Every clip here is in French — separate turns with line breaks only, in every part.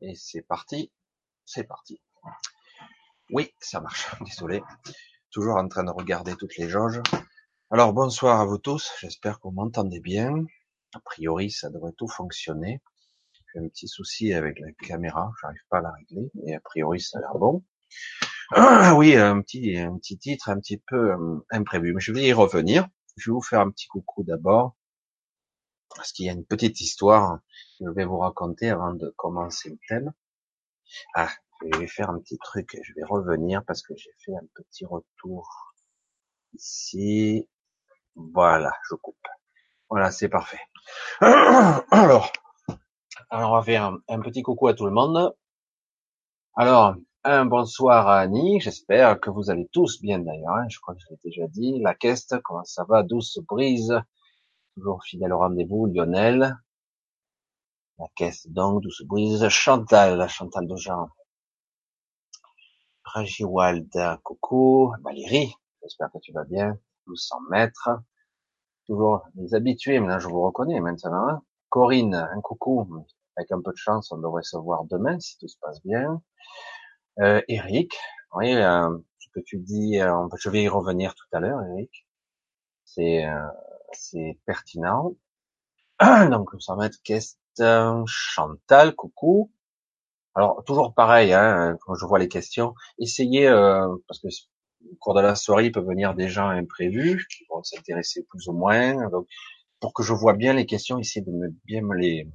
Et c'est parti. C'est parti. Oui, ça marche. Désolé. Toujours en train de regarder toutes les jauges. Alors bonsoir à vous tous. J'espère que vous m'entendez bien. A priori, ça devrait tout fonctionner. J'ai un petit souci avec la caméra. J'arrive pas à la régler. Mais a priori, ça a l'air bon. Ah oui, un petit, un petit titre un petit peu euh, imprévu. Mais je vais y revenir. Je vais vous faire un petit coucou d'abord. Parce qu'il y a une petite histoire que je vais vous raconter avant de commencer le thème. Ah, je vais faire un petit truc, je vais revenir parce que j'ai fait un petit retour ici. Voilà, je coupe. Voilà, c'est parfait. Alors, alors, on va faire un, petit coucou à tout le monde. Alors, un bonsoir à Annie, j'espère que vous allez tous bien d'ailleurs, hein. je crois que je l'ai déjà dit. La caisse, comment ça va? Douce brise, toujours fidèle au rendez-vous, Lionel. La caisse donc, Douce brise, Chantal, Chantal de Jean. Rajiwald, coucou, Valérie, j'espère que tu vas bien, 1200 mètres, toujours les habitués, maintenant je vous reconnais maintenant, hein. Corinne, un coucou, avec un peu de chance, on devrait se voir demain si tout se passe bien. Euh, Eric, oui, euh, ce que tu dis, euh, je vais y revenir tout à l'heure, Eric. C'est euh, c'est pertinent. Donc, ça va être question Chantal, coucou. Alors toujours pareil, hein, quand je vois les questions, essayez euh, parce que au cours de la soirée il peut venir des gens imprévus qui vont s'intéresser plus ou moins. Donc pour que je vois bien les questions, essayez de me, bien me les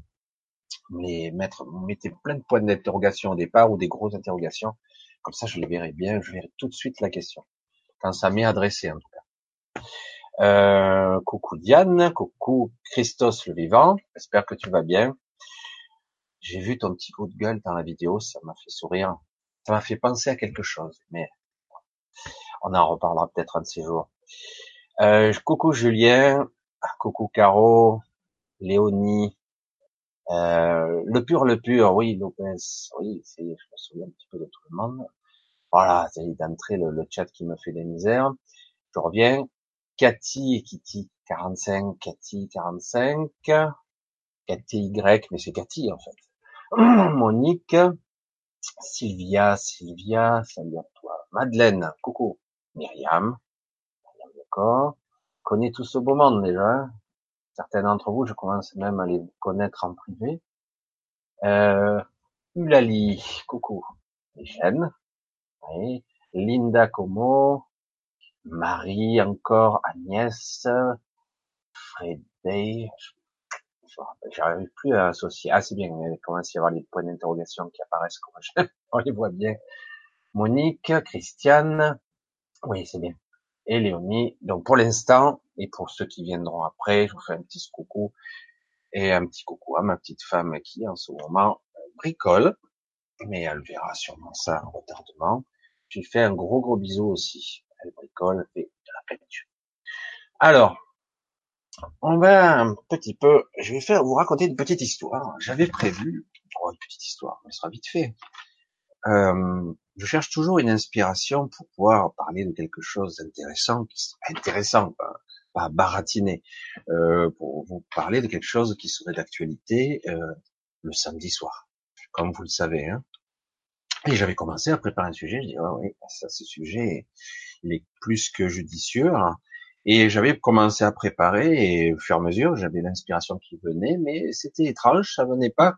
les mettre, mettez plein de points d'interrogation au départ ou des grosses interrogations. Comme ça, je les verrai bien, je verrai tout de suite la question quand ça m'est adressé en tout cas. Euh, coucou Diane, coucou Christos le vivant, j'espère que tu vas bien. J'ai vu ton petit coup de gueule dans la vidéo, ça m'a fait sourire. Ça m'a fait penser à quelque chose, mais on en reparlera peut-être un de ces jours. Euh, coucou Julien, coucou Caro, Léonie, euh, le pur, le pur, oui, Lopez, oui, je me souviens un petit peu de tout le monde. Voilà, c'est d'entrer le, le chat qui me fait des misères. Je reviens. Cathy et Kitty, 45, Cathy, 45. Cathy Y, mais c'est Cathy, en fait. Monique, Sylvia, Sylvia, salut à toi. Madeleine, coucou. Myriam, d'accord. Connais tout ce beau monde déjà. Hein. Certains d'entre vous, je commence même à les connaître en privé. Euh, Ulali, coucou. Eugène, oui. Linda Como, Marie encore, Agnès, Freddy, j'arrive plus à associer. Ah, c'est bien, il commence à y avoir les points d'interrogation qui apparaissent, on les voit bien. Monique, Christiane, oui, c'est bien. Et Léonie. Donc, pour l'instant, et pour ceux qui viendront après, je vous fais un petit coucou et un petit coucou à ma petite femme qui, en ce moment, bricole. Mais elle verra sûrement ça en retardement. Je lui fais un gros gros bisou aussi. Elle bricole, la peinture. Alors, on va un petit peu, je vais faire vous raconter une petite histoire. J'avais prévu, oh, une petite histoire, mais ce sera vite fait. Euh, je cherche toujours une inspiration pour pouvoir parler de quelque chose d'intéressant, intéressant, pas, pas baratiner, euh, pour vous parler de quelque chose qui serait d'actualité euh, le samedi soir, comme vous le savez. Hein. Et j'avais commencé à préparer un sujet, je dis oh oui, ça, ce sujet, il est plus que judicieux. Hein. Et j'avais commencé à préparer et au fur et à mesure, j'avais l'inspiration qui venait, mais c'était étrange, ça venait pas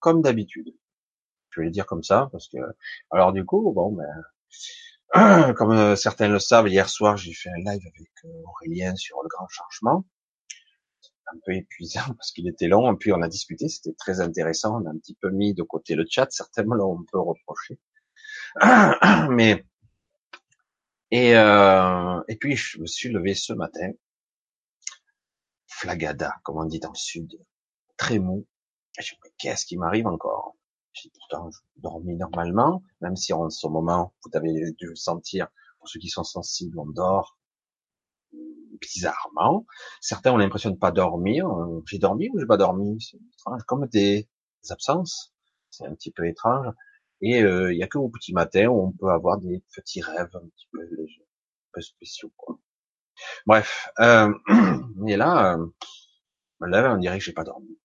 comme d'habitude. Je vais le dire comme ça parce que alors du coup, bon ben comme euh, certains le savent, hier soir j'ai fait un live avec euh, Aurélien sur le grand changement, un peu épuisant parce qu'il était long, et puis on a discuté, c'était très intéressant, on a un petit peu mis de côté le chat, certainement là on peut reprocher, mais et, euh, et puis je me suis levé ce matin, flagada, comme on dit dans le sud, très mou. Je me dis, qu'est-ce qui m'arrive encore? J'ai pourtant dormi normalement, même si en ce moment, vous avez dû le sentir, pour ceux qui sont sensibles, on dort bizarrement. Certains ont l'impression de pas dormir. J'ai dormi ou j'ai pas dormi? C'est étrange, comme des absences. C'est un petit peu étrange. Et euh, il y a que au petit matin où on peut avoir des petits rêves un petit peu légers, un peu spéciaux. Quoi. Bref, euh, et là, euh, là, on dirait que j'ai pas dormi.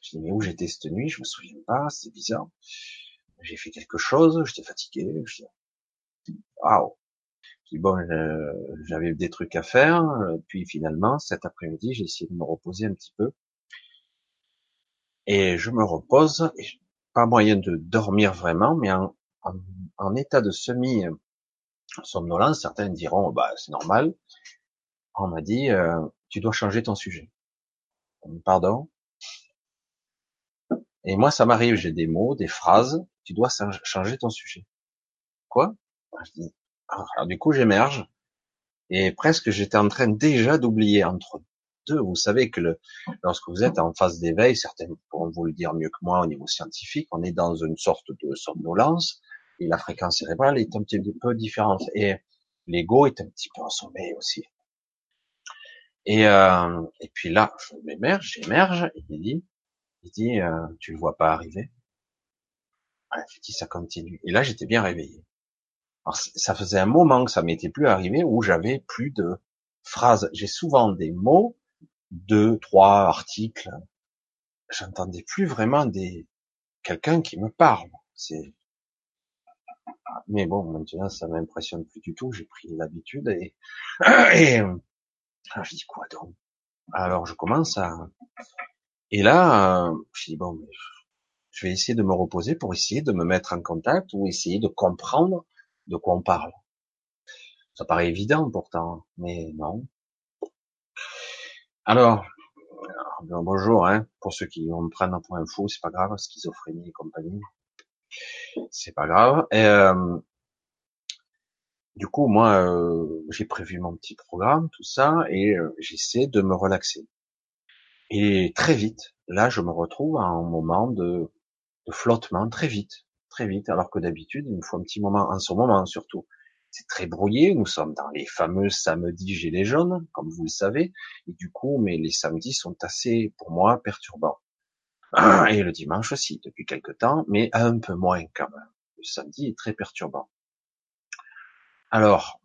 Je dis, mais où j'étais cette nuit? Je me souviens pas, c'est bizarre. J'ai fait quelque chose, j'étais fatigué. Je waouh. bon, j'avais des trucs à faire. Puis finalement, cet après-midi, j'ai essayé de me reposer un petit peu. Et je me repose, pas moyen de dormir vraiment, mais en, état de semi somnolence, certains diront, bah, c'est normal. On m'a dit, euh, tu dois changer ton sujet. Pardon. Et moi, ça m'arrive, j'ai des mots, des phrases, tu dois changer ton sujet. Quoi? Ah, alors, du coup, j'émerge. Et presque, j'étais en train déjà d'oublier entre deux. Vous savez que le, lorsque vous êtes en phase d'éveil, certains pourront vous le dire mieux que moi au niveau scientifique, on est dans une sorte de somnolence et la fréquence cérébrale est un petit peu différente. Et l'ego est un petit peu en sommeil aussi. Et, euh, et puis là, je m'émerge, j'émerge, et il dit, il dit, euh, tu le vois pas arriver. Ouais, je ça continue. Et là, j'étais bien réveillé. Alors, ça faisait un moment que ça m'était plus arrivé où j'avais plus de phrases. J'ai souvent des mots, deux, trois articles. J'entendais plus vraiment des quelqu'un qui me parle. C'est mais bon, maintenant, ça m'impressionne plus du tout. J'ai pris l'habitude et, et alors, je dis quoi donc? Alors, je commence à, et là, je dis bon, je vais essayer de me reposer pour essayer de me mettre en contact ou essayer de comprendre de quoi on parle. Ça paraît évident pourtant, mais non. Alors, bonjour, hein, pour ceux qui me prennent pour un fou, c'est pas grave, schizophrénie et compagnie c'est pas grave. Et, euh, du coup, moi, euh, j'ai prévu mon petit programme, tout ça, et euh, j'essaie de me relaxer. Et très vite, là, je me retrouve à un moment de, de flottement, très vite, très vite, alors que d'habitude, il me faut un petit moment, en ce moment surtout, c'est très brouillé. Nous sommes dans les fameux samedis gilets jaunes, comme vous le savez, et du coup, mais les samedis sont assez, pour moi, perturbants. Et le dimanche aussi, depuis quelque temps, mais un peu moins quand même. Le samedi est très perturbant. Alors,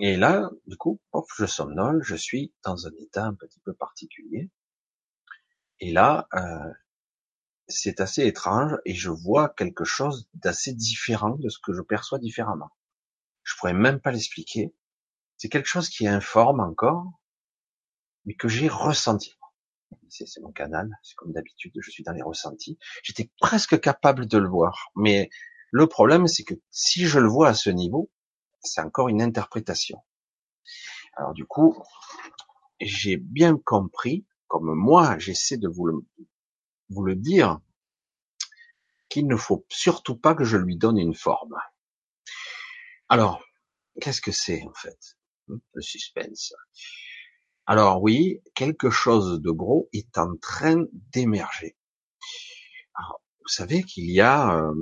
et là, du coup, je somnole, je suis dans un état un petit peu particulier. Et là, euh, c'est assez étrange et je vois quelque chose d'assez différent de ce que je perçois différemment. Je pourrais même pas l'expliquer. C'est quelque chose qui informe encore, mais que j'ai ressenti c'est mon canal, c'est comme d'habitude, je suis dans les ressentis. J'étais presque capable de le voir, mais le problème, c'est que si je le vois à ce niveau, c'est encore une interprétation. Alors du coup, j'ai bien compris, comme moi, j'essaie de vous le, vous le dire, qu'il ne faut surtout pas que je lui donne une forme. Alors, qu'est-ce que c'est en fait? Le suspense. Alors oui, quelque chose de gros est en train d'émerger. Vous savez qu'il y a, euh,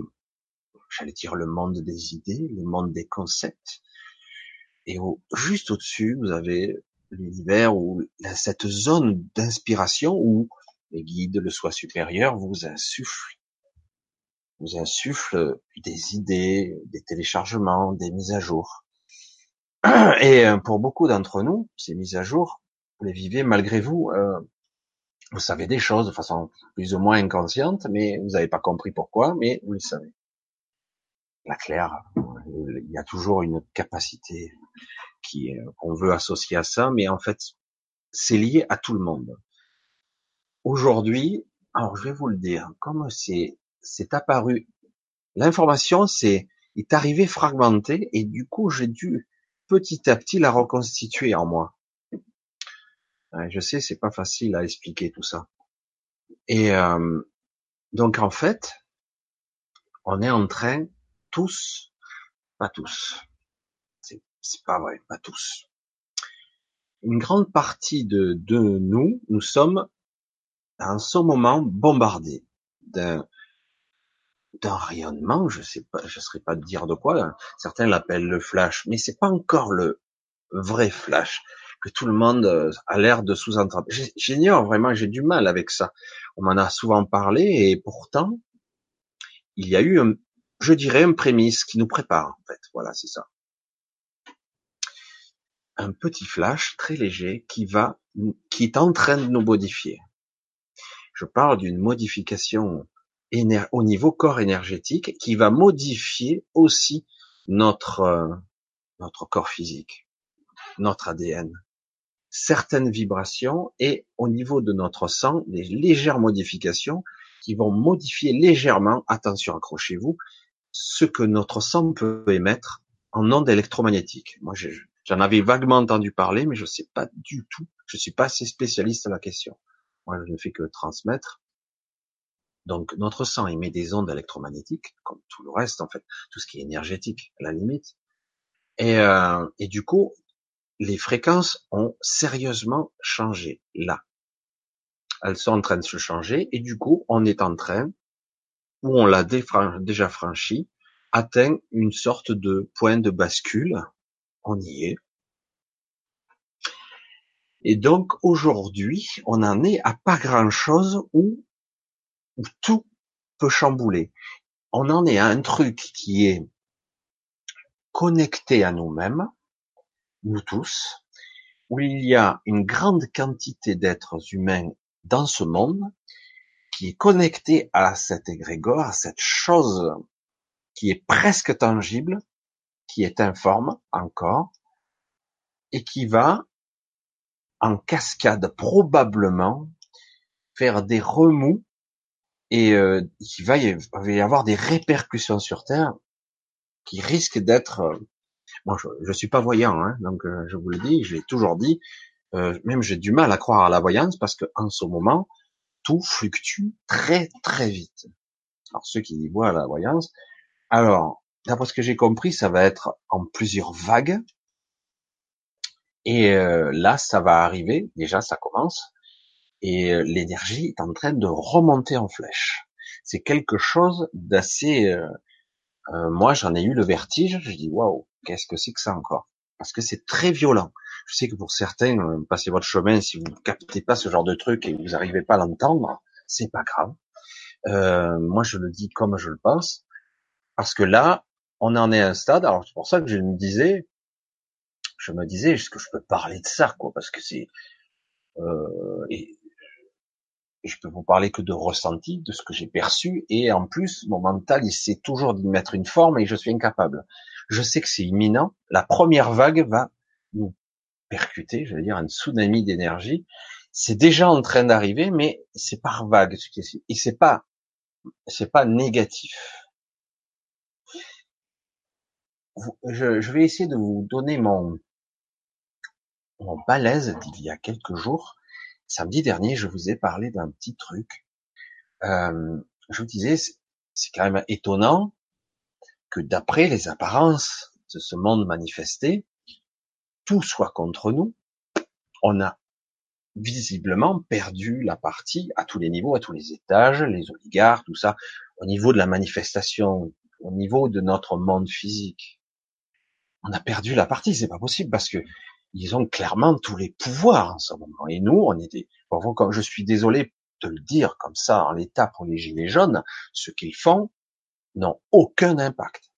j'allais dire le monde des idées, le monde des concepts, et juste au-dessus, vous avez l'univers où cette zone d'inspiration où les guides, le soi supérieur vous insufflent, vous insufflent des idées, des téléchargements, des mises à jour. Et euh, pour beaucoup d'entre nous, ces mises à jour, vous les vivez malgré vous. Euh, vous savez des choses de façon plus ou moins inconsciente, mais vous n'avez pas compris pourquoi, mais vous le savez. La claire, il y a toujours une capacité qui qu'on veut associer à ça, mais en fait, c'est lié à tout le monde. Aujourd'hui, alors je vais vous le dire, comme c'est c'est apparu, l'information c'est est arrivée fragmentée et du coup j'ai dû petit à petit la reconstituer en moi je sais, c'est pas facile à expliquer tout ça. Et euh, donc en fait, on est en train tous, pas tous, c'est pas vrai, pas tous. Une grande partie de, de nous, nous sommes en ce moment bombardés d'un d'un rayonnement, je sais pas, je serais pas de dire de quoi. Certains l'appellent le flash, mais c'est pas encore le vrai flash que tout le monde euh, a l'air de sous-entendre. J'ignore vraiment, j'ai du mal avec ça. On m'en a souvent parlé et pourtant, il y a eu, un, je dirais, un prémisse qui nous prépare, en fait. Voilà, c'est ça. Un petit flash très léger qui va, qui est en train de nous modifier.
Je parle d'une modification au niveau corps énergétique qui va modifier aussi notre euh, notre corps physique, notre ADN, certaines vibrations et au niveau de notre sang, des légères modifications qui vont modifier légèrement, attention, accrochez-vous, ce que notre sang peut émettre en ondes électromagnétiques. Moi, j'en avais vaguement entendu parler, mais je ne sais pas du tout. Je suis pas assez spécialiste à la question. Moi, je ne fais que transmettre. Donc, notre sang émet des ondes électromagnétiques, comme tout le reste, en fait, tout ce qui est énergétique, à la limite. Et, euh, et du coup, les fréquences ont sérieusement changé là. Elles sont en train de se changer, et du coup, on est en train, où on l'a déjà franchi, atteint une sorte de point de bascule. On y est. Et donc aujourd'hui, on en est à pas grand-chose où, tout peut chambouler. On en est à un truc qui est connecté à nous-mêmes, nous tous, où il y a une grande quantité d'êtres humains dans ce monde qui est connecté à cet égrégore, à cette chose qui est presque tangible, qui est informe encore, et qui va en cascade probablement faire des remous et euh, il va y, avoir des répercussions sur Terre qui risquent d'être. Euh, moi, je, je suis pas voyant, hein, donc euh, je vous le dis, je l'ai toujours dit. Euh, même j'ai du mal à croire à la voyance parce que en ce moment, tout fluctue très très vite. Alors ceux qui voient la voyance, alors d'après ce que j'ai compris, ça va être en plusieurs vagues et là, ça va arriver, déjà ça commence, et euh, l'énergie est en train de remonter en flèche. C'est quelque chose d'assez... Euh, moi, j'en ai eu le vertige, je dis, waouh, qu'est-ce que c'est que ça encore? Parce que c'est très violent. Je sais que pour certains, passez votre chemin, si vous ne captez pas ce genre de truc et vous n'arrivez pas à l'entendre, c'est pas grave. moi, je le dis comme je le pense, parce que là, on en est à un stade. Alors c'est pour ça que je me disais, je me disais, est-ce que je peux parler de ça, quoi, parce que c'est euh, et, je peux vous parler que de ressenti, de ce que j'ai perçu, et en plus, mon mental, il sait toujours d'y mettre une forme, et je suis incapable. Je sais que c'est imminent. La première vague va nous percuter, je veux dire, un tsunami d'énergie. C'est déjà en train d'arriver, mais c'est par vague, et c'est pas, c'est pas négatif. Je, vais essayer de vous donner mon, en balèze d'il y a quelques jours. Samedi dernier, je vous ai parlé d'un petit truc. Euh, je vous disais, c'est quand même étonnant que d'après les apparences de ce monde manifesté, tout soit contre nous. On a visiblement perdu la partie à tous les niveaux, à tous les étages, les oligarques, tout ça, au niveau de la manifestation, au niveau de notre monde physique. On a perdu la partie, c'est pas possible parce que ils ont clairement tous les pouvoirs en ce moment. Et nous, on était, bon, comme je suis désolé de le dire comme ça en l'état pour les gilets jaunes, ce qu'ils font n'ont aucun impact.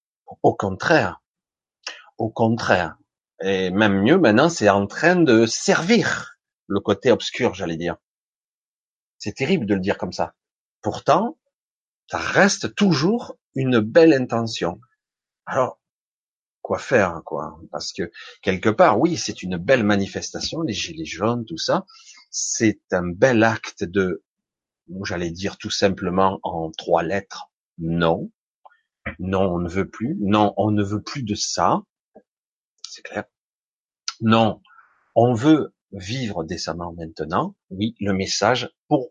Au contraire, au contraire. Et même mieux, maintenant, c'est en train de servir le côté obscur, j'allais dire. C'est terrible de le dire comme ça. Pourtant, ça reste toujours une belle intention. Alors, quoi faire, quoi. Parce que quelque part, oui, c'est une belle manifestation, les gilets jaunes, tout ça. C'est un bel acte de, j'allais dire tout simplement en trois lettres, non. Non, on ne veut plus. Non, on ne veut plus de ça. C'est clair. Non, on veut vivre décemment maintenant. Oui, le message pour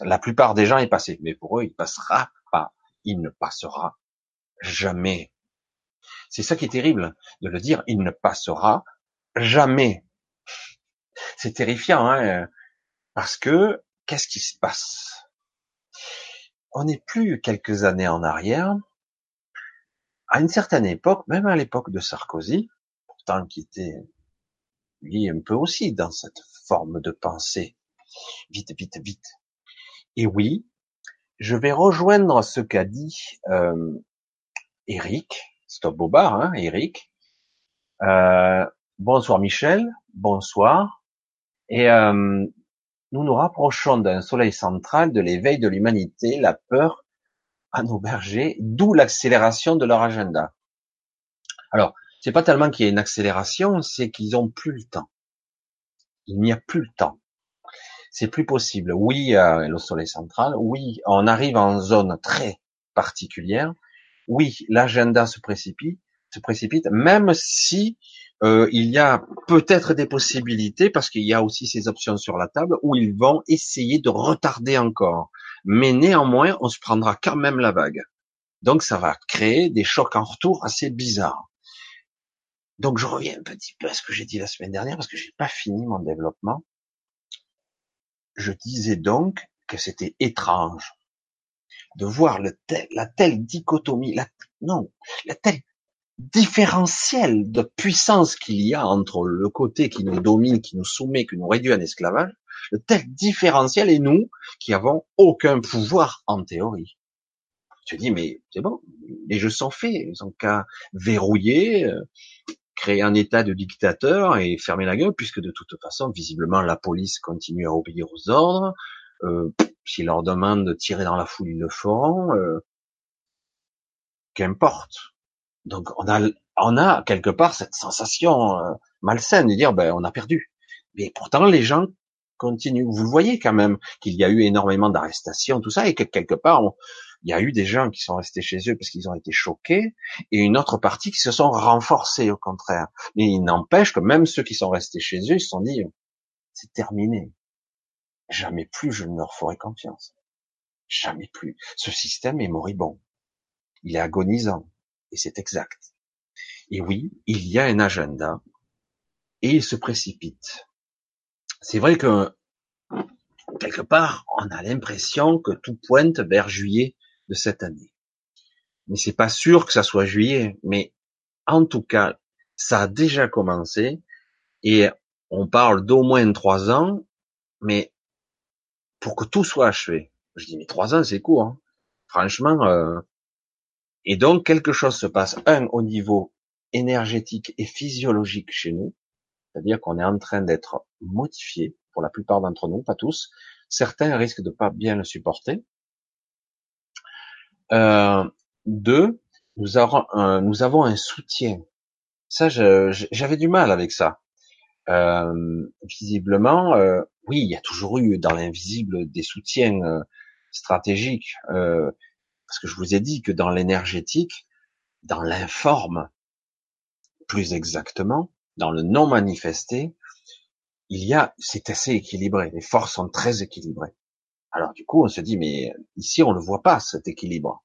la plupart des gens est passé, mais pour eux, il passera pas. Il ne passera jamais. C'est ça qui est terrible de le dire. Il ne passera jamais. C'est terrifiant, hein parce que qu'est-ce qui se passe? On n'est plus quelques années en arrière. À une certaine époque, même à l'époque de Sarkozy, pourtant qui était lui un peu aussi dans cette forme de pensée, vite, vite, vite. Et oui, je vais rejoindre ce qu'a dit euh, Eric, Stop Bobard, hein, Eric. Euh, bonsoir Michel, bonsoir. Et euh, nous nous rapprochons d'un soleil central, de l'éveil de l'humanité, la peur à nos bergers, d'où l'accélération de leur agenda. Alors, c'est pas tellement qu'il y ait une accélération, c'est qu'ils ont plus le temps. Il n'y a plus le temps. C'est plus possible. Oui, euh, le soleil central. Oui, on arrive en zone très particulière. Oui, l'agenda se précipite, même si euh, il y a peut-être des possibilités, parce qu'il y a aussi ces options sur la table, où ils vont essayer de retarder encore. Mais néanmoins, on se prendra quand même la vague. Donc ça va créer des chocs en retour assez bizarres. Donc je reviens un petit peu à ce que j'ai dit la semaine dernière, parce que j'ai pas fini mon développement. Je disais donc que c'était étrange de voir le la telle dichotomie, la, non, la telle différentiel de puissance qu'il y a entre le côté qui nous domine, qui nous soumet, qui nous réduit en esclavage, le tel différentiel et nous qui avons aucun pouvoir en théorie. Tu dis mais c'est bon, les jeux sont faits, ils ont qu'à verrouiller, euh, créer un état de dictateur et fermer la gueule, puisque de toute façon, visiblement, la police continue à obéir aux ordres. Euh, S'ils leur demandent de tirer dans la foule, ils le feront. Euh, Qu'importe. Donc on a, quelque part cette sensation euh, malsaine de dire ben on a perdu. Mais pourtant les gens continuent. Vous voyez quand même qu'il y a eu énormément d'arrestations, tout ça, et que quelque part il y a eu des gens qui sont restés chez eux parce qu'ils ont été choqués, et une autre partie qui se sont renforcés au contraire. Mais il n'empêche que même ceux qui sont restés chez eux, ils se sont dit c'est terminé. Jamais plus je ne leur ferai confiance. Jamais plus. Ce système est moribond. Il est agonisant et c'est exact. Et oui, il y a un agenda, et il se précipite. C'est vrai que, quelque part, on a l'impression que tout pointe vers juillet de cette année. Mais c'est pas sûr que ça soit juillet, mais en tout cas, ça a déjà commencé, et on parle d'au moins trois ans, mais pour que tout soit achevé. Je dis, mais trois ans, c'est court. Hein. Franchement, euh, et donc, quelque chose se passe, un, au niveau énergétique et physiologique chez nous, c'est-à-dire qu'on est en train d'être modifié, pour la plupart d'entre nous, pas tous. Certains risquent de pas bien le supporter. Euh, deux, nous avons, un, soutien. Ça, j'avais du mal avec ça. Euh, visiblement, euh, oui, il y a toujours eu dans l'invisible des soutiens euh, stratégiques. Euh, parce que je vous ai dit que dans l'énergétique, dans l'informe, plus exactement, dans le non manifesté, il y a, c'est assez équilibré. Les forces sont très équilibrées. Alors du coup, on se dit, mais ici, on ne voit pas cet équilibre.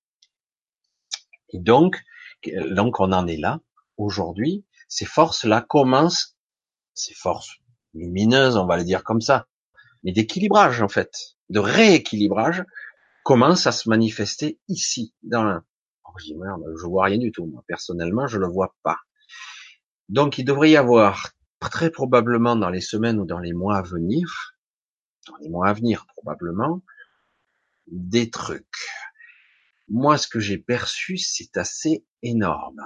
Et donc, donc on en est là. Aujourd'hui, ces forces-là commencent, ces forces lumineuses, on va le dire comme ça, mais d'équilibrage en fait, de rééquilibrage, commence à se manifester ici, dans un... Oh, je dis merde, je vois rien du tout. Moi, personnellement, je le vois pas. Donc, il devrait y avoir très probablement dans les semaines ou dans les mois à venir, dans les mois à venir probablement, des trucs. Moi, ce que j'ai perçu, c'est assez énorme.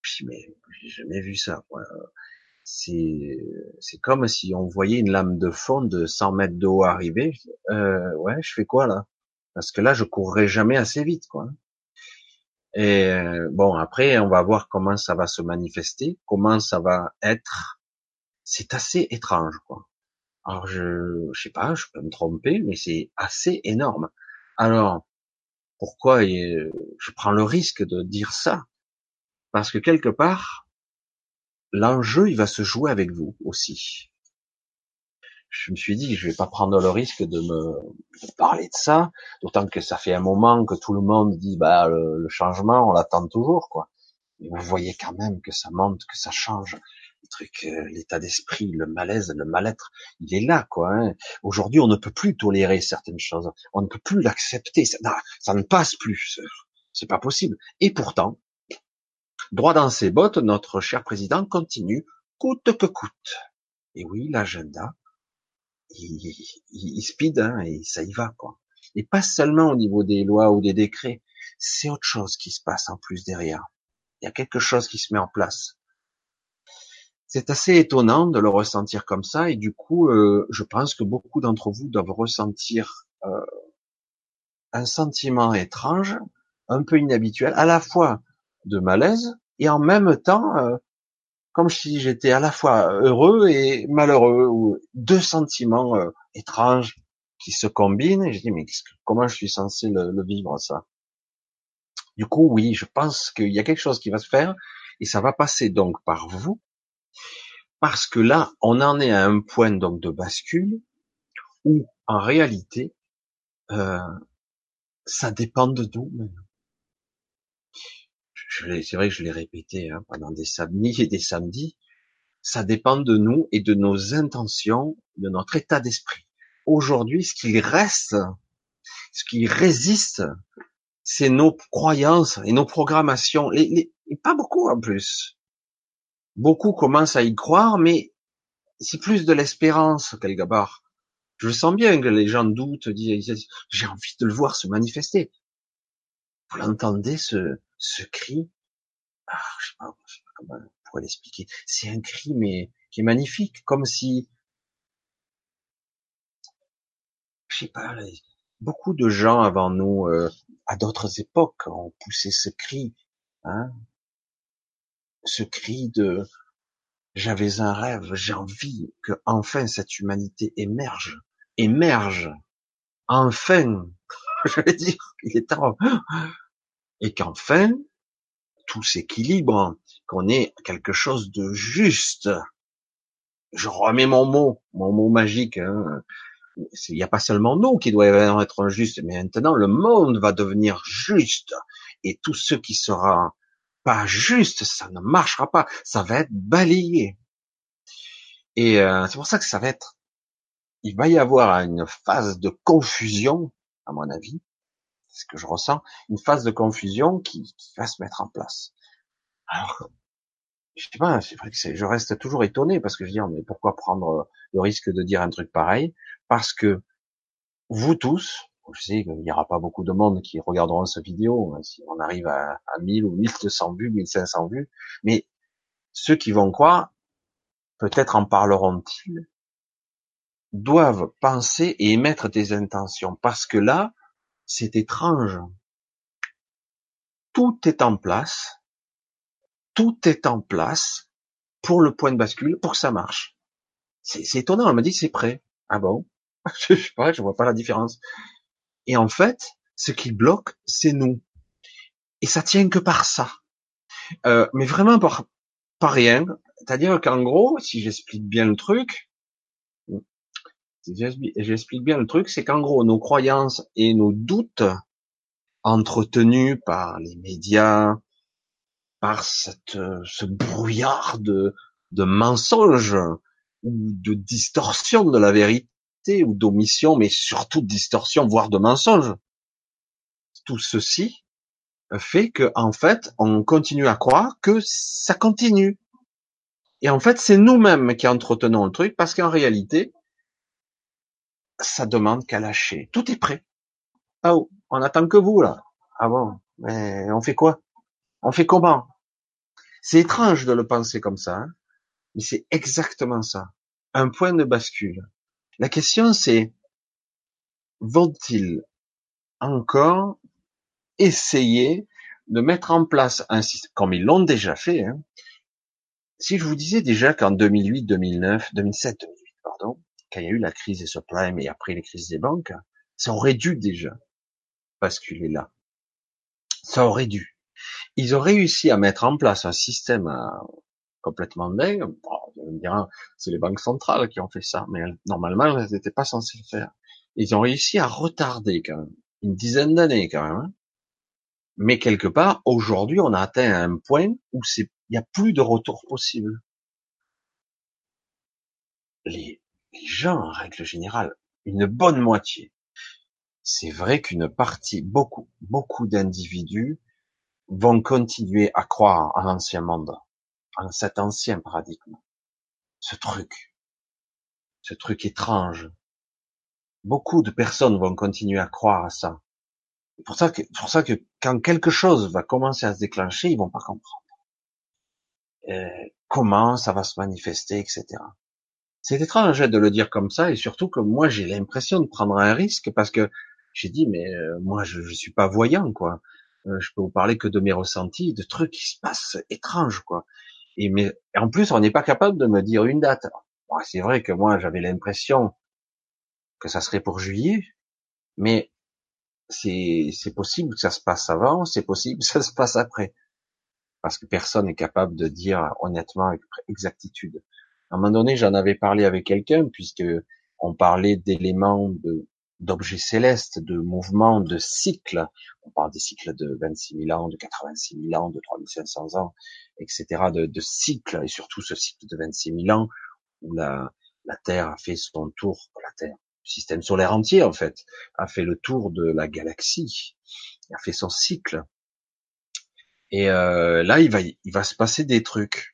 Puis, mais j'ai jamais vu ça. C'est, c'est comme si on voyait une lame de fond de 100 mètres d'eau arriver. Euh, ouais, je fais quoi là? Parce que là je courrai jamais assez vite quoi. Et euh, bon après on va voir comment ça va se manifester, comment ça va être. C'est assez étrange quoi. Alors je, je sais pas, je peux me tromper, mais c'est assez énorme. Alors pourquoi je prends le risque de dire ça? Parce que quelque part l'enjeu il va se jouer avec vous aussi je me suis dit, je vais pas prendre le risque de me parler de ça, d'autant que ça fait un moment que tout le monde dit, bah le, changement, on l'attend toujours, quoi. Et vous voyez quand même que ça monte, que ça change. Le truc, euh, l'état d'esprit, le malaise, le mal-être, il est là, quoi. Hein. Aujourd'hui, on ne peut plus tolérer certaines choses, on ne peut plus l'accepter, ça, ça ne passe plus, c'est pas possible. Et pourtant, droit dans ses bottes, notre cher président continue, coûte que coûte. Et oui, l'agenda, il, il, speed hein, et ça y va quoi. Et pas seulement au niveau des lois ou des décrets, c'est autre chose qui se passe en plus derrière. Il y a quelque chose qui se met en place. C'est assez étonnant de le ressentir comme ça, et du coup, euh, je pense que beaucoup d'entre vous doivent ressentir euh, un sentiment étrange, un peu inhabituel, à la fois de malaise et en même temps euh, comme si j'étais à la fois heureux et malheureux, ou deux sentiments euh, étranges qui se combinent. Et je dis mais comment je suis censé le, vivre ça? Du coup, oui, je pense qu'il y a quelque chose qui va se faire et ça va passer donc par vous, parce que là, on en est à un point donc de bascule où en réalité, euh, ça dépend de nous. C'est vrai que je l'ai répété hein, pendant des samedis et des samedis. Ça dépend de nous et de nos intentions, de notre état d'esprit. Aujourd'hui, ce qui reste, ce qui résiste, c'est nos croyances et nos programmations. Et pas beaucoup en plus. Beaucoup commencent à y croire, mais c'est plus de l'espérance quelque part. Je sens bien que les gens doutent, disent j'ai envie de le voir se manifester. Vous l'entendez ce, ce cri, ah, je sais pas, je sais pas comment on pourrait l'expliquer. C'est un cri mais qui est magnifique, comme si, je sais pas, beaucoup de gens avant nous, euh, à d'autres époques, ont poussé ce cri, hein, ce cri de j'avais un rêve, j'ai envie que enfin cette humanité émerge, émerge, enfin, je vais dire, il est temps, et qu'enfin tout s'équilibre, qu'on ait quelque chose de juste. Je remets mon mot, mon mot magique. Hein. Il n'y a pas seulement nous qui doivent être justes, mais maintenant le monde va devenir juste. Et tout ce qui sera pas juste, ça ne marchera pas. Ça va être balayé. Et euh, c'est pour ça que ça va être. Il va y avoir une phase de confusion, à mon avis, ce que je ressens, une phase de confusion qui, va se mettre en place. Alors, je sais pas, c'est vrai que je reste toujours étonné parce que je dis, mais pourquoi prendre le risque de dire un truc pareil? Parce que vous tous, je sais qu'il n'y aura pas beaucoup de monde qui regarderont cette vidéo, hein, si on arrive à, à 1000 ou 1200 vues, 1500 vues, mais ceux qui vont croire, peut-être en parleront-ils, doivent penser et émettre des intentions, parce que là, c'est étrange. Tout est en place, tout est en place pour le point de bascule, pour que ça marche. C'est étonnant, elle m'a dit c'est prêt. Ah bon? Je sais pas, je vois pas la différence. Et en fait, ce qui bloque, c'est nous. Et ça tient que par ça. Euh, mais vraiment par, par rien. C'est-à-dire qu'en gros, si j'explique bien le truc, J'explique bien le truc, c'est qu'en gros, nos croyances et nos doutes entretenus par les médias, par cette, ce brouillard de, de mensonges ou de distorsion de la vérité ou d'omission, mais surtout de distorsion, voire de mensonges. Tout ceci fait que, en fait, on continue à croire que ça continue. Et en fait, c'est nous-mêmes qui entretenons le truc parce qu'en réalité, ça demande qu'à lâcher. Tout est prêt. Oh, on attend que vous, là. Ah bon, mais on fait quoi? On fait comment? C'est étrange de le penser comme ça, hein mais c'est exactement ça. Un point de bascule. La question c'est, vont-ils encore essayer de mettre en place un système, comme ils l'ont déjà fait, hein si je vous disais déjà qu'en 2008, 2009, 2007, 2008, pardon, quand il y a eu la crise des subprimes et après les crises des banques, ça aurait dû déjà basculer là. Ça aurait dû. Ils ont réussi à mettre en place un système euh, complètement dingue. Bon, c'est les banques centrales qui ont fait ça, mais normalement, elles n'étaient pas censées le faire. Ils ont réussi à retarder quand même, une dizaine d'années quand même. Hein. Mais quelque part, aujourd'hui, on a atteint un point où il n'y a plus de retour possible. Les gens, en règle générale, une bonne moitié. C'est vrai qu'une partie, beaucoup, beaucoup d'individus vont continuer à croire en l'ancien monde, en cet ancien paradigme. Ce truc, ce truc étrange. Beaucoup de personnes vont continuer à croire à ça. C'est pour ça que, pour ça que quand quelque chose va commencer à se déclencher, ils vont pas comprendre. euh, comment ça va se manifester, etc. C'est étrange hein, de le dire comme ça, et surtout que moi j'ai l'impression de prendre un risque parce que j'ai dit mais euh, moi je, je suis pas voyant quoi. Euh, je peux vous parler que de mes ressentis, de trucs qui se passent étranges quoi. Et mais en plus on n'est pas capable de me dire une date. c'est vrai que moi j'avais l'impression que ça serait pour juillet, mais c'est c'est possible que ça se passe avant, c'est possible que ça se passe après, parce que personne n'est capable de dire honnêtement avec exactitude. À un moment donné, j'en avais parlé avec quelqu'un puisque on parlait d'éléments d'objets célestes, de mouvements, de cycles. On parle des cycles de 26 000 ans, de 86 000 ans, de 3500 ans, etc. De, cycles, et surtout ce cycle de 26 000 ans où la, la Terre a fait son tour, la Terre, le système solaire entier en fait, a fait le tour de la galaxie, a fait son cycle. Et euh, là, il va, il va se passer des trucs.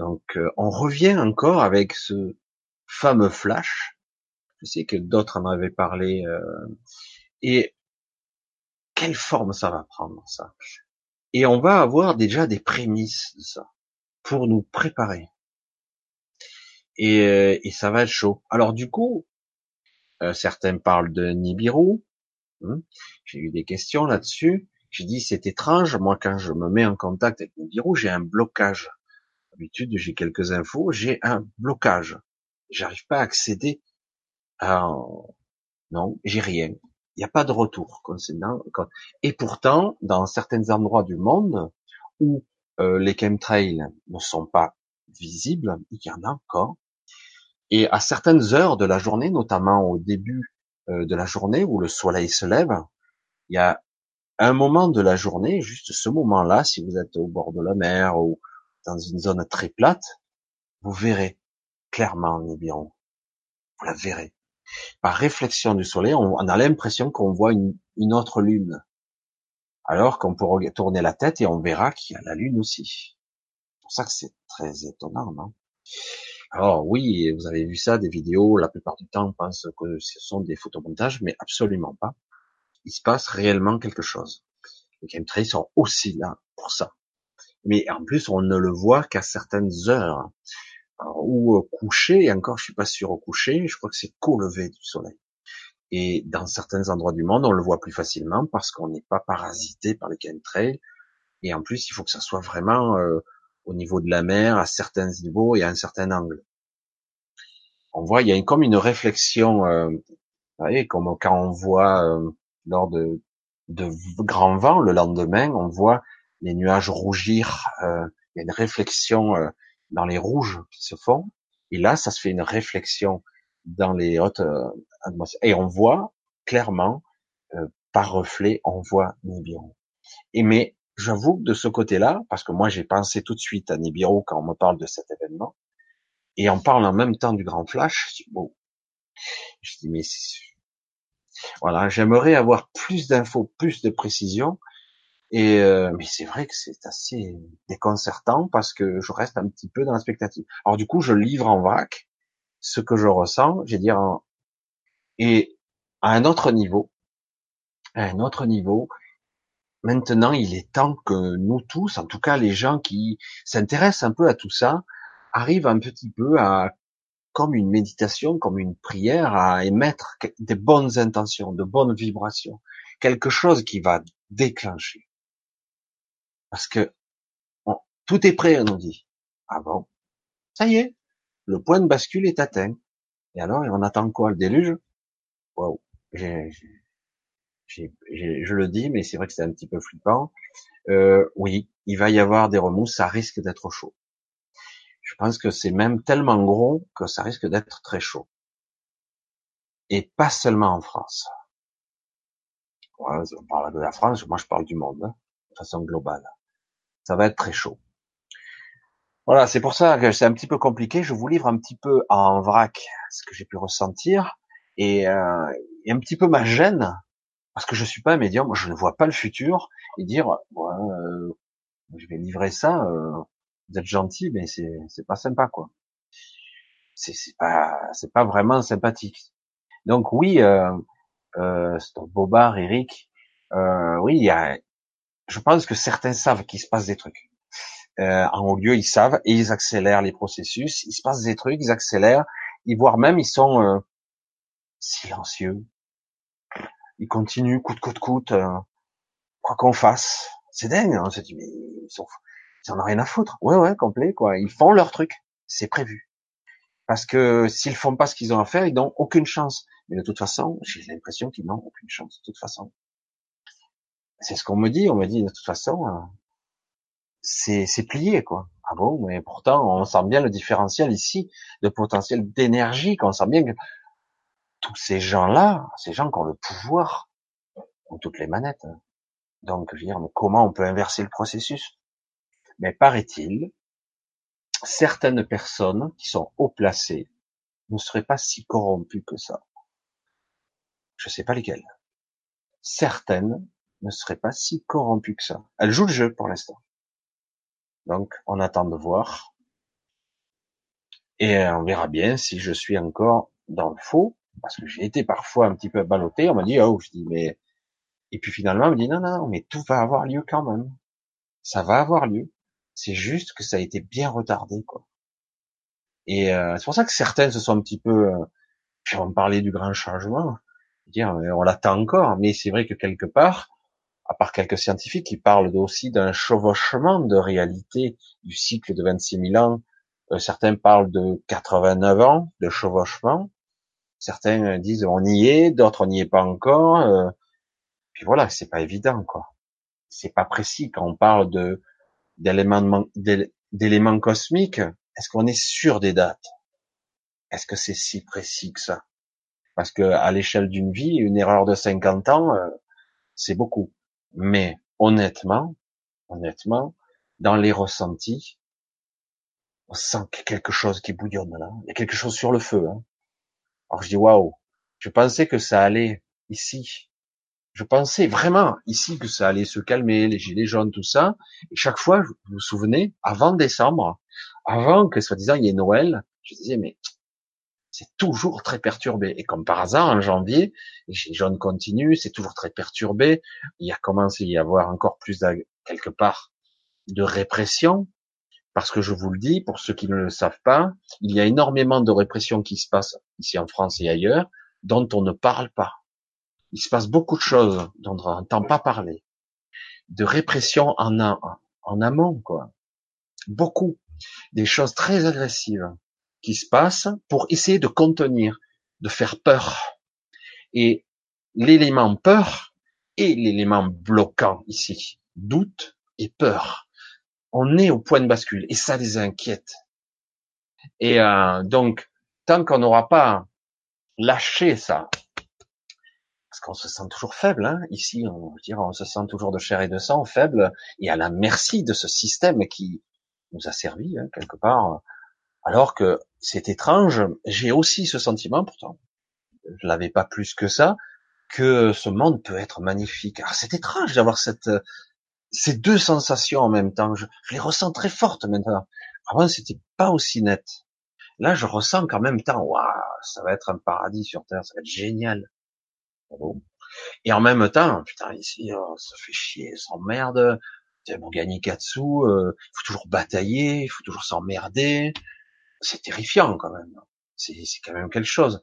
Donc, euh, on revient encore avec ce fameux flash. Je sais que d'autres en avaient parlé. Euh, et quelle forme ça va prendre ça? Et on va avoir déjà des prémices de ça pour nous préparer. Et, euh, ça va être chaud. Alors du coup, certains parlent de Nibiru. Hein. J'ai eu des questions là-dessus. J'ai dit c'est étrange. Moi, quand je me mets en contact avec Nibiru, j'ai un blocage. D'habitude, j'ai quelques infos. J'ai un blocage. J'arrive pas à accéder à. Non, j'ai rien. Il n'y a pas de retour. Et pourtant, dans certains endroits du monde où euh, les chemtrails ne sont pas visibles, il y en a encore. Et à certaines heures de la journée, notamment au début euh, de la journée où le soleil se lève, il y a un moment de la journée, juste ce moment-là, si vous êtes au bord de la mer ou dans une zone très plate, vous verrez clairement Nibiru. Vous la verrez. Par réflexion du soleil, on, a l'impression qu'on voit une, autre lune. Alors qu'on peut tourner la tête et on verra qu'il y a la lune aussi. C'est pour ça que c'est très étonnant, non? Alors oui, vous avez vu ça, des vidéos, la plupart du temps on pense que ce sont des photomontages, mais absolument pas. Il se passe réellement quelque chose. Les chemtrails sont aussi là pour ça. Mais en plus, on ne le voit qu'à certaines heures. ou au coucher, et encore je suis pas sûr au coucher, je crois que c'est qu'au lever du soleil. Et dans certains endroits du monde, on le voit plus facilement parce qu'on n'est pas parasité par les chemtrails. Et en plus, il faut que ça soit vraiment euh, au niveau de la mer, à certains niveaux et à un certain angle. On voit, il y a comme une réflexion, euh, vous voyez, comme quand on voit euh, lors de, de grands vents le lendemain, on voit les nuages rougir, euh, il y a une réflexion euh, dans les rouges qui se font, et là, ça se fait une réflexion dans les hautes atmosphères, et on voit clairement, par reflet, on voit Nibiru. Et mais j'avoue que de ce côté-là, parce que moi j'ai pensé tout de suite à Nibiru quand on me parle de cet événement, et on parle en même temps du grand flash, je dis, je dis mais voilà, j'aimerais avoir plus d'infos, plus de précisions, et euh, mais c'est vrai que c'est assez déconcertant parce que je reste un petit peu dans la spectative. Alors du coup, je livre en vrac ce que je ressens, j'ai dire, et à un autre niveau, à un autre niveau, Maintenant, il est temps que nous tous, en tout cas les gens qui s'intéressent un peu à tout ça, arrivent un petit peu à, comme une méditation, comme une prière, à émettre des bonnes intentions, de bonnes vibrations, quelque chose qui va déclencher. Parce que tout est prêt, on nous dit. Ah bon? Ça y est, le point de bascule est atteint. Et alors, on attend quoi? Le déluge? Waouh je le dis, mais c'est vrai que c'est un petit peu flippant. Euh, oui, il va y avoir des remous, ça risque d'être chaud. Je pense que c'est même tellement gros que ça risque d'être très chaud. Et pas seulement en France. on parle de la France, moi je parle du monde, hein, de façon globale. Ça va être très chaud. Voilà, c'est pour ça que c'est un petit peu compliqué. Je vous livre un petit peu en vrac ce que j'ai pu ressentir et, euh, un petit peu ma gêne parce que je suis pas un médium, je ne vois pas le futur et dire euh, je vais livrer ça, euh, vous êtes gentil, mais c'est c'est pas sympa quoi. C'est c'est pas c'est pas vraiment sympathique. Donc oui, euh, euh, Bobard, Eric, euh, oui, il y a, je pense que certains savent qu'il se passe des trucs. Euh, en haut lieu, ils savent et ils accélèrent les processus. Il se passe des trucs, ils accélèrent, ils voire même ils sont euh, silencieux. Ils continuent coûte coûte coûte, euh, quoi qu'on fasse. C'est dingue. Hein, on se dit mais ils sont, ils en ont rien à foutre. Ouais ouais, complet quoi. Ils font leur truc, c'est prévu. Parce que s'ils font pas ce qu'ils ont à faire, ils n'ont aucune chance. Mais de toute façon, j'ai l'impression qu'ils n'ont aucune chance. De toute façon, c'est ce qu'on me dit. On me dit de toute façon, euh, c'est plié quoi. Ah bon, mais pourtant on sent bien le différentiel ici de potentiel d'énergie. Qu'on sent bien que tous ces gens-là, ces gens qui ont le pouvoir, ont toutes les manettes. Donc, je veux dire, mais comment on peut inverser le processus? Mais paraît-il, certaines personnes qui sont haut placées ne seraient pas si corrompues que ça. Je sais pas lesquelles. Certaines ne seraient pas si corrompues que ça. Elles jouent le jeu pour l'instant. Donc, on attend de voir. Et on verra bien si je suis encore dans le faux, parce que j'ai été parfois un petit peu ballotté. On m'a dit, oh, je dis, mais, et puis finalement, on me dit, non, non, mais tout va avoir lieu quand même. Ça va avoir lieu. C'est juste que ça a été bien retardé, quoi. Et euh, c'est pour ça que certains se sont un petit peu, euh, puis on parlait du grand changement, dire euh, on l'attend encore, mais c'est vrai que quelque part, à part quelques scientifiques qui parlent aussi d'un chevauchement de réalité du cycle de 26 000 ans, euh, certains parlent de 89 ans de chevauchement, certains disent on y est, d'autres on n'y est pas encore, euh, puis voilà, c'est pas évident quoi, c'est pas précis quand on parle de d'éléments d'éléments cosmiques, est-ce qu'on est sûr des dates? Est-ce que c'est si précis que ça? Parce que à l'échelle d'une vie, une erreur de 50 ans, euh, c'est beaucoup. Mais honnêtement, honnêtement, dans les ressentis, on sent qu'il y a quelque chose qui bouillonne là. Il y a quelque chose sur le feu. Hein. Alors je dis waouh. Je pensais que ça allait ici, je pensais vraiment ici que ça allait se calmer, les gilets jaunes, tout ça. Et chaque fois, vous vous souvenez, avant décembre, avant que soi-disant il y ait Noël, je disais mais c'est toujours très perturbé. Et comme par hasard, en janvier, les jaunes continuent, c'est toujours très perturbé. Il y a commencé à y avoir encore plus quelque part de répression. Parce que je vous le dis, pour ceux qui ne le savent pas, il y a énormément de répression qui se passe ici en France et ailleurs, dont on ne parle pas il se passe beaucoup de choses dont on n'entend pas parler, de répression en, en amont, quoi. Beaucoup, des choses très agressives qui se passent pour essayer de contenir, de faire peur. Et l'élément peur est l'élément bloquant ici, doute et peur. On est au point de bascule et ça les inquiète. Et euh, donc, tant qu'on n'aura pas lâché ça, parce qu'on se sent toujours faible. Hein. Ici, on, dire, on se sent toujours de chair et de sang, faible, et à la merci de ce système qui nous a servi hein, quelque part. Alors que c'est étrange, j'ai aussi ce sentiment, pourtant, je l'avais pas plus que ça, que ce monde peut être magnifique. C'est étrange d'avoir ces deux sensations en même temps. Je, les ressens très fortes maintenant. Avant, c'était pas aussi net. Là, je ressens qu'en même temps, waouh, ça va être un paradis sur terre, ça va être génial. Et en même temps, putain, ici, oh, ça fait chier. Pour gagner quatre sous, il faut toujours batailler, il faut toujours s'emmerder. C'est terrifiant quand même. C'est quand même quelque chose.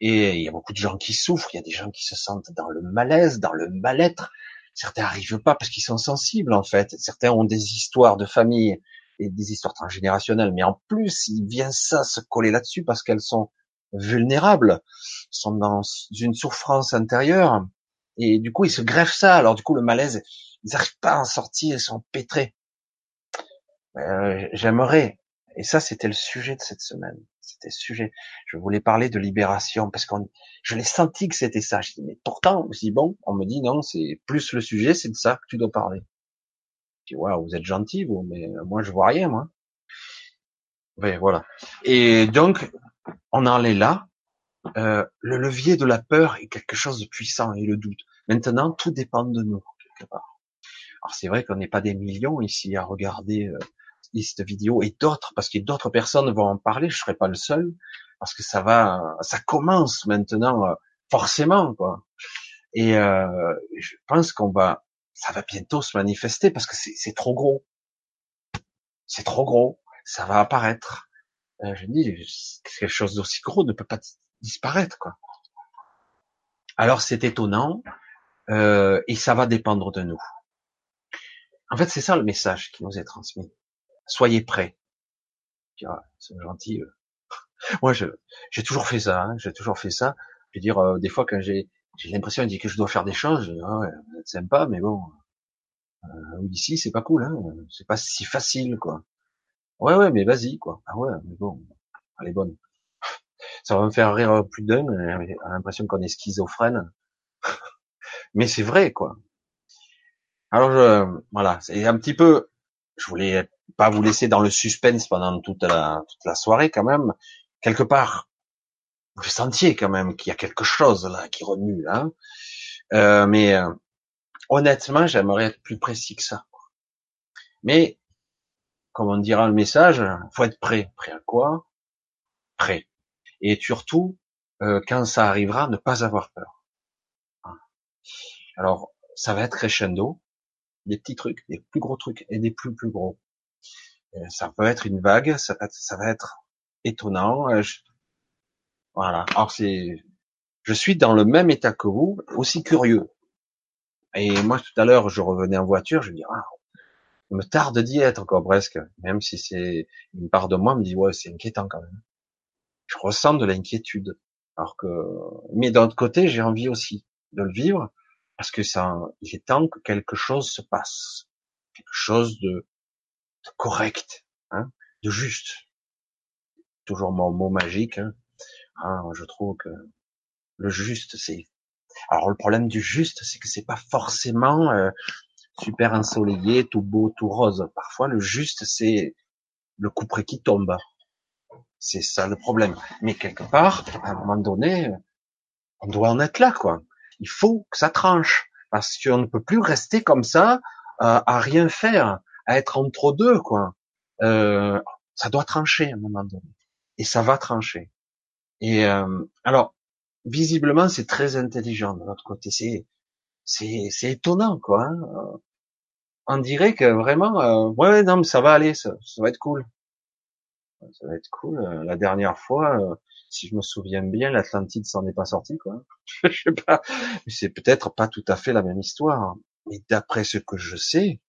Et il y a beaucoup de gens qui souffrent, il y a des gens qui se sentent dans le malaise, dans le mal-être. Certains arrivent pas parce qu'ils sont sensibles en fait. Certains ont des histoires de famille et des histoires transgénérationnelles, mais en plus, il vient ça se coller là-dessus parce qu'elles sont vulnérables, sont dans une souffrance intérieure, et du coup ils se greffent ça. Alors du coup le malaise, ils n'arrivent pas à en sortir, ils sont pétrés. Euh, J'aimerais, et ça c'était le sujet de cette semaine. C'était le sujet. Je voulais parler de libération parce qu'on, je l'ai senti que c'était ça. Je dis mais pourtant, dis bon, on me dit non, c'est plus le sujet, c'est de ça que tu dois parler. Je dis ouais, vous êtes gentil vous, mais moi je vois rien moi. Oui, voilà. Et donc, on en est là. Euh, le levier de la peur est quelque chose de puissant et le doute. Maintenant, tout dépend de nous quelque part. Alors c'est vrai qu'on n'est pas des millions ici à regarder euh, cette vidéo et d'autres, parce que d'autres personnes vont en parler. Je serai pas le seul parce que ça va, ça commence maintenant euh, forcément quoi. Et euh, je pense qu'on va, ça va bientôt se manifester parce que c'est trop gros. c'est trop gros, ça va apparaître. Euh, je dis, quelque chose d'aussi gros ne peut pas disparaître, quoi. Alors c'est étonnant, euh, et ça va dépendre de nous. En fait, c'est ça le message qui nous est transmis. Soyez prêts. c'est gentil. Euh. Moi, j'ai toujours fait ça. Hein, j'ai toujours fait ça. Je veux dire, euh, des fois, quand j'ai l'impression que je dois faire des choses, dis, ah sympa, mais bon, euh, ici, c'est pas cool. Hein, c'est pas si facile, quoi. Ouais, ouais, mais vas-y, quoi. Ah ouais, mais bon, elle est bonne. Ça va me faire rire plus d'un. J'ai l'impression qu'on est schizophrène. mais c'est vrai, quoi. Alors voilà, c'est un petit peu, je voulais pas vous laisser dans le suspense pendant toute la, toute la soirée quand même. Quelque part, vous sentiez quand même qu'il y a quelque chose là qui remue là. Euh, mais euh, honnêtement, j'aimerais être plus précis que ça. Mais comme on dira le message, faut être prêt. Prêt à quoi? Prêt. Et surtout, euh, quand ça arrivera, ne pas avoir peur. Alors, ça va être crescendo des petits trucs, des plus gros trucs et des plus plus gros. Euh, ça peut être une vague, ça, ça va être étonnant. Euh, voilà. Alors c'est, je suis dans le même état que vous, aussi curieux. Et moi tout à l'heure, je revenais en voiture, je me dis ah, me tarde d'y être encore presque, même si c'est une part de moi me dit ouais c'est inquiétant quand même. Je ressens de l'inquiétude, alors que mais d'un autre côté j'ai envie aussi de le vivre parce que ça, il est temps que quelque chose se passe, quelque chose de, correct, hein, de juste. Toujours mon mot magique. Hein. Ah, je trouve que le juste, c'est. Alors le problème du juste, c'est que c'est pas forcément euh, super ensoleillé, tout beau, tout rose. Parfois, le juste, c'est le couperet qui tombe. C'est ça le problème. Mais quelque part, à un moment donné, on doit en être là, quoi il faut que ça tranche parce qu'on ne peut plus rester comme ça euh, à rien faire, à être entre deux quoi. Euh, ça doit trancher à un moment donné et ça va trancher. Et euh, alors visiblement c'est très intelligent de l'autre côté, c'est c'est c'est étonnant quoi. Hein. On dirait que vraiment euh, ouais non mais ça va aller, ça, ça va être cool. Ça va être cool. La dernière fois, si je me souviens bien, l'Atlantide s'en est pas sorti, quoi. je sais pas. C'est peut-être pas tout à fait la même histoire. Mais d'après ce que je sais,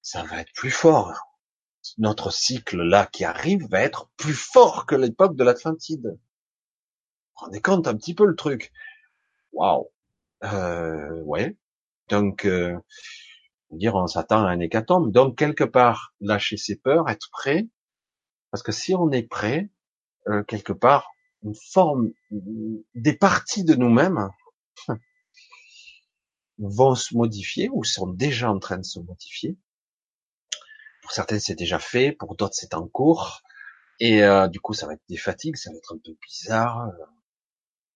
ça va être plus fort. Notre cycle là qui arrive va être plus fort que l'époque de l'Atlantide. Vous rendez compte un petit peu le truc. Waouh. Euh, ouais. Donc, euh, dire on s'attend à un hécatombe. Donc quelque part, lâcher ses peurs, être prêt. Parce que si on est prêt, euh, quelque part une forme des parties de nous-mêmes vont se modifier ou sont déjà en train de se modifier. Pour certaines c'est déjà fait, pour d'autres c'est en cours et euh, du coup ça va être des fatigues, ça va être un peu bizarre, euh,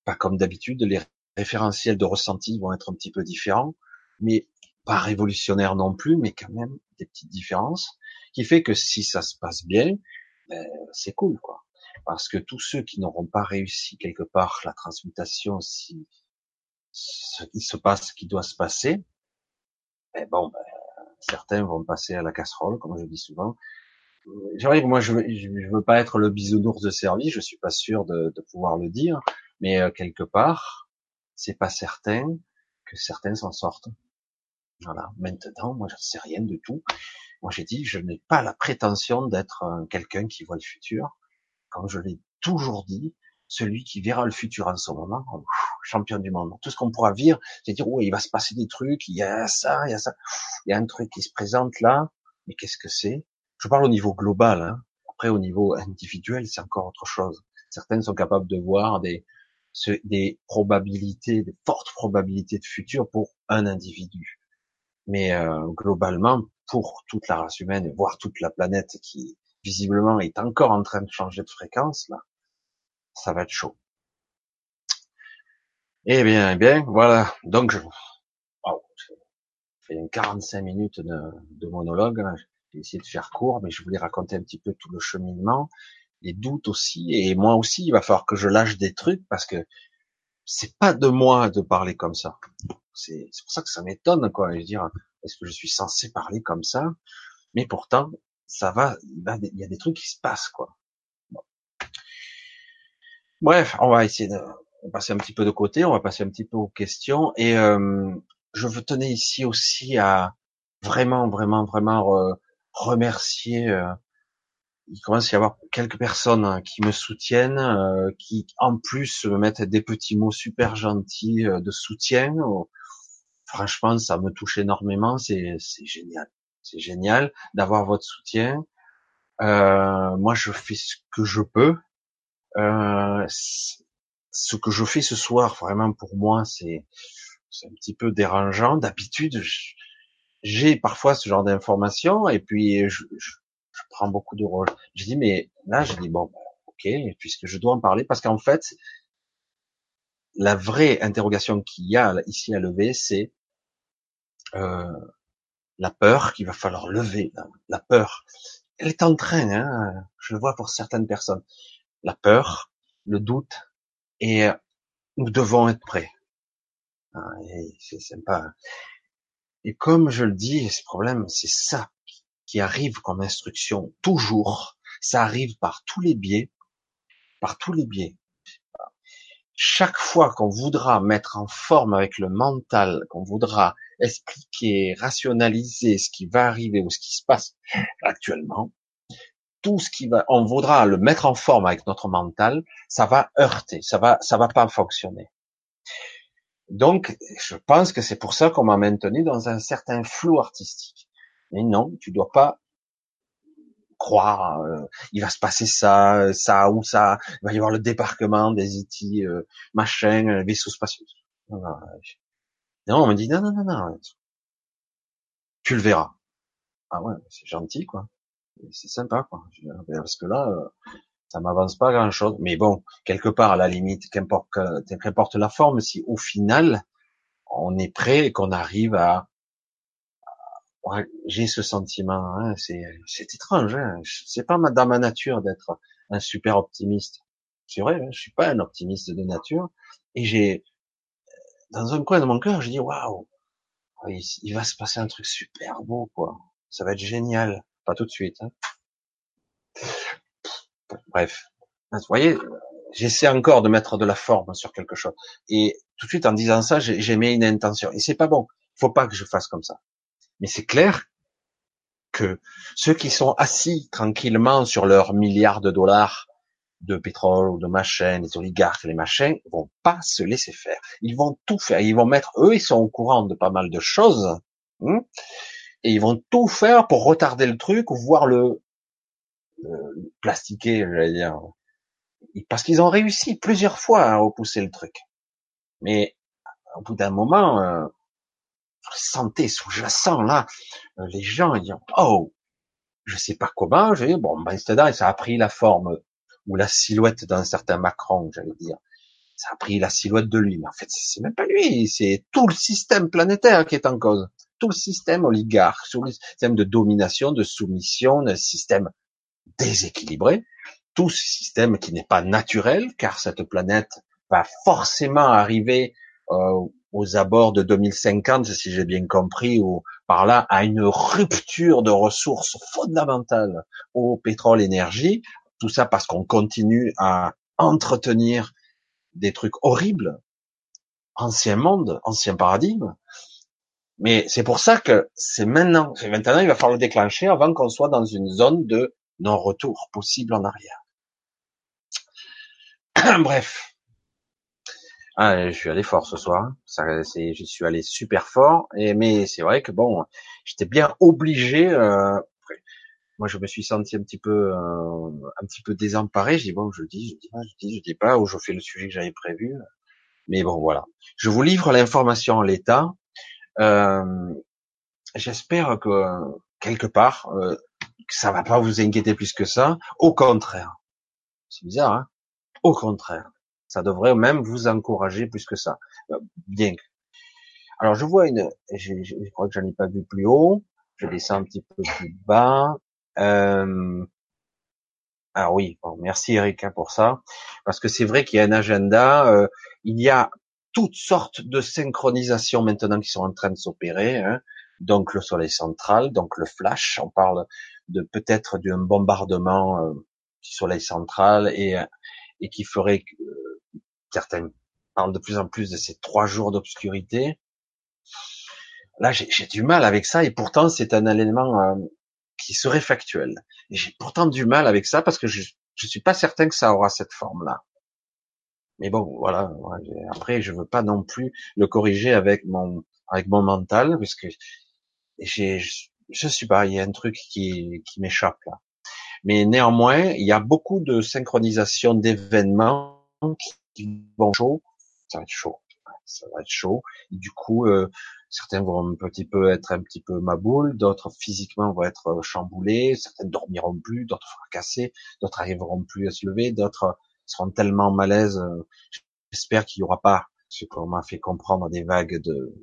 pas comme d'habitude. Les référentiels de ressenti vont être un petit peu différents, mais pas révolutionnaires non plus, mais quand même des petites différences, qui fait que si ça se passe bien, ben, c'est cool quoi parce que tous ceux qui n'auront pas réussi quelque part la transmutation, si ce qui se passe, ce qui doit se passer, ben bon, certains vont passer à la casserole, comme je dis souvent. J'arrive, moi, je, je veux pas être le bisounours de service, je suis pas sûr de, pouvoir le dire, mais euh, quelque part, c'est pas certain que certains s'en sortent. Voilà. Maintenant, moi, je sais rien de tout. Moi, j'ai dit, je n'ai pas la prétention d'être quelqu'un qui voit le futur comme je l'ai toujours dit, celui qui verra le futur en ce moment, champion du monde. Tout ce qu'on pourra vivre, c'est dire, oh, il va se passer des trucs, il y a ça, il y a ça, il y a un truc qui se présente là, mais qu'est-ce que c'est? Je parle au niveau global, hein. après au niveau individuel, c'est encore autre chose. Certaines sont capables de voir des, des probabilités, des fortes probabilités de futur pour un individu. Mais euh, globalement, pour toute la race humaine, voire toute la planète qui visiblement est encore en train de changer de fréquence, là, ça va être chaud. Eh bien, eh bien, voilà. Donc, je, wow, fait 45 minutes de, de monologue. J'ai essayé de faire court, mais je voulais raconter un petit peu tout le cheminement, les doutes aussi, et moi aussi, il va falloir que je lâche des trucs parce que c'est pas de moi de parler comme ça. C'est pour ça que ça m'étonne, quoi. Je veux dire, est-ce que je suis censé parler comme ça? Mais pourtant, ça va, il y a des trucs qui se passent, quoi. Bref, on va essayer de passer un petit peu de côté, on va passer un petit peu aux questions. Et euh, je veux tenir ici aussi à vraiment, vraiment, vraiment remercier. Euh, il commence à y avoir quelques personnes hein, qui me soutiennent, euh, qui en plus me mettent des petits mots super gentils de soutien. Franchement, ça me touche énormément. C'est génial. C'est génial d'avoir votre soutien. moi, je fais ce que je peux euh, ce que je fais ce soir, vraiment pour moi, c'est c'est un petit peu dérangeant. D'habitude, j'ai parfois ce genre d'informations et puis je, je, je, prends beaucoup de rôle. Je dis mais là, je dis bon, ok, puisque je dois en parler parce qu'en fait, la vraie interrogation qu'il y a ici à lever, c'est euh, la peur qu'il va falloir lever. La, peur, elle est en train, hein, je le vois pour certaines personnes la peur, le doute, et euh, nous devons être prêts. Ah, c'est sympa. Et comme je le dis, ce problème, c'est ça qui arrive comme instruction, toujours. Ça arrive par tous les biais, par tous les biais. Chaque fois qu'on voudra mettre en forme avec le mental, qu'on voudra expliquer, rationaliser ce qui va arriver ou ce qui se passe actuellement, tout ce qui va, on voudra le mettre en forme avec notre mental, ça va heurter, ça va, ça va pas fonctionner. Donc, je pense que c'est pour ça qu'on m'a maintenu dans un certain flou artistique. Mais non, tu dois pas croire, euh, il va se passer ça, ça ou ça, il va y avoir le débarquement des IT, euh, machin, vaisseaux spatiaux. Non, on me dit non, non, non, non, tu le verras. Ah ouais, c'est gentil, quoi c'est sympa, quoi. Parce que là, euh, ça m'avance pas grand chose. Mais bon, quelque part, à la limite, qu'importe, qu'importe la forme, si au final, on est prêt et qu'on arrive à, j'ai ce sentiment, hein, c'est, c'est étrange, hein. c'est pas dans ma nature d'être un super optimiste. C'est vrai, hein, je suis pas un optimiste de nature. Et j'ai, dans un coin de mon cœur, je dis, waouh, il va se passer un truc super beau, quoi. Ça va être génial. Pas tout de suite. Hein. Bref. Vous voyez, j'essaie encore de mettre de la forme sur quelque chose. Et tout de suite, en disant ça, j'ai mis une intention. Et c'est pas bon. Faut pas que je fasse comme ça. Mais c'est clair que ceux qui sont assis tranquillement sur leurs milliards de dollars de pétrole ou de machins, les oligarques, les machins, vont pas se laisser faire. Ils vont tout faire. Ils vont mettre, eux, ils sont au courant de pas mal de choses. Hein et ils vont tout faire pour retarder le truc ou voir le, le plastiquer, j'allais dire, parce qu'ils ont réussi plusieurs fois à repousser le truc. Mais au bout d'un moment, euh, santé sous-jacent là, euh, les gens ils disent oh, je sais pas comment, j'ai bon ben ça a pris la forme ou la silhouette d'un certain Macron, j'allais dire. Ça a pris la silhouette de lui, mais en fait c'est même pas lui, c'est tout le système planétaire qui est en cause tout le système oligarque, tout le système de domination, de soumission, un système déséquilibré, tout ce système qui n'est pas naturel, car cette planète va forcément arriver euh, aux abords de 2050, si j'ai bien compris, ou par là, à une rupture de ressources fondamentales au pétrole, énergie, tout ça parce qu'on continue à entretenir des trucs horribles, ancien monde, ancien paradigme, mais c'est pour ça que c'est maintenant. Maintenant, il va falloir le déclencher avant qu'on soit dans une zone de non-retour possible en arrière. Bref. Ah, je suis allé fort ce soir. Ça, c'est, je suis allé super fort. Mais c'est vrai que bon, j'étais bien obligé. Euh, moi, je me suis senti un petit peu, euh, un petit peu désemparé. Je dis bon, je dis, je dis pas, je dis, je dis pas, ou je fais le sujet que j'avais prévu. Mais bon, voilà. Je vous livre l'information en l'état. Euh, j'espère que quelque part, euh, ça va pas vous inquiéter plus que ça. Au contraire, c'est bizarre, hein Au contraire, ça devrait même vous encourager plus que ça. Euh, bien. Alors je vois une, je, crois que j'en ai pas vu plus haut. Je descends un petit peu plus bas. Euh, ah oui, merci Erika pour ça, parce que c'est vrai qu'il y a un agenda. Euh, il y a toutes sortes de synchronisations maintenant qui sont en train de s'opérer. Hein. Donc le soleil central, donc le flash, on parle de peut-être d'un bombardement euh, du soleil central et, et qui ferait que euh, certains parlent de plus en plus de ces trois jours d'obscurité. Là, j'ai du mal avec ça et pourtant c'est un élément euh, qui serait factuel. Et j'ai pourtant du mal avec ça parce que je je suis pas certain que ça aura cette forme-là. Mais bon, voilà. Après, je veux pas non plus le corriger avec mon avec mon mental parce que j'ai je sais pas, il y a un truc qui qui m'échappe là. Mais néanmoins, il y a beaucoup de synchronisation d'événements qui vont chaud. Ça va être chaud. Ça va être chaud. Du coup, euh, certains vont un petit peu être un petit peu maboule, d'autres physiquement vont être euh, chamboulés, certains dormiront plus, d'autres fracassés, d'autres arriveront plus à se lever, d'autres seront tellement malaises. Euh, j'espère qu'il n'y aura pas ce qu'on m'a fait comprendre des vagues de,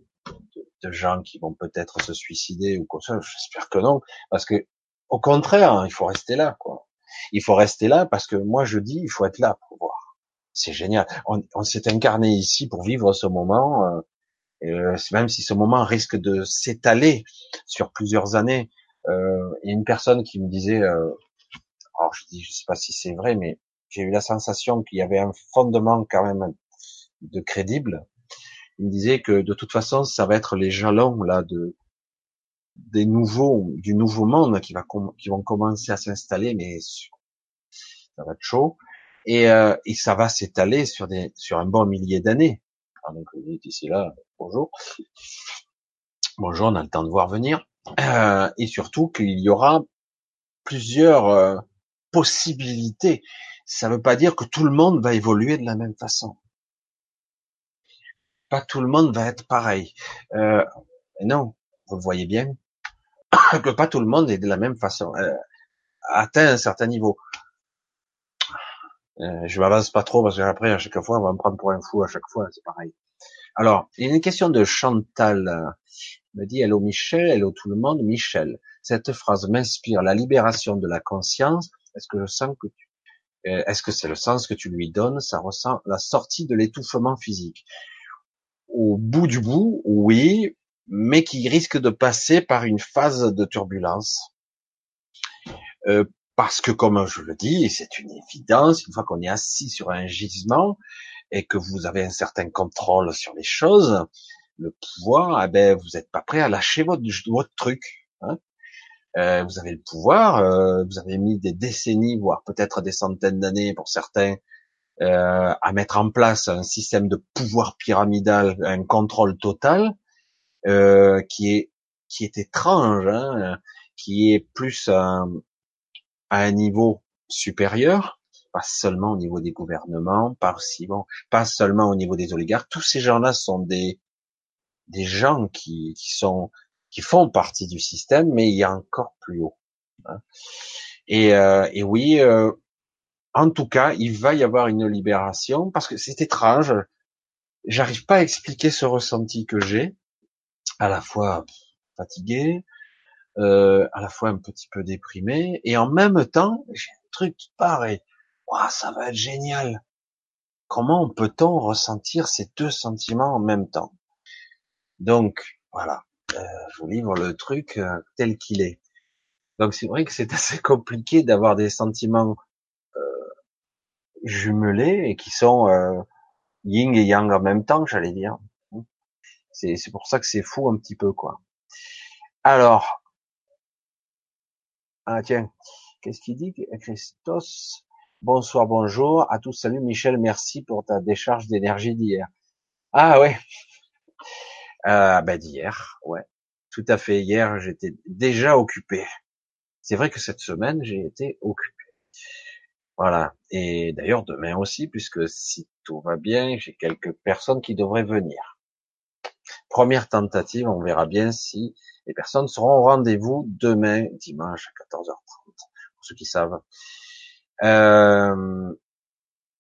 de, gens qui vont peut-être se suicider ou quoi. J'espère que non, parce que au contraire, hein, il faut rester là, quoi. Il faut rester là parce que moi je dis, il faut être là pour voir. C'est génial. On, on s'est incarné ici pour vivre ce moment. Euh, même si ce moment risque de s'étaler sur plusieurs années. Euh, il y a une personne qui me disait, euh, alors je dis, je sais pas si c'est vrai, mais j'ai eu la sensation qu'il y avait un fondement quand même de crédible. Il me disait que de toute façon, ça va être les jalons là de des nouveaux du nouveau monde qui va qui vont commencer à s'installer, mais ça va être chaud et, euh, et ça va s'étaler sur des sur un bon millier d'années. Bonjour. Bonjour, on a le temps de voir venir. Euh, et surtout qu'il y aura plusieurs euh, possibilités. Ça ne veut pas dire que tout le monde va évoluer de la même façon. Pas tout le monde va être pareil. Euh, non, vous voyez bien, que pas tout le monde est de la même façon, euh, atteint un certain niveau. Euh, je m'avance pas trop parce qu'après, à chaque fois, on va me prendre pour un fou à chaque fois, c'est pareil. Alors, il y a une question de Chantal. Il me dit, hello Michel, hello tout le monde. Michel, cette phrase m'inspire la libération de la conscience. Est-ce que je sens que tu, euh, est-ce que c'est le sens que tu lui donnes? Ça ressent la sortie de l'étouffement physique. Au bout du bout, oui, mais qui risque de passer par une phase de turbulence. Euh, parce que, comme je le dis, c'est une évidence, une fois qu'on est assis sur un gisement et que vous avez un certain contrôle sur les choses, le pouvoir, eh ben, vous n'êtes pas prêt à lâcher votre, votre truc. Hein euh, vous avez le pouvoir, euh, vous avez mis des décennies, voire peut-être des centaines d'années pour certains, euh, à mettre en place un système de pouvoir pyramidal, un contrôle total, euh, qui est qui est étrange, hein, qui est plus à un niveau supérieur, pas seulement au niveau des gouvernements, pas aussi bon, pas seulement au niveau des oligarques. Tous ces gens-là sont des des gens qui, qui sont qui font partie du système, mais il y a encore plus haut. Hein. Et, euh, et oui, euh, en tout cas, il va y avoir une libération parce que c'est étrange. J'arrive pas à expliquer ce ressenti que j'ai, à la fois fatigué, euh, à la fois un petit peu déprimé, et en même temps, j'ai un truc qui paraît, ça va être génial. Comment peut-on ressentir ces deux sentiments en même temps? Donc, voilà, euh, je vous livre le truc euh, tel qu'il est. Donc c'est vrai que c'est assez compliqué d'avoir des sentiments euh, jumelés et qui sont euh, yin et yang en même temps, j'allais dire. C'est pour ça que c'est fou un petit peu, quoi. Alors, ah tiens, qu'est-ce qu'il dit Christos? Bonsoir, bonjour à tous. Salut Michel, merci pour ta décharge d'énergie d'hier. Ah ouais, euh, ben d'hier, ouais, tout à fait. Hier, j'étais déjà occupé. C'est vrai que cette semaine, j'ai été occupé. Voilà. Et d'ailleurs demain aussi, puisque si tout va bien, j'ai quelques personnes qui devraient venir. Première tentative, on verra bien si les personnes seront au rendez-vous demain, dimanche à 14h30, pour ceux qui savent. Euh,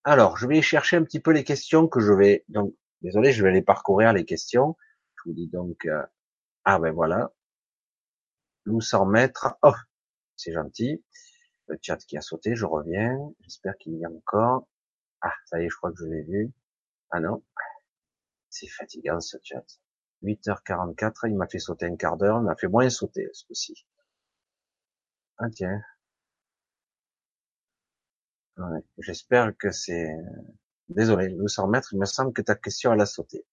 alors, je vais chercher un petit peu les questions que je vais, donc, désolé, je vais les parcourir, les questions. Je vous dis donc, euh, ah ben voilà, nous 100 mètres, oh, c'est gentil. Le chat qui a sauté, je reviens. J'espère qu'il y a encore. Ah, ça y est, je crois que je l'ai vu. Ah non. C'est fatigant ce chat. 8h44, il m'a fait sauter un quart d'heure, il m'a fait moins sauter ce coup-ci. Ah tiens. J'espère que c'est... Désolé, sans mettre, il me semble que ta question elle a sauté.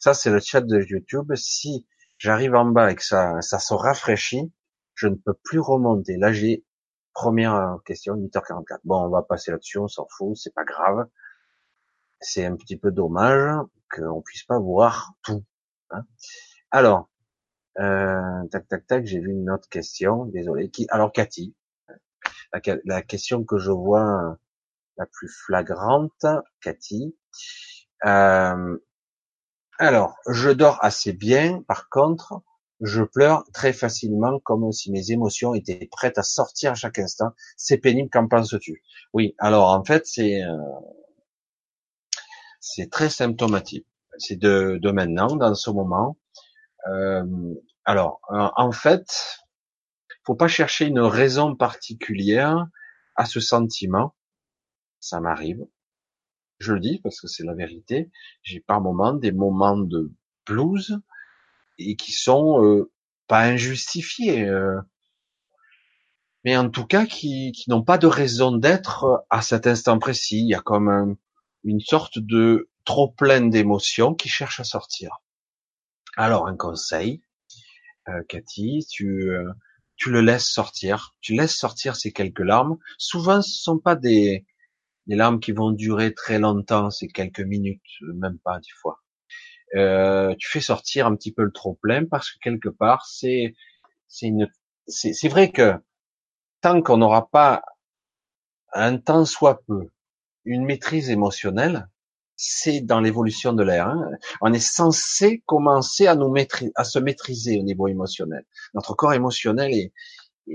Ça c'est le chat de YouTube. Si j'arrive en bas et que ça, ça se rafraîchit, je ne peux plus remonter. Là j'ai première question, 8h44. Bon, on va passer là-dessus, on s'en fout, c'est pas grave. C'est un petit peu dommage qu'on puisse pas voir tout. Hein. Alors, euh, tac, tac, tac, j'ai vu une autre question, désolé. Alors, Cathy, la, question que je vois la plus flagrante, Cathy. Euh, alors, je dors assez bien, par contre, je pleure très facilement, comme si mes émotions étaient prêtes à sortir à chaque instant. C'est pénible, qu'en penses-tu? Oui, alors en fait, c'est euh, c'est très symptomatique. C'est de, de maintenant, dans ce moment. Euh, alors, en fait, faut pas chercher une raison particulière à ce sentiment. Ça m'arrive. Je le dis parce que c'est la vérité. J'ai par moments des moments de blues et qui sont euh, pas injustifiés, euh, mais en tout cas qui, qui n'ont pas de raison d'être à cet instant précis. Il y a comme une sorte de trop plein d'émotions qui cherche à sortir. Alors un conseil, euh, Cathy, tu euh, tu le laisses sortir, tu laisses sortir ces quelques larmes. Souvent, ce sont pas des des larmes qui vont durer très longtemps, c'est quelques minutes, même pas des fois. Euh, tu fais sortir un petit peu le trop plein parce que quelque part, c'est c'est une c'est vrai que tant qu'on n'aura pas un temps soit peu une maîtrise émotionnelle, c'est dans l'évolution de l'air. Hein. On est censé commencer à nous maîtriser, à se maîtriser au niveau émotionnel. Notre corps émotionnel est,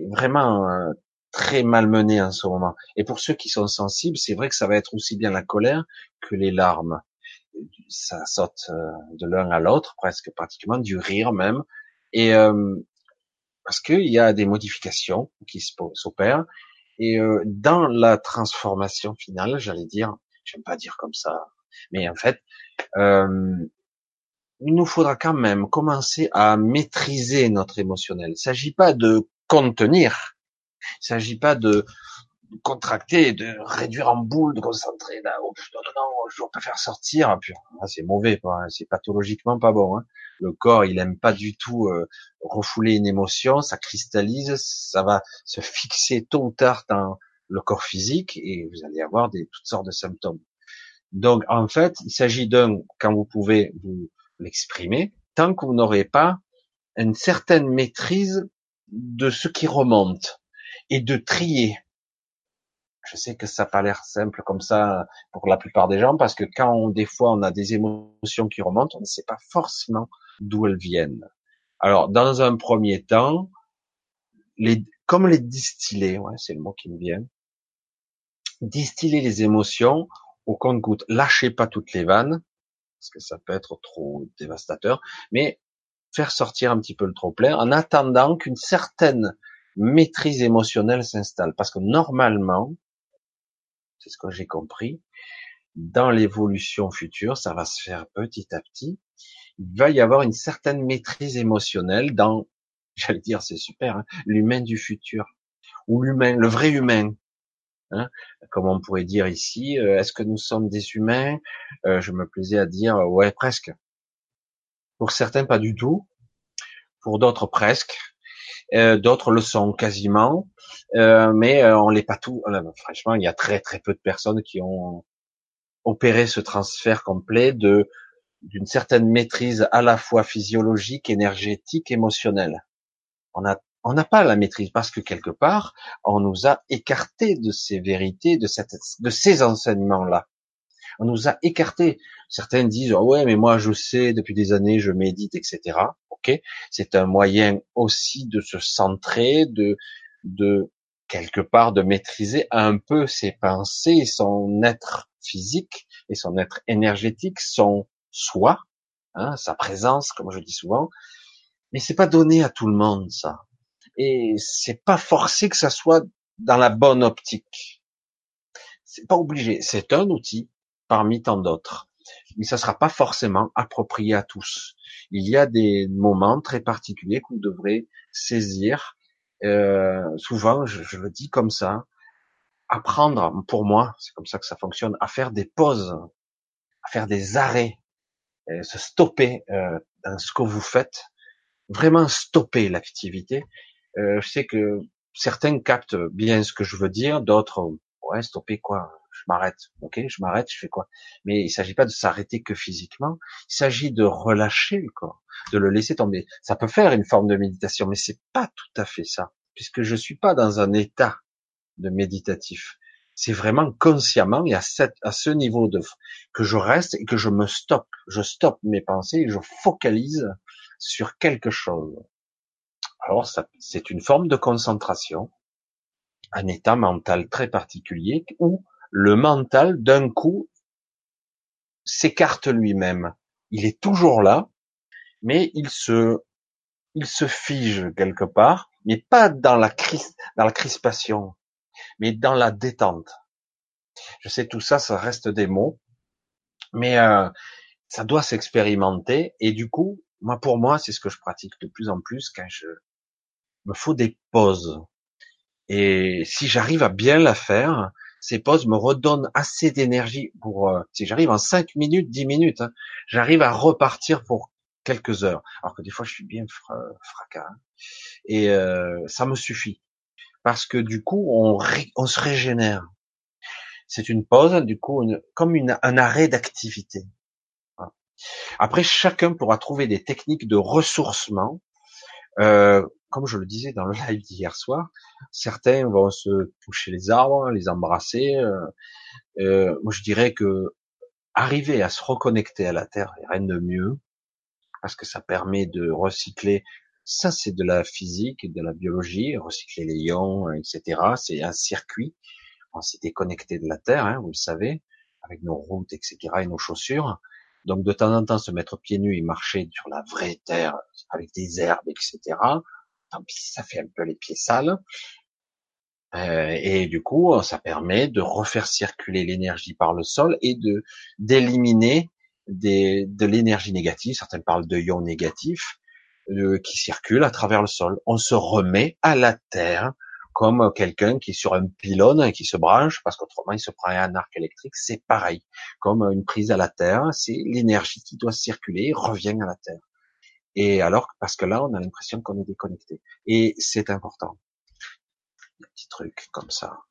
vraiment euh, très malmené en ce moment. Et pour ceux qui sont sensibles, c'est vrai que ça va être aussi bien la colère que les larmes. Ça saute euh, de l'un à l'autre, presque pratiquement, du rire même. Et euh, parce qu'il y a des modifications qui s'opèrent. Et dans la transformation finale, j'allais dire, j'aime pas dire comme ça, mais en fait, euh, il nous faudra quand même commencer à maîtriser notre émotionnel. Il ne s'agit pas de contenir, il ne s'agit pas de contracter, de réduire en boule, de concentrer. Là, oh, non, non, non, je dois pas faire sortir. Ah, c'est mauvais, c'est pathologiquement pas bon. Hein. Le corps, il aime pas du tout euh, refouler une émotion, ça cristallise, ça va se fixer tôt ou tard dans le corps physique et vous allez avoir des toutes sortes de symptômes. Donc, en fait, il s'agit d'un, quand vous pouvez vous l'exprimer, tant que vous n'aurez pas une certaine maîtrise de ce qui remonte et de trier. Je sais que ça n'a pas l'air simple comme ça pour la plupart des gens parce que quand des fois on a des émotions qui remontent, on ne sait pas forcément d'où elles viennent. Alors, dans un premier temps, les, comme les distiller, ouais, c'est le mot qui me vient, distiller les émotions, au compte-goutte. Lâchez pas toutes les vannes, parce que ça peut être trop dévastateur, mais faire sortir un petit peu le trop plein en attendant qu'une certaine maîtrise émotionnelle s'installe. Parce que normalement, c'est ce que j'ai compris, dans l'évolution future, ça va se faire petit à petit. Il va y avoir une certaine maîtrise émotionnelle dans, j'allais dire, c'est super, hein, l'humain du futur, ou l'humain, le vrai humain, Hein, comme on pourrait dire ici, euh, est-ce que nous sommes des humains? Euh, Je me plaisais à dire, ouais, presque. Pour certains, pas du tout. Pour d'autres, presque. Euh, d'autres le sont quasiment, mais on l'est pas tout. franchement, il y a très très peu de personnes qui ont opéré ce transfert complet d'une certaine maîtrise à la fois physiologique, énergétique, émotionnelle. On n'a pas la maîtrise parce que quelque part, on nous a écarté de ces vérités, de, ces enseignements-là. On nous a écarté. Certains disent oh ouais, mais moi je sais depuis des années, je médite, etc. Ok, c'est un moyen aussi de se centrer, de de quelque part de maîtriser un peu ses pensées, son être physique et son être énergétique, son soi, hein, sa présence, comme je dis souvent. Mais c'est pas donné à tout le monde ça et c'est pas forcé que ça soit dans la bonne optique. C'est pas obligé. C'est un outil parmi tant d'autres, mais ça sera pas forcément approprié à tous. Il y a des moments très particuliers que vous devrez saisir Euh, souvent, je, je, le dis comme ça, apprendre, pour moi, c'est comme ça que ça fonctionne, à faire des pauses, à faire des arrêts, se stopper euh, dans ce que vous faites, vraiment stopper l'activité. Euh, je sais que certains captent bien ce que je veux dire, d'autres, ouais, stopper quoi Je m'arrête, ok, je m'arrête, je fais quoi? Mais il s'agit pas de s'arrêter que physiquement, il s'agit de relâcher le corps, de le laisser tomber. Ça peut faire une forme de méditation, mais c'est pas tout à fait ça, puisque je suis pas dans un état de méditatif. C'est vraiment consciemment et à, cette, à ce niveau de que je reste et que je me stoppe. Je stoppe mes pensées et je focalise sur quelque chose. Alors, c'est une forme de concentration, un état mental très particulier où le mental, d'un coup, s'écarte lui-même. Il est toujours là, mais il se, il se fige quelque part, mais pas dans la, dans la crispation, mais dans la détente. Je sais tout ça, ça reste des mots, mais euh, ça doit s'expérimenter. Et du coup, moi, pour moi, c'est ce que je pratique de plus en plus quand je me faut des pauses. Et si j'arrive à bien la faire, ces pauses me redonnent assez d'énergie pour, euh, si j'arrive en 5 minutes, 10 minutes, hein, j'arrive à repartir pour quelques heures. Alors que des fois, je suis bien fracas. Hein. Et euh, ça me suffit. Parce que du coup, on, se régénère. C'est une pause, du coup, comme un arrêt d'activité. Après, chacun pourra trouver des techniques de ressourcement. Euh, comme je le disais dans le live d'hier soir, certains vont se toucher les arbres, les embrasser. Euh, euh, moi, je dirais que arriver à se reconnecter à la terre, rien de mieux, parce que ça permet de recycler. Ça, c'est de la physique de la biologie, recycler les ions, etc. C'est un circuit. On s'est déconnecté de la terre, hein, vous le savez, avec nos routes, etc. et nos chaussures. Donc de temps en temps se mettre pieds nus et marcher sur la vraie terre avec des herbes, etc. Tant pis, ça fait un peu les pieds sales. Euh, et du coup, ça permet de refaire circuler l'énergie par le sol et de d'éliminer de l'énergie négative. Certains parlent de ions négatifs euh, qui circulent à travers le sol. On se remet à la terre comme quelqu'un qui est sur un pylône et qui se branche, parce qu'autrement il se prend un arc électrique, c'est pareil. Comme une prise à la terre, c'est l'énergie qui doit circuler, revient à la terre. Et alors, parce que là, on a l'impression qu'on est déconnecté. Et c'est important. Un petit truc comme ça.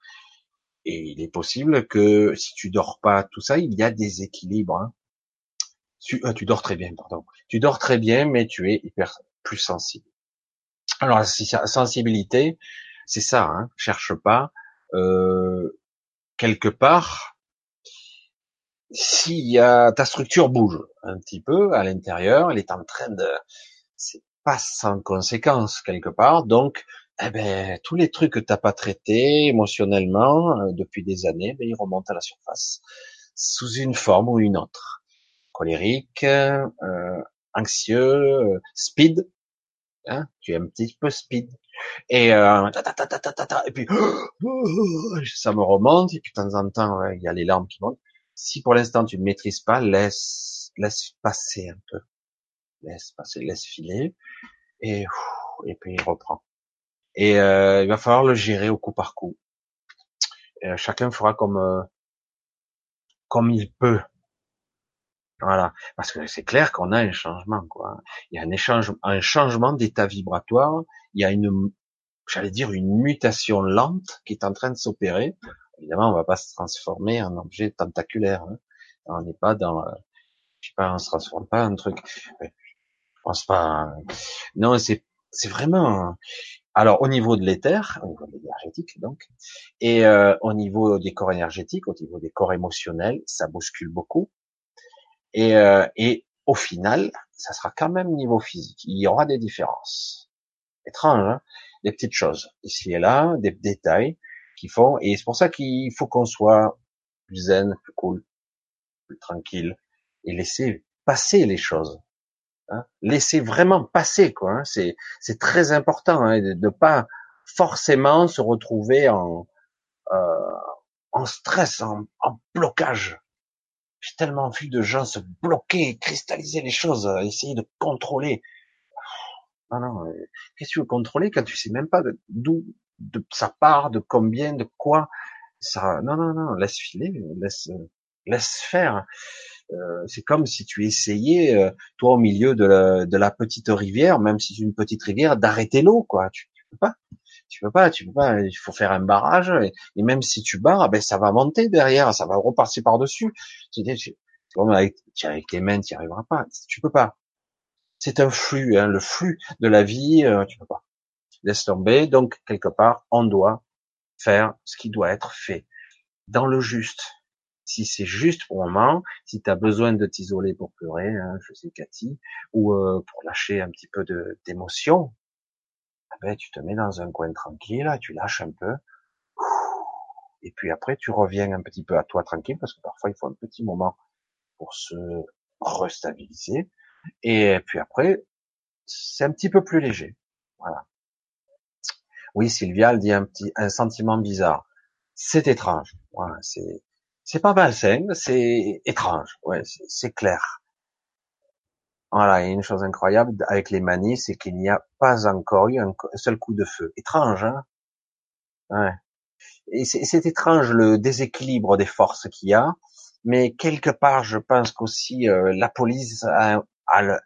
Et il est possible que si tu dors pas tout ça, il y a des équilibres. Hein. Tu, euh, tu dors très bien, pardon. Tu dors très bien, mais tu es hyper plus sensible. Alors la sensibilité, c'est ça, hein, cherche pas. Euh, quelque part, s'il y a ta structure bouge un petit peu à l'intérieur, elle est en train de, c'est pas sans conséquence quelque part. Donc, eh ben, tous les trucs que t'as pas traités émotionnellement euh, depuis des années, ben, ils remontent à la surface sous une forme ou une autre. Colérique, euh, anxieux, euh, speed, hein, tu es un petit peu speed. Et, euh, et puis ça me remonte, et puis de temps en temps, il y a les larmes qui montent. Si pour l'instant tu ne maîtrises pas, laisse, laisse passer un peu. Laisse passer, laisse filer, et, et puis il reprend. Et euh, il va falloir le gérer au coup par coup. Et chacun fera comme euh, comme il peut. Voilà, parce que c'est clair qu'on a un changement, quoi. Il y a un échange, un changement d'état vibratoire. Il y a une, j'allais dire, une mutation lente qui est en train de s'opérer. Évidemment, on va pas se transformer en objet tentaculaire. Hein. On n'est pas dans, euh, je sais pas, on se transforme pas en truc. Je pense pas. Non, c'est, c'est vraiment. Alors, au niveau de l'éther, au niveau de donc, et euh, au niveau des corps énergétiques, au niveau des corps émotionnels, ça bouscule beaucoup et, euh, et au final, ça sera quand même niveau physique. Il y aura des différences. Étrange, hein? Des petites choses ici et là, des détails qui font. Et c'est pour ça qu'il faut qu'on soit plus zen, plus cool, plus tranquille et laisser passer les choses. Hein? Laisser vraiment passer, quoi. Hein? C'est c'est très important hein, de ne pas forcément se retrouver en euh, en stress, en, en blocage. J'ai tellement vu de gens se bloquer, cristalliser les choses, essayer de contrôler. Non, non. Qu'est-ce que tu veux contrôler quand tu sais même pas d'où de sa part, de combien, de quoi ça Non, non, non. Laisse filer, laisse laisse faire. Euh, c'est comme si tu essayais, euh, toi au milieu de la, de la petite rivière, même si c'est une petite rivière, d'arrêter l'eau, quoi. Tu, tu peux pas. Tu peux pas, tu peux pas. Il faut faire un barrage et, même si tu barres, ben ça va monter derrière, ça va repasser par dessus. Tu, tu, avec, avec tes mains, tu n'y arriveras pas. Tu peux pas. C'est un flux, hein, le flux de la vie. Euh, tu peux pas. Laisse tomber. Donc quelque part, on doit faire ce qui doit être fait dans le juste. Si c'est juste pour le moment, si tu as besoin de t'isoler pour pleurer, hein, je sais Cathy, ou euh, pour lâcher un petit peu d'émotion, ben, tu te mets dans un coin tranquille, tu lâches un peu, et puis après tu reviens un petit peu à toi tranquille, parce que parfois il faut un petit moment pour se restabiliser, et puis après c'est un petit peu plus léger. Voilà. Oui, Sylvia, elle dit un petit, un sentiment bizarre. C'est étrange. Voilà, c'est, c'est pas malsain, c'est étrange. Ouais, c'est clair. Voilà, il y a une chose incroyable avec les manies, c'est qu'il n'y a pas encore eu un seul coup de feu. Étrange, hein? Ouais. Et c'est étrange le déséquilibre des forces qu'il y a, mais quelque part, je pense qu'aussi euh, la police a, a le,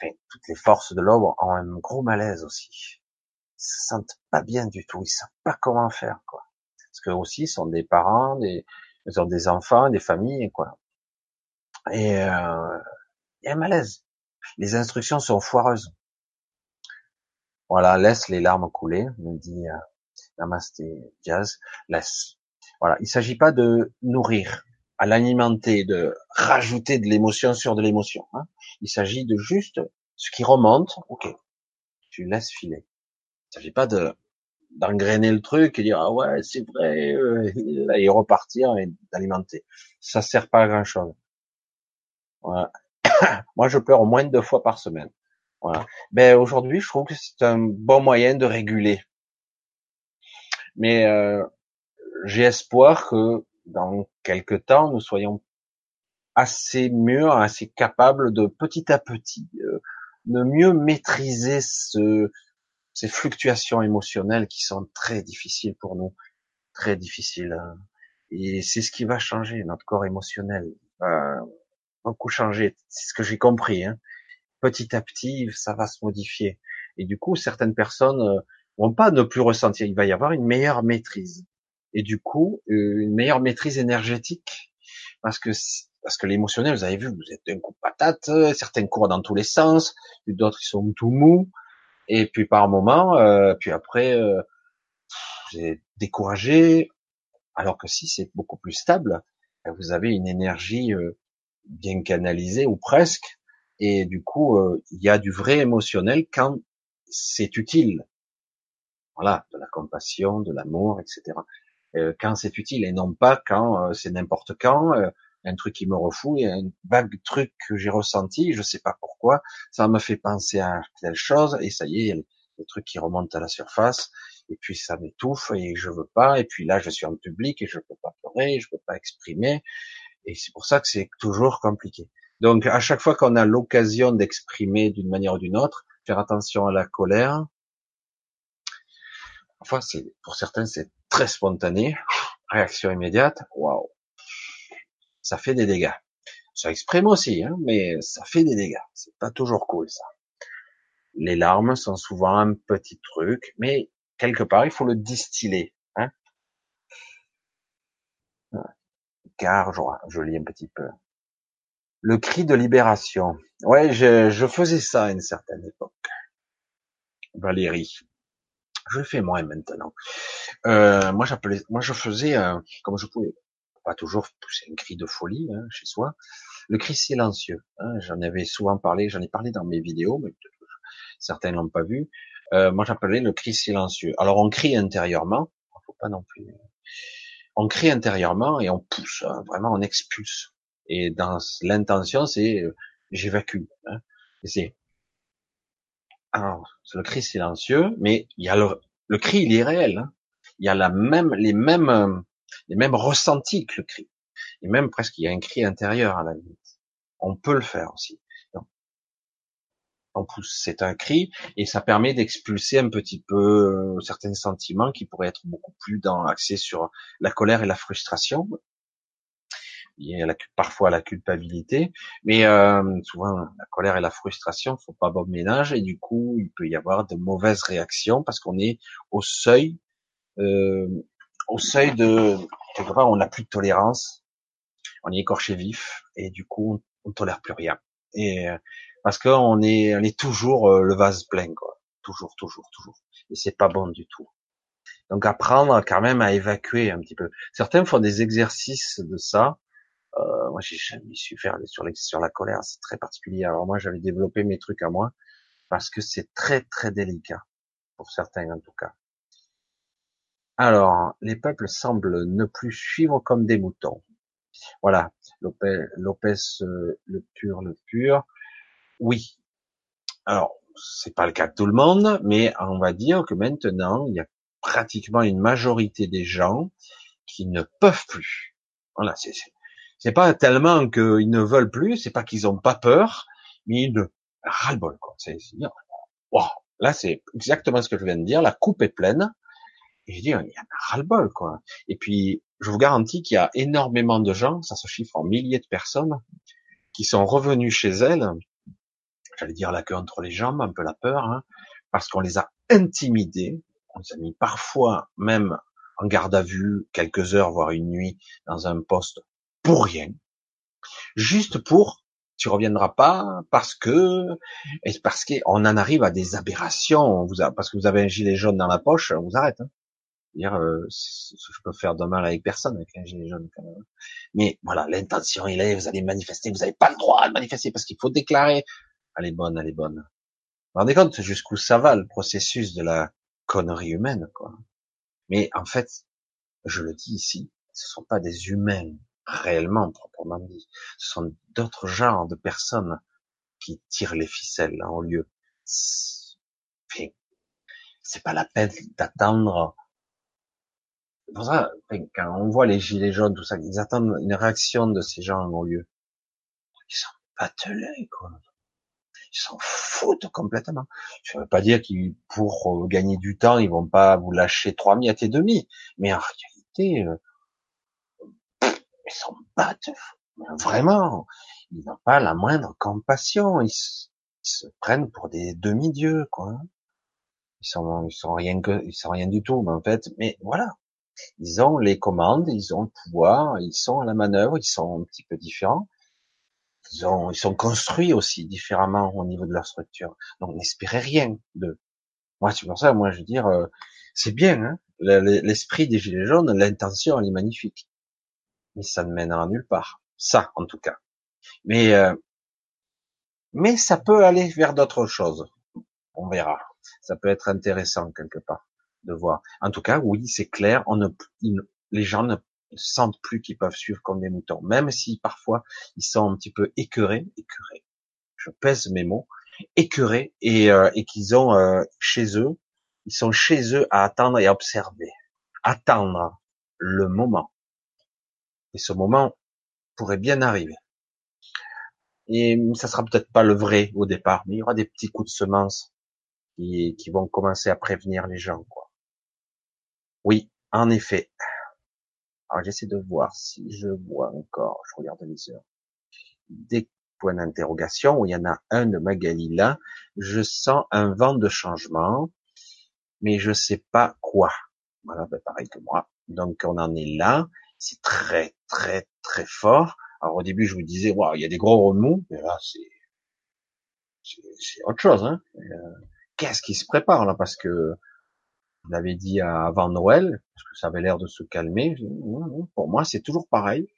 enfin, toutes les forces de l'ordre ont un gros malaise aussi. Ils se sentent pas bien du tout, ils savent pas comment faire, quoi. Parce que aussi, ils sont des parents, des, ils ont des enfants, des familles, quoi. Et euh, il y a un malaise les instructions sont foireuses. Voilà, laisse les larmes couler, me dit euh, Namasté Jazz. Laisse. Voilà, il s'agit pas de nourrir, à l'alimenter, de rajouter de l'émotion sur de l'émotion. Hein. Il s'agit de juste ce qui remonte. Ok, tu laisses filer. Il s'agit pas de d'engrainer le truc et dire ah ouais c'est vrai euh, et repartir et d'alimenter. Ça sert pas à grand chose. Voilà. Moi, je pleure au moins deux fois par semaine. Voilà. Ben aujourd'hui, je trouve que c'est un bon moyen de réguler. Mais euh, j'ai espoir que dans quelques temps, nous soyons assez mûrs, assez capables de petit à petit euh, de mieux maîtriser ce, ces fluctuations émotionnelles qui sont très difficiles pour nous, très difficiles. Hein. Et c'est ce qui va changer notre corps émotionnel. Euh, beaucoup changé. C'est ce que j'ai compris. Hein. Petit à petit, ça va se modifier. Et du coup, certaines personnes euh, vont pas ne plus ressentir. Il va y avoir une meilleure maîtrise. Et du coup, euh, une meilleure maîtrise énergétique. Parce que parce que l'émotionnel, vous avez vu, vous êtes un coup patate, certains courent dans tous les sens, d'autres ils sont tout mous, et puis par moment, euh, puis après, euh, j'ai découragé, alors que si c'est beaucoup plus stable, vous avez une énergie euh, bien canalisé ou presque, et du coup, euh, il y a du vrai émotionnel quand c'est utile. Voilà, de la compassion, de l'amour, etc. Euh, quand c'est utile et non pas quand euh, c'est n'importe quand, un truc qui me refoule, un vague truc que j'ai ressenti, je sais pas pourquoi, ça me fait penser à telle chose et ça y est, le truc qui remonte à la surface et puis ça m'étouffe et je veux pas et puis là je suis en public et je peux pas pleurer, je peux pas exprimer et c'est pour ça que c'est toujours compliqué. Donc, à chaque fois qu'on a l'occasion d'exprimer d'une manière ou d'une autre, faire attention à la colère. Enfin, c'est, pour certains, c'est très spontané. Réaction immédiate. Waouh. Ça fait des dégâts. Ça exprime aussi, hein, mais ça fait des dégâts. C'est pas toujours cool, ça. Les larmes sont souvent un petit truc, mais quelque part, il faut le distiller. Hein car je, lis un petit peu. Le cri de libération. Ouais, je, je faisais ça à une certaine époque. Valérie. Je le fais moins maintenant. Euh, moi, j'appelais, moi, je faisais, euh, comme je pouvais, pas toujours pousser un cri de folie hein, chez soi, le cri silencieux. Hein, j'en avais souvent parlé, j'en ai parlé dans mes vidéos, mais certains l'ont pas vu. Euh, moi, j'appelais le cri silencieux. Alors, on crie intérieurement, faut pas non plus on crie intérieurement et on pousse, hein, vraiment on expulse. Et dans l'intention, c'est euh, j'évacue. Hein, c'est c'est le cri silencieux, mais il y a le, le cri, il est réel. Hein. Il y a la même, les mêmes, euh, les mêmes ressentis que le cri. Et même presque, il y a un cri intérieur à la limite. On peut le faire aussi. On pousse, c'est un cri, et ça permet d'expulser un petit peu euh, certains sentiments qui pourraient être beaucoup plus dans axés sur la colère et la frustration. Il y a parfois la culpabilité, mais euh, souvent la colère et la frustration font pas bon ménage, et du coup il peut y avoir de mauvaises réactions parce qu'on est au seuil, euh, au seuil de quelque part on n'a plus de tolérance, on est écorché vif, et du coup on, on tolère plus rien. Et parce qu'on est, on est toujours euh, le vase plein, quoi. Toujours, toujours, toujours. Et c'est pas bon du tout. Donc apprendre quand même à évacuer un petit peu. Certains font des exercices de ça. Euh, moi, j'ai jamais su faire sur, sur la colère. C'est très particulier. Alors moi, j'avais développé mes trucs à moi parce que c'est très, très délicat pour certains en tout cas. Alors, les peuples semblent ne plus suivre comme des moutons. Voilà, Lopez, Lopez euh, le pur, le pur. Oui. Alors, c'est pas le cas de tout le monde, mais on va dire que maintenant, il y a pratiquement une majorité des gens qui ne peuvent plus. Voilà, c'est, c'est pas tellement qu'ils ne veulent plus, c'est pas qu'ils ont pas peur, mais ils ne ras-le-bol, quoi. C'est, wow. Là, c'est exactement ce que je viens de dire. La coupe est pleine. Et je dis, il y en a ras-le-bol, quoi. Et puis, je vous garantis qu'il y a énormément de gens, ça se chiffre en milliers de personnes, qui sont revenus chez elles j'allais dire la queue entre les jambes, un peu la peur, hein, parce qu'on les a intimidés, on les a mis parfois même en garde à vue quelques heures, voire une nuit, dans un poste pour rien, juste pour tu reviendras pas parce que parce qu'on en arrive à des aberrations, parce que vous avez un gilet jaune dans la poche, on vous arrête. Hein. Dire, euh, je peux faire de mal avec personne avec un gilet jaune quand même. Mais voilà, l'intention il est, vous allez manifester, vous n'avez pas le droit de manifester parce qu'il faut déclarer elle est bonne, elle est bonne. Vous vous rendez compte jusqu'où ça va le processus de la connerie humaine, quoi. Mais en fait, je le dis ici, ce sont pas des humains réellement proprement dit. Ce sont d'autres genres de personnes qui tirent les ficelles en lieu. C'est pas la peine d'attendre. Pour ça, quand on voit les gilets jaunes, tout ça, ils attendent une réaction de ces gens en lieu. Ils sont patelés, quoi ils s'en foutent complètement. Je veux pas dire qu'ils, pour euh, gagner du temps, ils vont pas vous lâcher trois miettes et demi, mais en réalité, euh, ils s'en battent vraiment. Ils n'ont pas la moindre compassion. Ils, se prennent pour des demi-dieux, quoi. Ils sont, ils sont rien que, ils sont rien du tout, mais en fait, mais voilà. Ils ont les commandes, ils ont le pouvoir, ils sont à la manœuvre, ils sont un petit peu différents ils, ont, ils sont construits aussi différemment au niveau de leur structure. Donc n'espérez rien de. Moi, c'est pour ça, moi, je veux dire, euh, c'est bien, hein l'esprit des gilets jaunes, l'intention, elle est magnifique, mais ça ne mènera nulle part. Ça, en tout cas. Mais euh, mais ça peut aller vers d'autres choses. On verra. Ça peut être intéressant quelque part de voir. En tout cas, oui, c'est clair. On ne, les gens ne sentent plus qu'ils peuvent suivre comme des moutons, même si parfois ils sont un petit peu écœurés, écœurés. Je pèse mes mots, écœurés et, euh, et qu'ils ont euh, chez eux, ils sont chez eux à attendre et à observer, attendre le moment. Et ce moment pourrait bien arriver. Et ça sera peut-être pas le vrai au départ, mais il y aura des petits coups de semence qui, qui vont commencer à prévenir les gens. Quoi. Oui, en effet. Alors j'essaie de voir si je vois encore, je regarde les heures, des points d'interrogation, où il y en a un de Magali là, je sens un vent de changement, mais je sais pas quoi. Voilà, ben pareil que moi. Donc on en est là, c'est très très très fort. Alors au début je vous disais, waouh, il y a des gros remous, mais là c'est c'est autre chose. Hein. Euh, qu'est-ce qui se prépare là? Parce que vous l'avez dit avant Noël, parce que ça avait l'air de se calmer. Pour moi, c'est toujours pareil.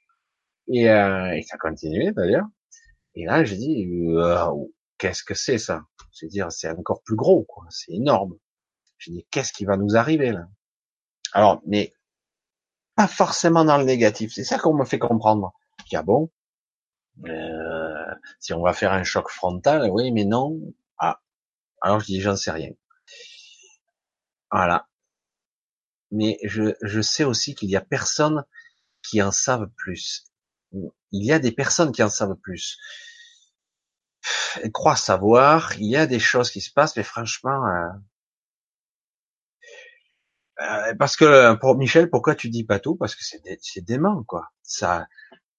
Et, euh, et ça continuait d'ailleurs. Et là, j'ai dit, euh, qu'est-ce que c'est ça? C'est dire, c'est encore plus gros, quoi. C'est énorme. J'ai dit, qu'est-ce qui va nous arriver là? Alors, mais pas forcément dans le négatif. C'est ça qu'on me fait comprendre. Je dis, ah bon? Euh, Si on va faire un choc frontal, oui, mais non. Ah, alors je dis, j'en sais rien. Voilà. Mais je, je sais aussi qu'il y a personne qui en savent plus. Il y a des personnes qui en savent plus. elle croit savoir. Il y a des choses qui se passent, mais franchement, euh, euh, parce que pour Michel, pourquoi tu dis pas tout? Parce que c'est c'est dément, quoi. Ça,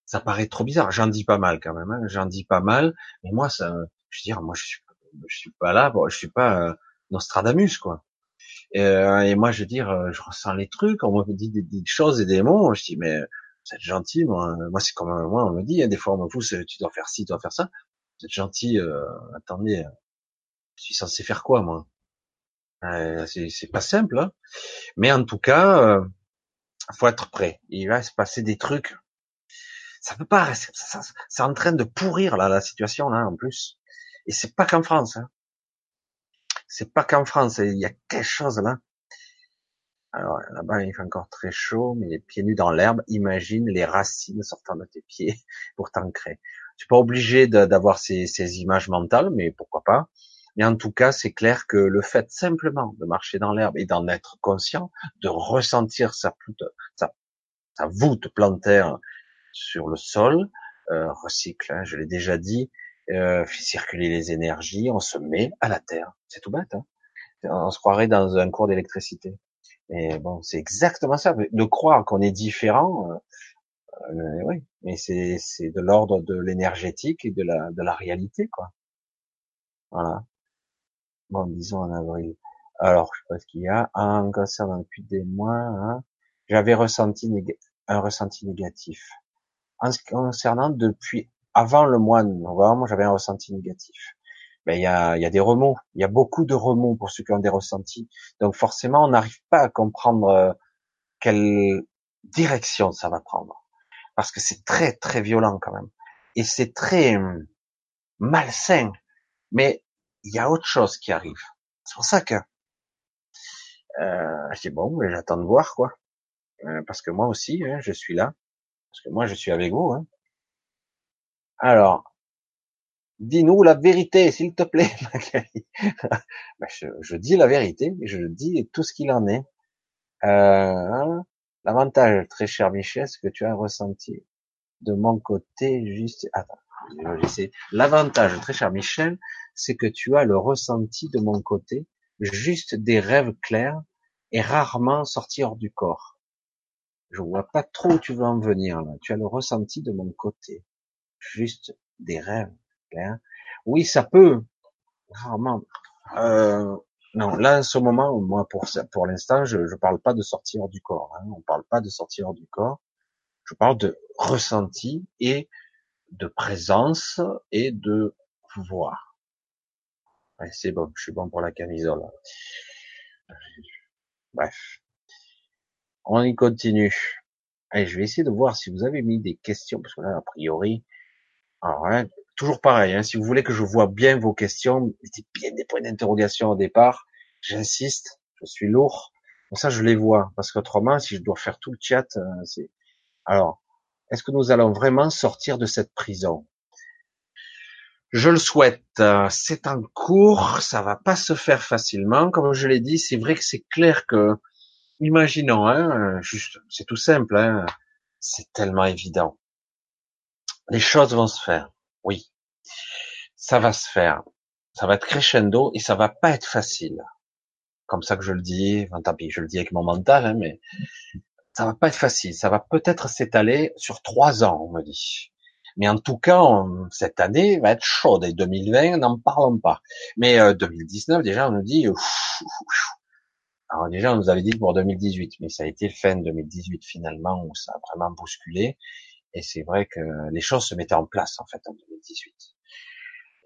ça paraît trop bizarre. J'en dis pas mal quand même. Hein. J'en dis pas mal, mais moi, ça, je veux dire, moi, je suis, je suis pas là, bon, je suis pas euh, Nostradamus, quoi. Euh, et, moi, je veux dire, euh, je ressens les trucs. On me dit des, des choses et des mots. Je dis, mais vous êtes gentil, moi. Moi, c'est comme moi, on me dit, hein, des fois, on me pousse, tu dois faire ci, tu dois faire ça. Vous êtes gentil. Euh, attendez, je suis censé faire quoi, moi? Euh, C'est pas simple. Hein mais en tout cas, euh, faut être prêt. Il va se passer des trucs. Ça peut pas. C'est en train de pourrir là la situation là en plus. Et c'est pas qu'en France. Hein. C'est pas qu'en France. Il y a quelque chose là. Alors là-bas, il fait encore très chaud, mais les pieds nus dans l'herbe. Imagine les racines sortant de tes pieds pour t'ancrer. Tu n'es pas obligé d'avoir ces, images mentales, mais pourquoi pas. Mais en tout cas, c'est clair que le fait simplement de marcher dans l'herbe et d'en être conscient, de ressentir sa, sa, sa voûte plantaire sur le sol, euh, recycle, hein, je l'ai déjà dit, euh, fait circuler les énergies, on se met à la terre. C'est tout bête. Hein on se croirait dans un cours d'électricité. Mais bon, c'est exactement ça. De croire qu'on est différent, euh, euh oui, mais c'est de l'ordre de l'énergétique et de la, de la réalité, quoi. Voilà bon, disons en avril. Alors, je sais pas ce qu'il y a. Un cancer depuis des mois, hein. j'avais ressenti un ressenti négatif. En ce concernant depuis avant le mois de novembre, j'avais un ressenti négatif. Ben, il y a, y a des remous. Il y a beaucoup de remous pour ceux qui ont des ressentis. Donc forcément, on n'arrive pas à comprendre euh, quelle direction ça va prendre. Parce que c'est très, très violent quand même. Et c'est très hum, malsain. Mais il y a autre chose qui arrive. C'est pour ça que euh, je dis bon, mais j'attends de voir quoi, euh, parce que moi aussi, hein, je suis là, parce que moi je suis avec vous. Hein. Alors, dis-nous la vérité, s'il te plaît, ben, je, je, dis la vérité, je dis tout ce qu'il en est. Euh, L'avantage, très cher Michel, ce que tu as ressenti de mon côté, juste, attends, L'avantage, très cher Michel, c'est que tu as le ressenti de mon côté, juste des rêves clairs et rarement sortis hors du corps. Je vois pas trop où tu veux en venir là. Tu as le ressenti de mon côté, juste des rêves clairs. Oui, ça peut, rarement. Euh, non, là, en ce moment, moi, pour pour l'instant, je ne parle pas de sortir du corps. Hein. On parle pas de sortir hors du corps. Je parle de ressenti et de présence et de pouvoir. c'est bon, je suis bon pour la camisole. Bref. On y continue. Allez, je vais essayer de voir si vous avez mis des questions, parce que là, a priori, alors, toujours pareil, hein, si vous voulez que je vois bien vos questions, mettez bien des points d'interrogation au départ, j'insiste, je suis lourd, comme ça je les vois, parce qu'autrement, si je dois faire tout le chat, euh, c'est... Alors, est-ce que nous allons vraiment sortir de cette prison? Je le souhaite. C'est en cours, ça va pas se faire facilement. Comme je l'ai dit, c'est vrai que c'est clair que, imaginons, hein, juste, c'est tout simple, hein, c'est tellement évident. Les choses vont se faire, oui. Ça va se faire. Ça va être crescendo et ça va pas être facile. Comme ça que je le dis, tant pis, je le dis avec mon mental, hein, mais ça va pas être facile. Ça va peut-être s'étaler sur trois ans, on me dit. Mais en tout cas, cette année va être chaude. Et 2020, n'en parlons pas. Mais 2019, euh, déjà, on nous dit... alors déjà, on nous avait dit pour 2018, mais ça a été fin 2018 finalement où ça a vraiment bousculé. Et c'est vrai que les choses se mettaient en place en fait en 2018.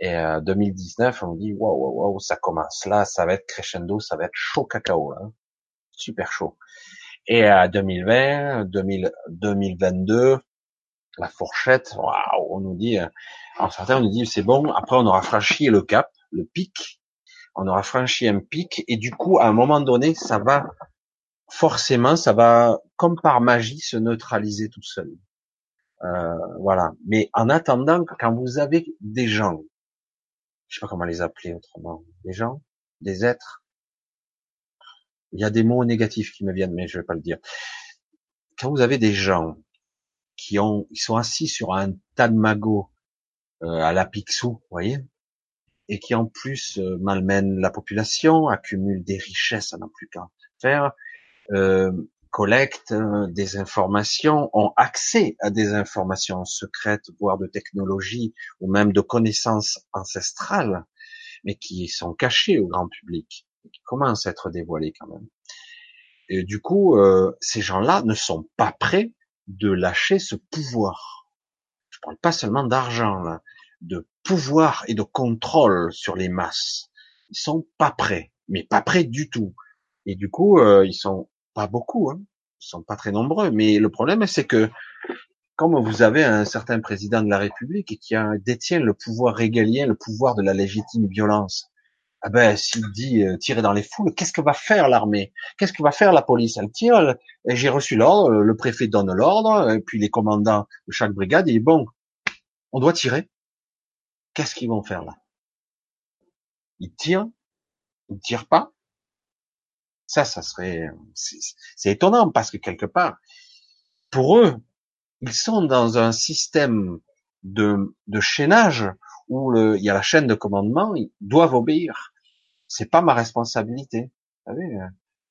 Et euh, 2019, on dit waouh waouh waouh, ça commence là, ça va être crescendo, ça va être chaud cacao, hein. super chaud. Et à 2020, 2022, la fourchette, waouh, on nous dit, en certains on nous dit c'est bon, après on aura franchi le cap, le pic, on aura franchi un pic, et du coup, à un moment donné, ça va, forcément, ça va, comme par magie, se neutraliser tout seul. Euh, voilà. Mais en attendant, quand vous avez des gens, je sais pas comment les appeler autrement, des gens, des êtres, il y a des mots négatifs qui me viennent, mais je vais pas le dire. Quand vous avez des gens qui ont, ils sont assis sur un tas de magots euh, à la Picsou, vous voyez, et qui en plus euh, malmènent la population, accumulent des richesses à n'en plus qu'à faire, euh, collectent euh, des informations, ont accès à des informations secrètes, voire de technologies ou même de connaissances ancestrales, mais qui sont cachées au grand public, qui commencent à être dévoilées quand même. Et du coup, euh, ces gens-là ne sont pas prêts de lâcher ce pouvoir. Je parle pas seulement d'argent, de pouvoir et de contrôle sur les masses. Ils sont pas prêts, mais pas prêts du tout. Et du coup, euh, ils sont pas beaucoup, hein. ils sont pas très nombreux. Mais le problème, c'est que comme vous avez un certain président de la République qui détient le pouvoir régalien, le pouvoir de la légitime violence, ah ben, s'il dit euh, tirer dans les foules, qu'est-ce que va faire l'armée? Qu'est-ce que va faire la police? Elle tire. J'ai reçu l'ordre, le préfet donne l'ordre, et puis les commandants de chaque brigade disent bon, on doit tirer. Qu'est-ce qu'ils vont faire là? Ils tirent Ils tirent pas Ça, ça serait, c'est étonnant parce que quelque part, pour eux, ils sont dans un système de, de chaînage où le, il y a la chaîne de commandement, ils doivent obéir c'est pas ma responsabilité. Vous savez, euh,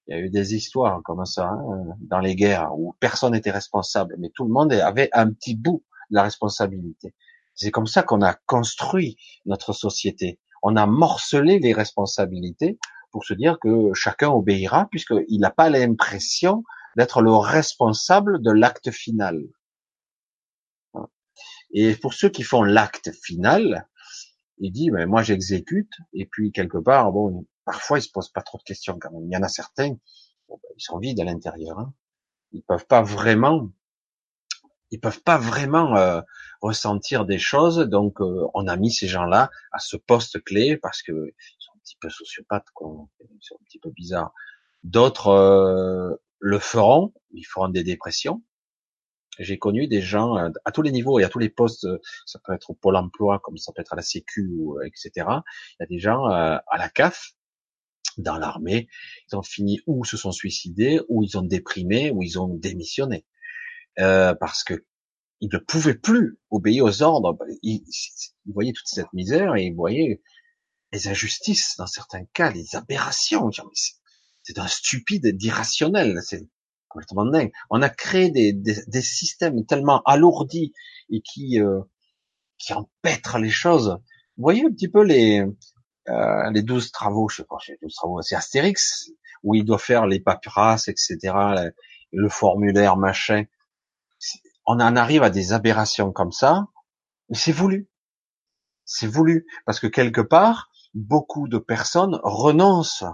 il y a eu des histoires comme ça hein, dans les guerres où personne n'était responsable, mais tout le monde avait un petit bout de la responsabilité. C'est comme ça qu'on a construit notre société. On a morcelé les responsabilités pour se dire que chacun obéira puisqu'il n'a pas l'impression d'être le responsable de l'acte final. Et pour ceux qui font l'acte final, il dit, mais moi j'exécute, et puis quelque part, bon, parfois ils se posent pas trop de questions quand même. Il y en a certains, ben, ils sont vides à l'intérieur. Hein. Ils peuvent pas vraiment, ils peuvent pas vraiment euh, ressentir des choses. Donc euh, on a mis ces gens-là à ce poste clé parce que petit peu sociopathes, quoi. Un petit peu bizarres. D'autres euh, le feront, ils feront des dépressions j'ai connu des gens euh, à tous les niveaux et à tous les postes, euh, ça peut être au pôle emploi, comme ça peut être à la Sécu, etc. Il y a des gens euh, à la CAF, dans l'armée, ils ont fini ou se sont suicidés, ou ils ont déprimé, ou ils ont démissionné, euh, parce que ils ne pouvaient plus obéir aux ordres. Ils, ils voyaient toute cette misère et ils voyaient les injustices dans certains cas, les aberrations. C'est un stupide, d'irrationnel. C'est on a créé des, des, systèmes tellement alourdis et qui euh, qui empêtrent les choses. Vous voyez un petit peu les euh, les douze travaux, je sais pas, douze travaux, c'est Astérix où il doit faire les paperasses, etc., le, formulaire, machin. On en arrive à des aberrations comme ça, mais c'est voulu. C'est voulu parce que quelque part, beaucoup de personnes renoncent.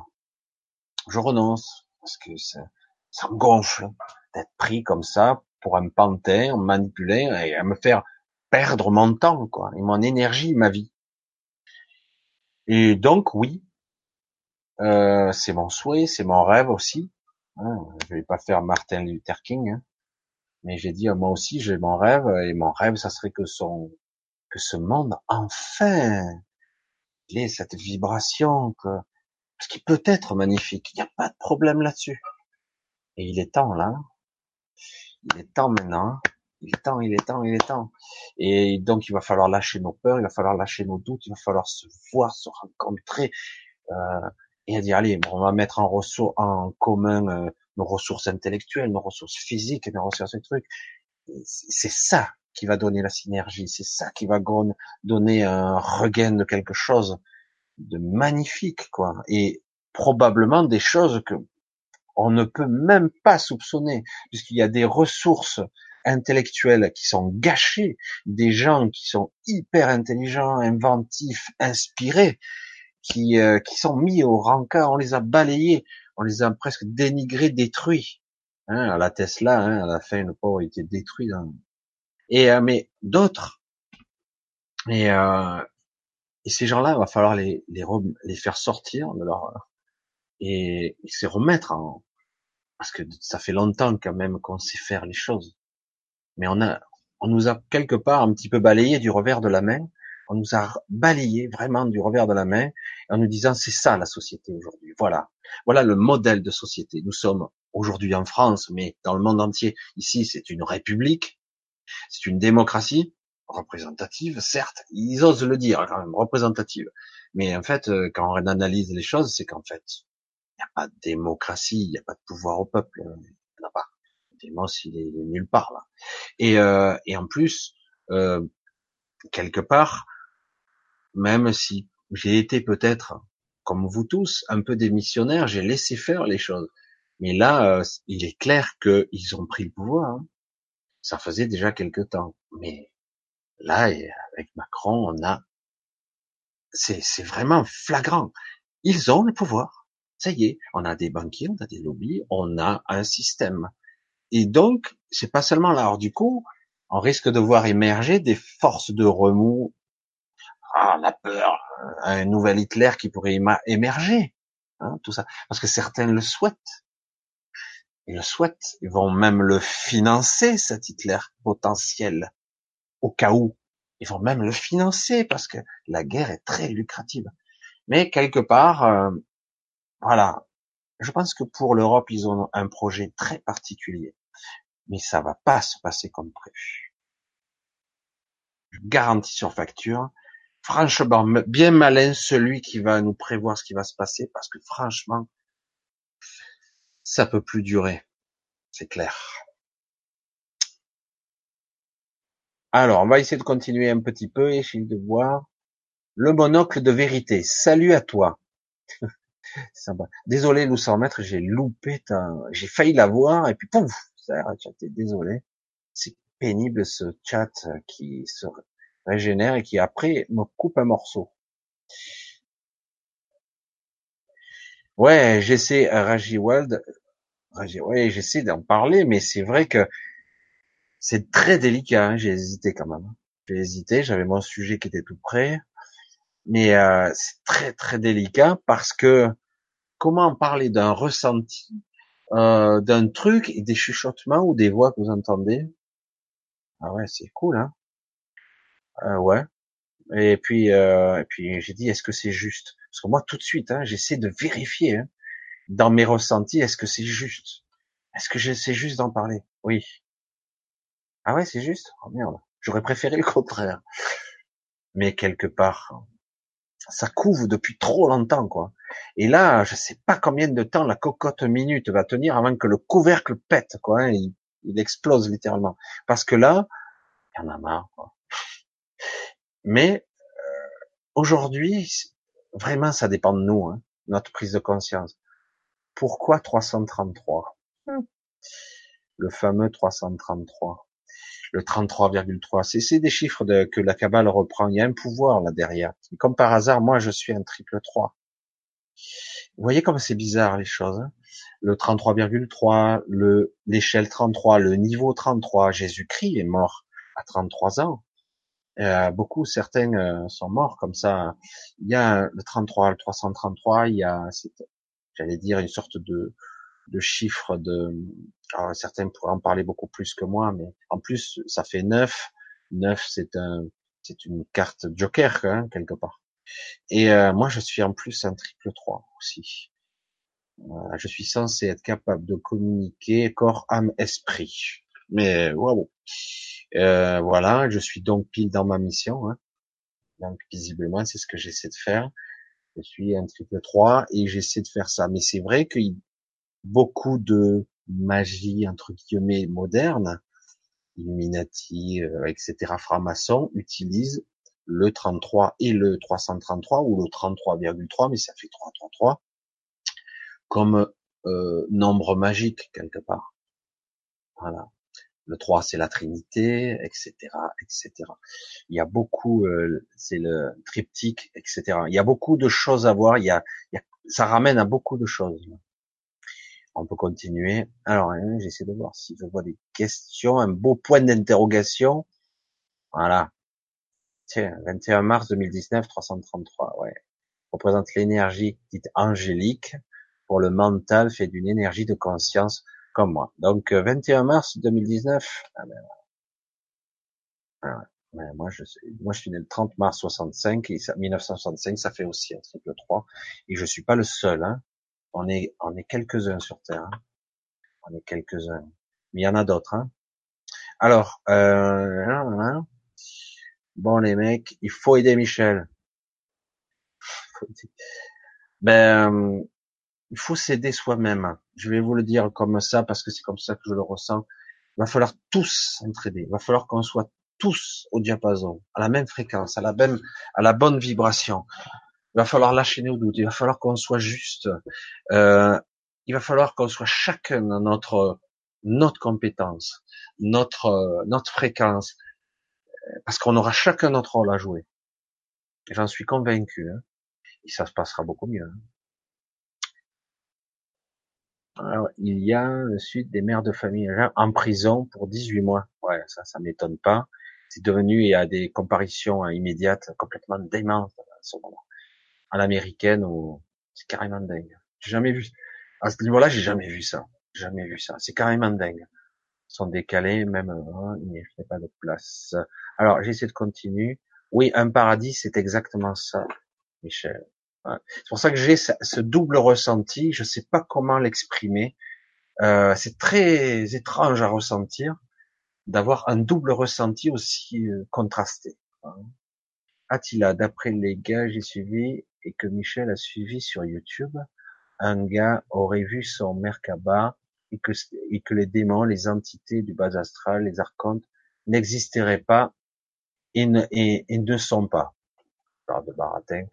Je renonce parce que ça me gonfle d'être pris comme ça pour un pantin, manipuler et à me faire perdre mon temps, quoi, et mon énergie, ma vie. Et donc, oui, euh, c'est mon souhait, c'est mon rêve aussi. Hein, je vais pas faire Martin Luther King, hein, mais j'ai dit moi aussi j'ai mon rêve et mon rêve, ça serait que son, que ce monde enfin ait cette vibration, que, ce qui peut être magnifique. Il n'y a pas de problème là-dessus. Et il est temps là. Il est temps maintenant. Il est temps, il est temps, il est temps. Et donc il va falloir lâcher nos peurs, il va falloir lâcher nos doutes, il va falloir se voir, se rencontrer euh, et dire allez, on va mettre en, ressources, en commun euh, nos ressources intellectuelles, nos ressources physiques, nos ressources de trucs. C'est ça qui va donner la synergie, c'est ça qui va donner un regain de quelque chose de magnifique, quoi. Et probablement des choses que on ne peut même pas soupçonner, puisqu'il y a des ressources intellectuelles qui sont gâchées, des gens qui sont hyper intelligents, inventifs, inspirés, qui, euh, qui sont mis au rencard, on les a balayés, on les a presque dénigrés, détruits. Hein, à la Tesla, hein, à la fin, le pauvre était détruit. Et euh, mais d'autres, et, euh, et ces gens-là, va falloir les, les, les faire sortir de leur et, et se remettre en, parce que ça fait longtemps quand même qu'on sait faire les choses. Mais on a, on nous a quelque part un petit peu balayé du revers de la main. On nous a balayé vraiment du revers de la main en nous disant c'est ça la société aujourd'hui. Voilà, voilà le modèle de société. Nous sommes aujourd'hui en France, mais dans le monde entier. Ici, c'est une république, c'est une démocratie. représentative, certes, ils osent le dire quand même, représentative. Mais en fait, euh, quand on analyse les choses, c'est qu'en fait, il n'y a pas de démocratie, il n'y a pas de pouvoir au peuple, il n'y en a pas. Démos, il est nulle part là. Et, euh, et en plus, euh, quelque part, même si j'ai été peut-être, comme vous tous, un peu démissionnaire, j'ai laissé faire les choses. Mais là, euh, il est clair qu'ils ont pris le pouvoir. Hein. Ça faisait déjà quelque temps. Mais là, avec Macron, on a, c'est vraiment flagrant. Ils ont le pouvoir. Ça y est, on a des banquiers, on a des lobbies, on a un système. Et donc, c'est pas seulement là. Alors du coup, on risque de voir émerger des forces de remous. Ah, la peur, un nouvel Hitler qui pourrait émerger, hein, tout ça, parce que certains le souhaitent. Ils le souhaitent. Ils vont même le financer, cet Hitler potentiel, au cas où. Ils vont même le financer parce que la guerre est très lucrative. Mais quelque part, euh, voilà. Je pense que pour l'Europe, ils ont un projet très particulier mais ça va pas se passer comme prévu. Je garantis sur facture. Franchement, bien malin celui qui va nous prévoir ce qui va se passer, parce que franchement, ça peut plus durer. C'est clair. Alors, on va essayer de continuer un petit peu, essayer de voir le monocle de vérité. Salut à toi. Désolé, Lou mètres, j'ai loupé ta, j'ai failli la voir et puis pouf, désolé. C'est pénible ce chat qui se régénère et qui après me coupe un morceau. Ouais, j'essaie, euh, Ouais, j'essaie d'en parler, mais c'est vrai que c'est très délicat. Hein, j'ai hésité quand même. J'ai hésité. J'avais mon sujet qui était tout prêt, mais euh, c'est très très délicat parce que comment parler d'un ressenti euh, d'un truc et des chuchotements ou des voix que vous entendez? Ah ouais, c'est cool, hein. Euh, ouais. Et puis, euh, et puis j'ai dit, est-ce que c'est juste? Parce que moi, tout de suite, hein, j'essaie de vérifier hein, dans mes ressentis, est-ce que c'est juste? Est-ce que c'est juste d'en parler? Oui. Ah ouais, c'est juste? Oh merde, j'aurais préféré le contraire. Mais quelque part, ça couvre depuis trop longtemps, quoi. Et là, je sais pas combien de temps la cocotte minute va tenir avant que le couvercle pète, quoi. Hein, il, explose littéralement. Parce que là, il y en a marre, quoi. Mais euh, aujourd'hui, vraiment, ça dépend de nous, hein, notre prise de conscience. Pourquoi 333 Le fameux 333 le 33,3. C'est des chiffres de, que la cabale reprend. Il y a un pouvoir là derrière. Comme par hasard, moi je suis un triple 3. Vous voyez comme c'est bizarre les choses. Hein? Le 33,3, le l'échelle 33, le niveau 33. Jésus-Christ est mort à 33 ans. Euh, beaucoup, certains euh, sont morts comme ça. Il y a le 33, le 333. Il y a, j'allais dire, une sorte de de chiffres de, alors, certains pourraient en parler beaucoup plus que moi, mais en plus, ça fait 9. 9, c'est un, c'est une carte joker, hein, quelque part. Et euh, moi, je suis en plus un triple 3 aussi. Je suis censé être capable de communiquer corps, âme, esprit. Mais waouh. Euh, voilà, je suis donc pile dans ma mission. Hein. Donc visiblement, c'est ce que j'essaie de faire. Je suis un triple 3 et j'essaie de faire ça. Mais c'est vrai que beaucoup de magie entre guillemets moderne, Illuminati, euh, etc., franc-maçon, utilisent le 33 et le 333 ou le 33,3, mais ça fait 333 comme euh, nombre magique quelque part. Voilà. Le 3 c'est la Trinité, etc., etc. Il y a beaucoup, euh, c'est le triptyque, etc. Il y a beaucoup de choses à voir. Il y a, ça ramène à beaucoup de choses. On peut continuer. Alors, hein, j'essaie de voir si je vois des questions, un beau point d'interrogation. Voilà. Tiens, 21 mars 2019, 333, ouais. Représente l'énergie dite angélique pour le mental, fait d'une énergie de conscience comme moi. Donc, 21 euh, mars 2019, ah ben, ah moi, je moi, je suis né le 30 mars 65 et 1965, ça fait aussi un triple 3. Et je suis pas le seul, hein. On est, on est quelques-uns sur Terre. Hein. On est quelques-uns. Mais il y en a d'autres. Hein. Alors, euh, Bon les mecs, il faut aider Michel. Ben, il faut s'aider soi-même. Je vais vous le dire comme ça parce que c'est comme ça que je le ressens. Il va falloir tous s'entraider. Il va falloir qu'on soit tous au diapason, à la même fréquence, à la même, à la bonne vibration. Il va falloir lâcher nos doutes. Il va falloir qu'on soit juste. Euh, il va falloir qu'on soit chacun dans notre notre compétence, notre notre fréquence, parce qu'on aura chacun notre rôle à jouer. J'en suis convaincu. Hein. Et ça se passera beaucoup mieux. Hein. Alors, il y a le suite des mères de famille en prison pour 18 mois. Ouais, ça, ça m'étonne pas. C'est devenu, il y a des comparitions immédiates complètement démentes à ce moment. À l'américaine, ou c'est carrément dingue. J'ai jamais vu. À ce niveau-là, j'ai jamais vu ça. Jamais vu ça. C'est carrément dingue. Ils sont décalés, même, hein, il n'y a pas de place. Alors, j'essaie de continuer. Oui, un paradis, c'est exactement ça, Michel. C'est pour ça que j'ai ce double ressenti. Je sais pas comment l'exprimer. Euh, c'est très étrange à ressentir d'avoir un double ressenti aussi euh, contrasté. Attila, d'après les gars, j'ai suivi et que Michel a suivi sur YouTube, un gars aurait vu son Merkaba et que, et que les démons, les entités du bas astral, les archontes, n'existeraient pas et ne, et, ne sont pas. parle de Baratin.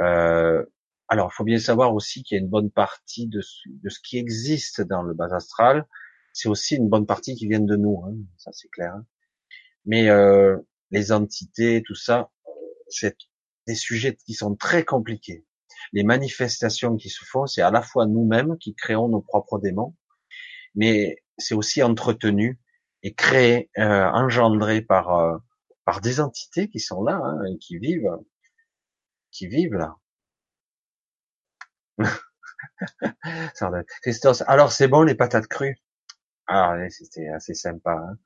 Euh, alors, il faut bien savoir aussi qu'il y a une bonne partie de, ce qui existe dans le bas astral, c'est aussi une bonne partie qui vient de nous, hein, ça c'est clair. Hein. Mais euh, les entités, tout ça, c'est des sujets qui sont très compliqués. Les manifestations qui se font, c'est à la fois nous-mêmes qui créons nos propres démons, mais c'est aussi entretenu et créé, euh, engendré par euh, par des entités qui sont là hein, et qui vivent, vivent là. Christophe, alors c'est bon les patates crues. Ah c'était assez sympa, hein,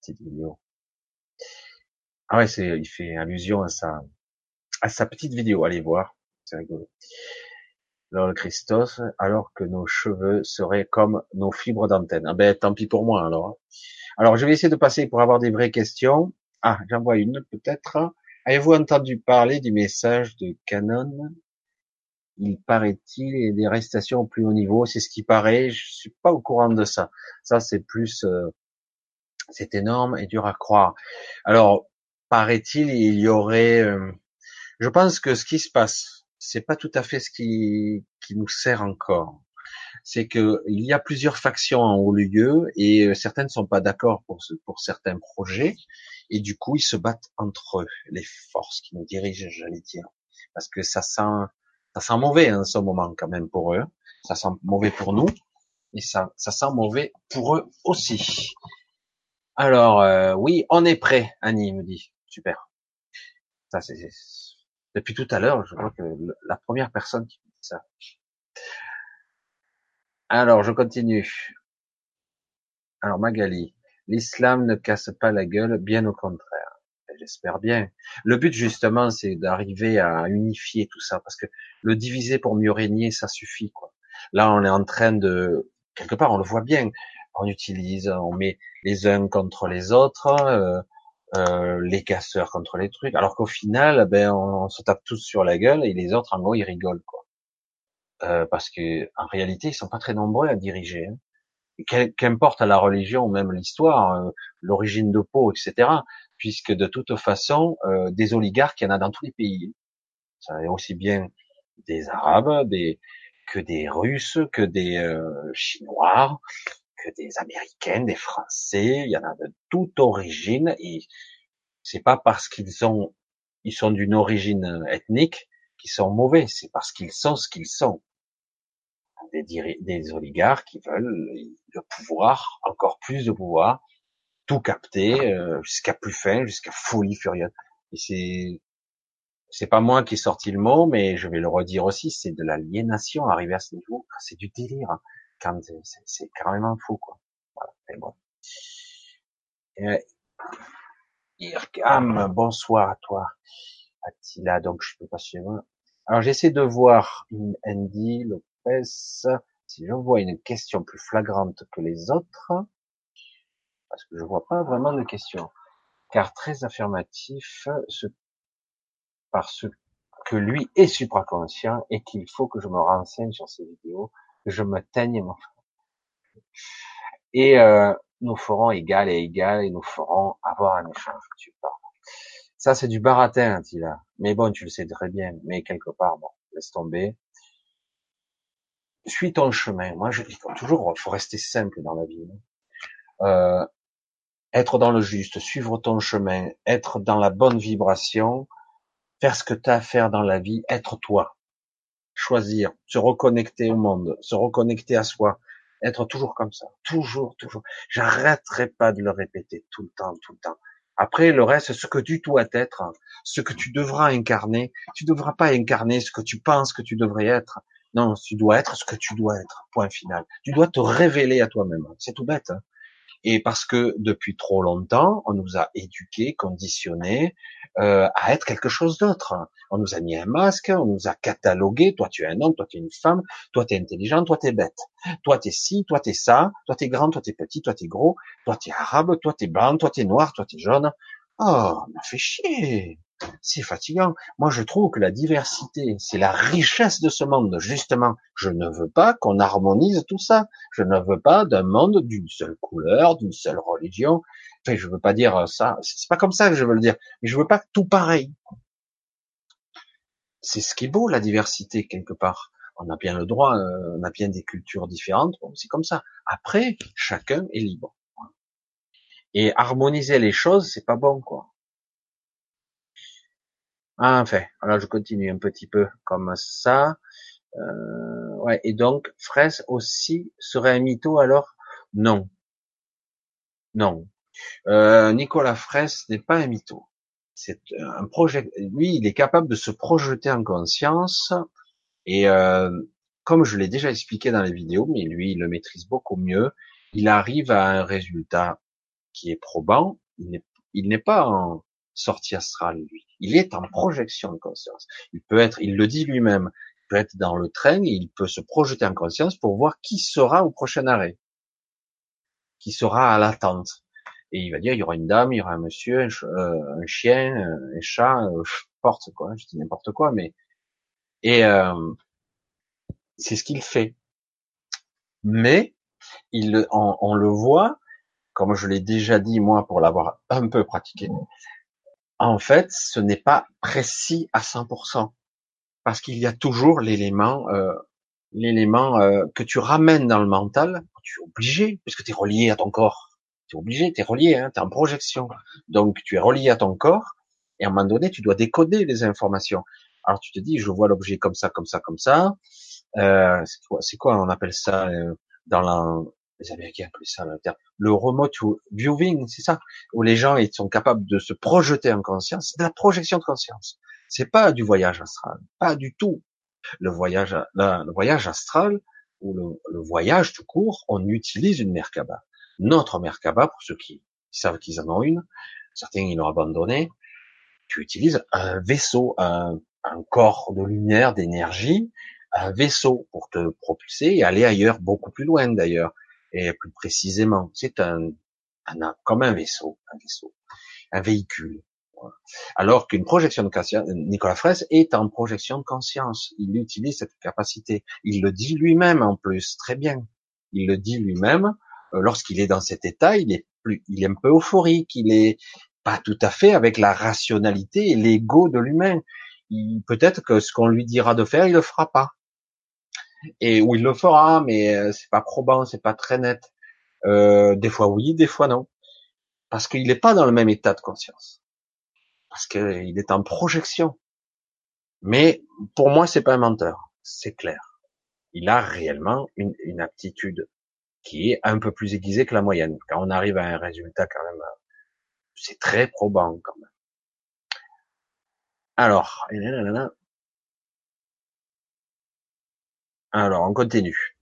petite vidéo. Ah ouais, c'est, il fait allusion à sa, à sa petite vidéo. Allez voir, c'est rigolo. Alors Christophe, alors que nos cheveux seraient comme nos fibres d'antenne. Ah ben tant pis pour moi alors. Alors je vais essayer de passer pour avoir des vraies questions. Ah, j'en vois une peut-être. Avez-vous entendu parler du message de Canon? Il paraît-il des arrestations au plus haut niveau. C'est ce qui paraît. Je suis pas au courant de ça. Ça c'est plus, euh, c'est énorme et dur à croire. Alors paraît-il, il y aurait. Euh, je pense que ce qui se passe, c'est pas tout à fait ce qui qui nous sert encore c'est que il y a plusieurs factions en haut lieu et euh, certaines ne sont pas d'accord pour, pour certains projets et du coup ils se battent entre eux, les forces qui nous dirigent, j'allais dire, parce que ça sent ça sent mauvais en ce moment quand même pour eux, ça sent mauvais pour nous et ça ça sent mauvais pour eux aussi. Alors euh, oui, on est prêt, Annie me dit, super. Ça c'est depuis tout à l'heure, je crois que la première personne qui me dit ça. Alors, je continue. Alors, Magali, l'islam ne casse pas la gueule, bien au contraire. J'espère bien. Le but, justement, c'est d'arriver à unifier tout ça, parce que le diviser pour mieux régner, ça suffit, quoi. Là, on est en train de, quelque part, on le voit bien. On utilise, on met les uns contre les autres, euh, euh, les casseurs contre les trucs, alors qu'au final, ben, on, se tape tous sur la gueule et les autres, en gros, ils rigolent, quoi. Euh, parce que en réalité, ils sont pas très nombreux à diriger. Hein. Qu'importe la religion, même l'histoire, euh, l'origine de peau, etc. Puisque de toute façon, euh, des oligarques, il y en a dans tous les pays. Ça est aussi bien des Arabes, des que des Russes, que des Chinois, que des Américains, des Français. Il y en a de toute origine. Et c'est pas parce qu'ils ont ils sont d'une origine ethnique qu'ils sont mauvais. C'est parce qu'ils sont ce qu'ils sont des, des oligarques qui veulent le pouvoir, encore plus de pouvoir, tout capter euh, jusqu'à plus fin, jusqu'à folie furieuse. Et c'est c'est pas moi qui ai sorti le mot, mais je vais le redire aussi, c'est de l'aliénation arriver à ce niveau, c'est du délire. Quand c'est carrément fou, quoi. Voilà, et bon. Irkam, bonsoir à toi. Attila, donc je peux pas suivre. Alors j'essaie de voir Andy, si je vois une question plus flagrante que les autres, parce que je vois pas vraiment de question.
car très affirmatif parce que lui est supraconscient et qu'il faut que je me renseigne sur ces vidéos, que je me teigne mon et euh, nous ferons égal et égal et nous ferons avoir un échange. Tu parles. Ça, c'est du baratin, là. Mais bon, tu le sais très bien. Mais quelque part, bon, laisse tomber. Suis ton chemin. Moi, je dis toujours, faut rester simple dans la vie. Euh, être dans le juste, suivre ton chemin, être dans la bonne vibration, faire ce que tu as à faire dans la vie, être toi. Choisir, se reconnecter au monde, se reconnecter à soi, être toujours comme ça, toujours, toujours. J'arrêterai pas de le répéter tout le temps, tout le temps. Après, le reste, ce que tu dois être, ce que tu devras incarner, tu devras pas incarner ce que tu penses que tu devrais être. Non, tu dois être ce que tu dois être. Point final. Tu dois te révéler à toi-même. C'est tout bête. Hein et parce que depuis trop longtemps, on nous a éduqués, conditionnés euh, à être quelque chose d'autre. On nous a mis un masque, on nous a catalogué. Toi, tu es un homme, toi, tu es une femme, toi, tu es intelligent, toi, tu es bête. Toi, tu es ci, toi, tu es ça, toi, tu es grand, toi, tu es petit, toi, tu es gros, toi, tu es arabe, toi, tu es blanc, toi, tu es noir, toi, tu es jaune. Oh, m'a fait chier. C'est fatigant. Moi, je trouve que la diversité, c'est la richesse de ce monde. Justement, je ne veux pas qu'on harmonise tout ça. Je ne veux pas d'un monde d'une seule couleur, d'une seule religion. Enfin, je veux pas dire ça. C'est pas comme ça que je veux le dire. Mais je veux pas tout pareil. C'est ce qui est beau, la diversité, quelque part. On a bien le droit, euh, on a bien des cultures différentes. Bon, c'est comme ça. Après, chacun est libre. Et harmoniser les choses, c'est pas bon, quoi. Ah, enfin, alors je continue un petit peu comme ça. Euh, ouais, et donc, Fraisse aussi serait un mytho alors? Non. Non. Euh, Nicolas Fraisse n'est pas un mytho. C'est un projet. Lui, il est capable de se projeter en conscience. Et euh, comme je l'ai déjà expliqué dans les vidéos, mais lui, il le maîtrise beaucoup mieux. Il arrive à un résultat qui est probant. Il n'est pas en, sortie astrale, lui. Il est en projection de conscience. Il peut être, il le dit lui-même, il peut être dans le train et il peut se projeter en conscience pour voir qui sera au prochain arrêt, qui sera à l'attente. Et il va dire, il y aura une dame, il y aura un monsieur, un, euh, chien, un chat, euh, n'importe quoi, je dis n'importe quoi, mais et euh, c'est ce qu'il fait. Mais il, on le voit, comme je l'ai déjà dit moi pour l'avoir un peu pratiqué, en fait, ce n'est pas précis à 100%, parce qu'il y a toujours l'élément, euh, l'élément euh, que tu ramènes dans le mental. Tu es obligé, puisque tu es relié à ton corps. Tu es obligé, tu es relié, hein, tu es en projection. Donc tu es relié à ton corps, et à un moment donné, tu dois décoder les informations. Alors tu te dis, je vois l'objet comme ça, comme ça, comme ça. Euh, c'est quoi, on appelle ça euh, dans la, les Américains appellent ça le remote viewing, c'est ça, où les gens ils sont capables de se projeter en conscience. C'est de la projection de conscience. C'est pas du voyage astral, pas du tout. Le voyage, le voyage astral ou le, voyage tout court, on utilise une Merkaba. Notre Merkaba, pour ceux qui, savent qu'ils en ont une, certains ils l'ont abandonné, tu utilises un vaisseau, un, un corps de lumière, d'énergie, un vaisseau pour te propulser et aller ailleurs, beaucoup plus loin d'ailleurs et plus précisément, c'est un, un, comme un vaisseau, un vaisseau, un véhicule. Alors qu'une projection de conscience, Nicolas Fraisse est en projection de conscience. Il utilise cette capacité. Il le dit lui-même en plus, très bien. Il le dit lui-même. Euh, lorsqu'il est dans cet état, il est plus, il est un peu euphorique. Il est pas tout à fait avec la rationalité et l'ego de l'humain. Peut-être que ce qu'on lui dira de faire, il le fera pas et où il le fera, mais euh, c'est pas probant, c'est pas très net. Euh, des fois oui, des fois non, parce qu'il n'est pas dans le même état de conscience, parce qu'il est en projection. Mais pour moi, c'est pas un menteur, c'est clair. Il a réellement une, une, aptitude qui est un peu plus aiguisée que la moyenne. Quand on arrive à un résultat quand même, c'est très probant quand même. Alors, alors, on continue.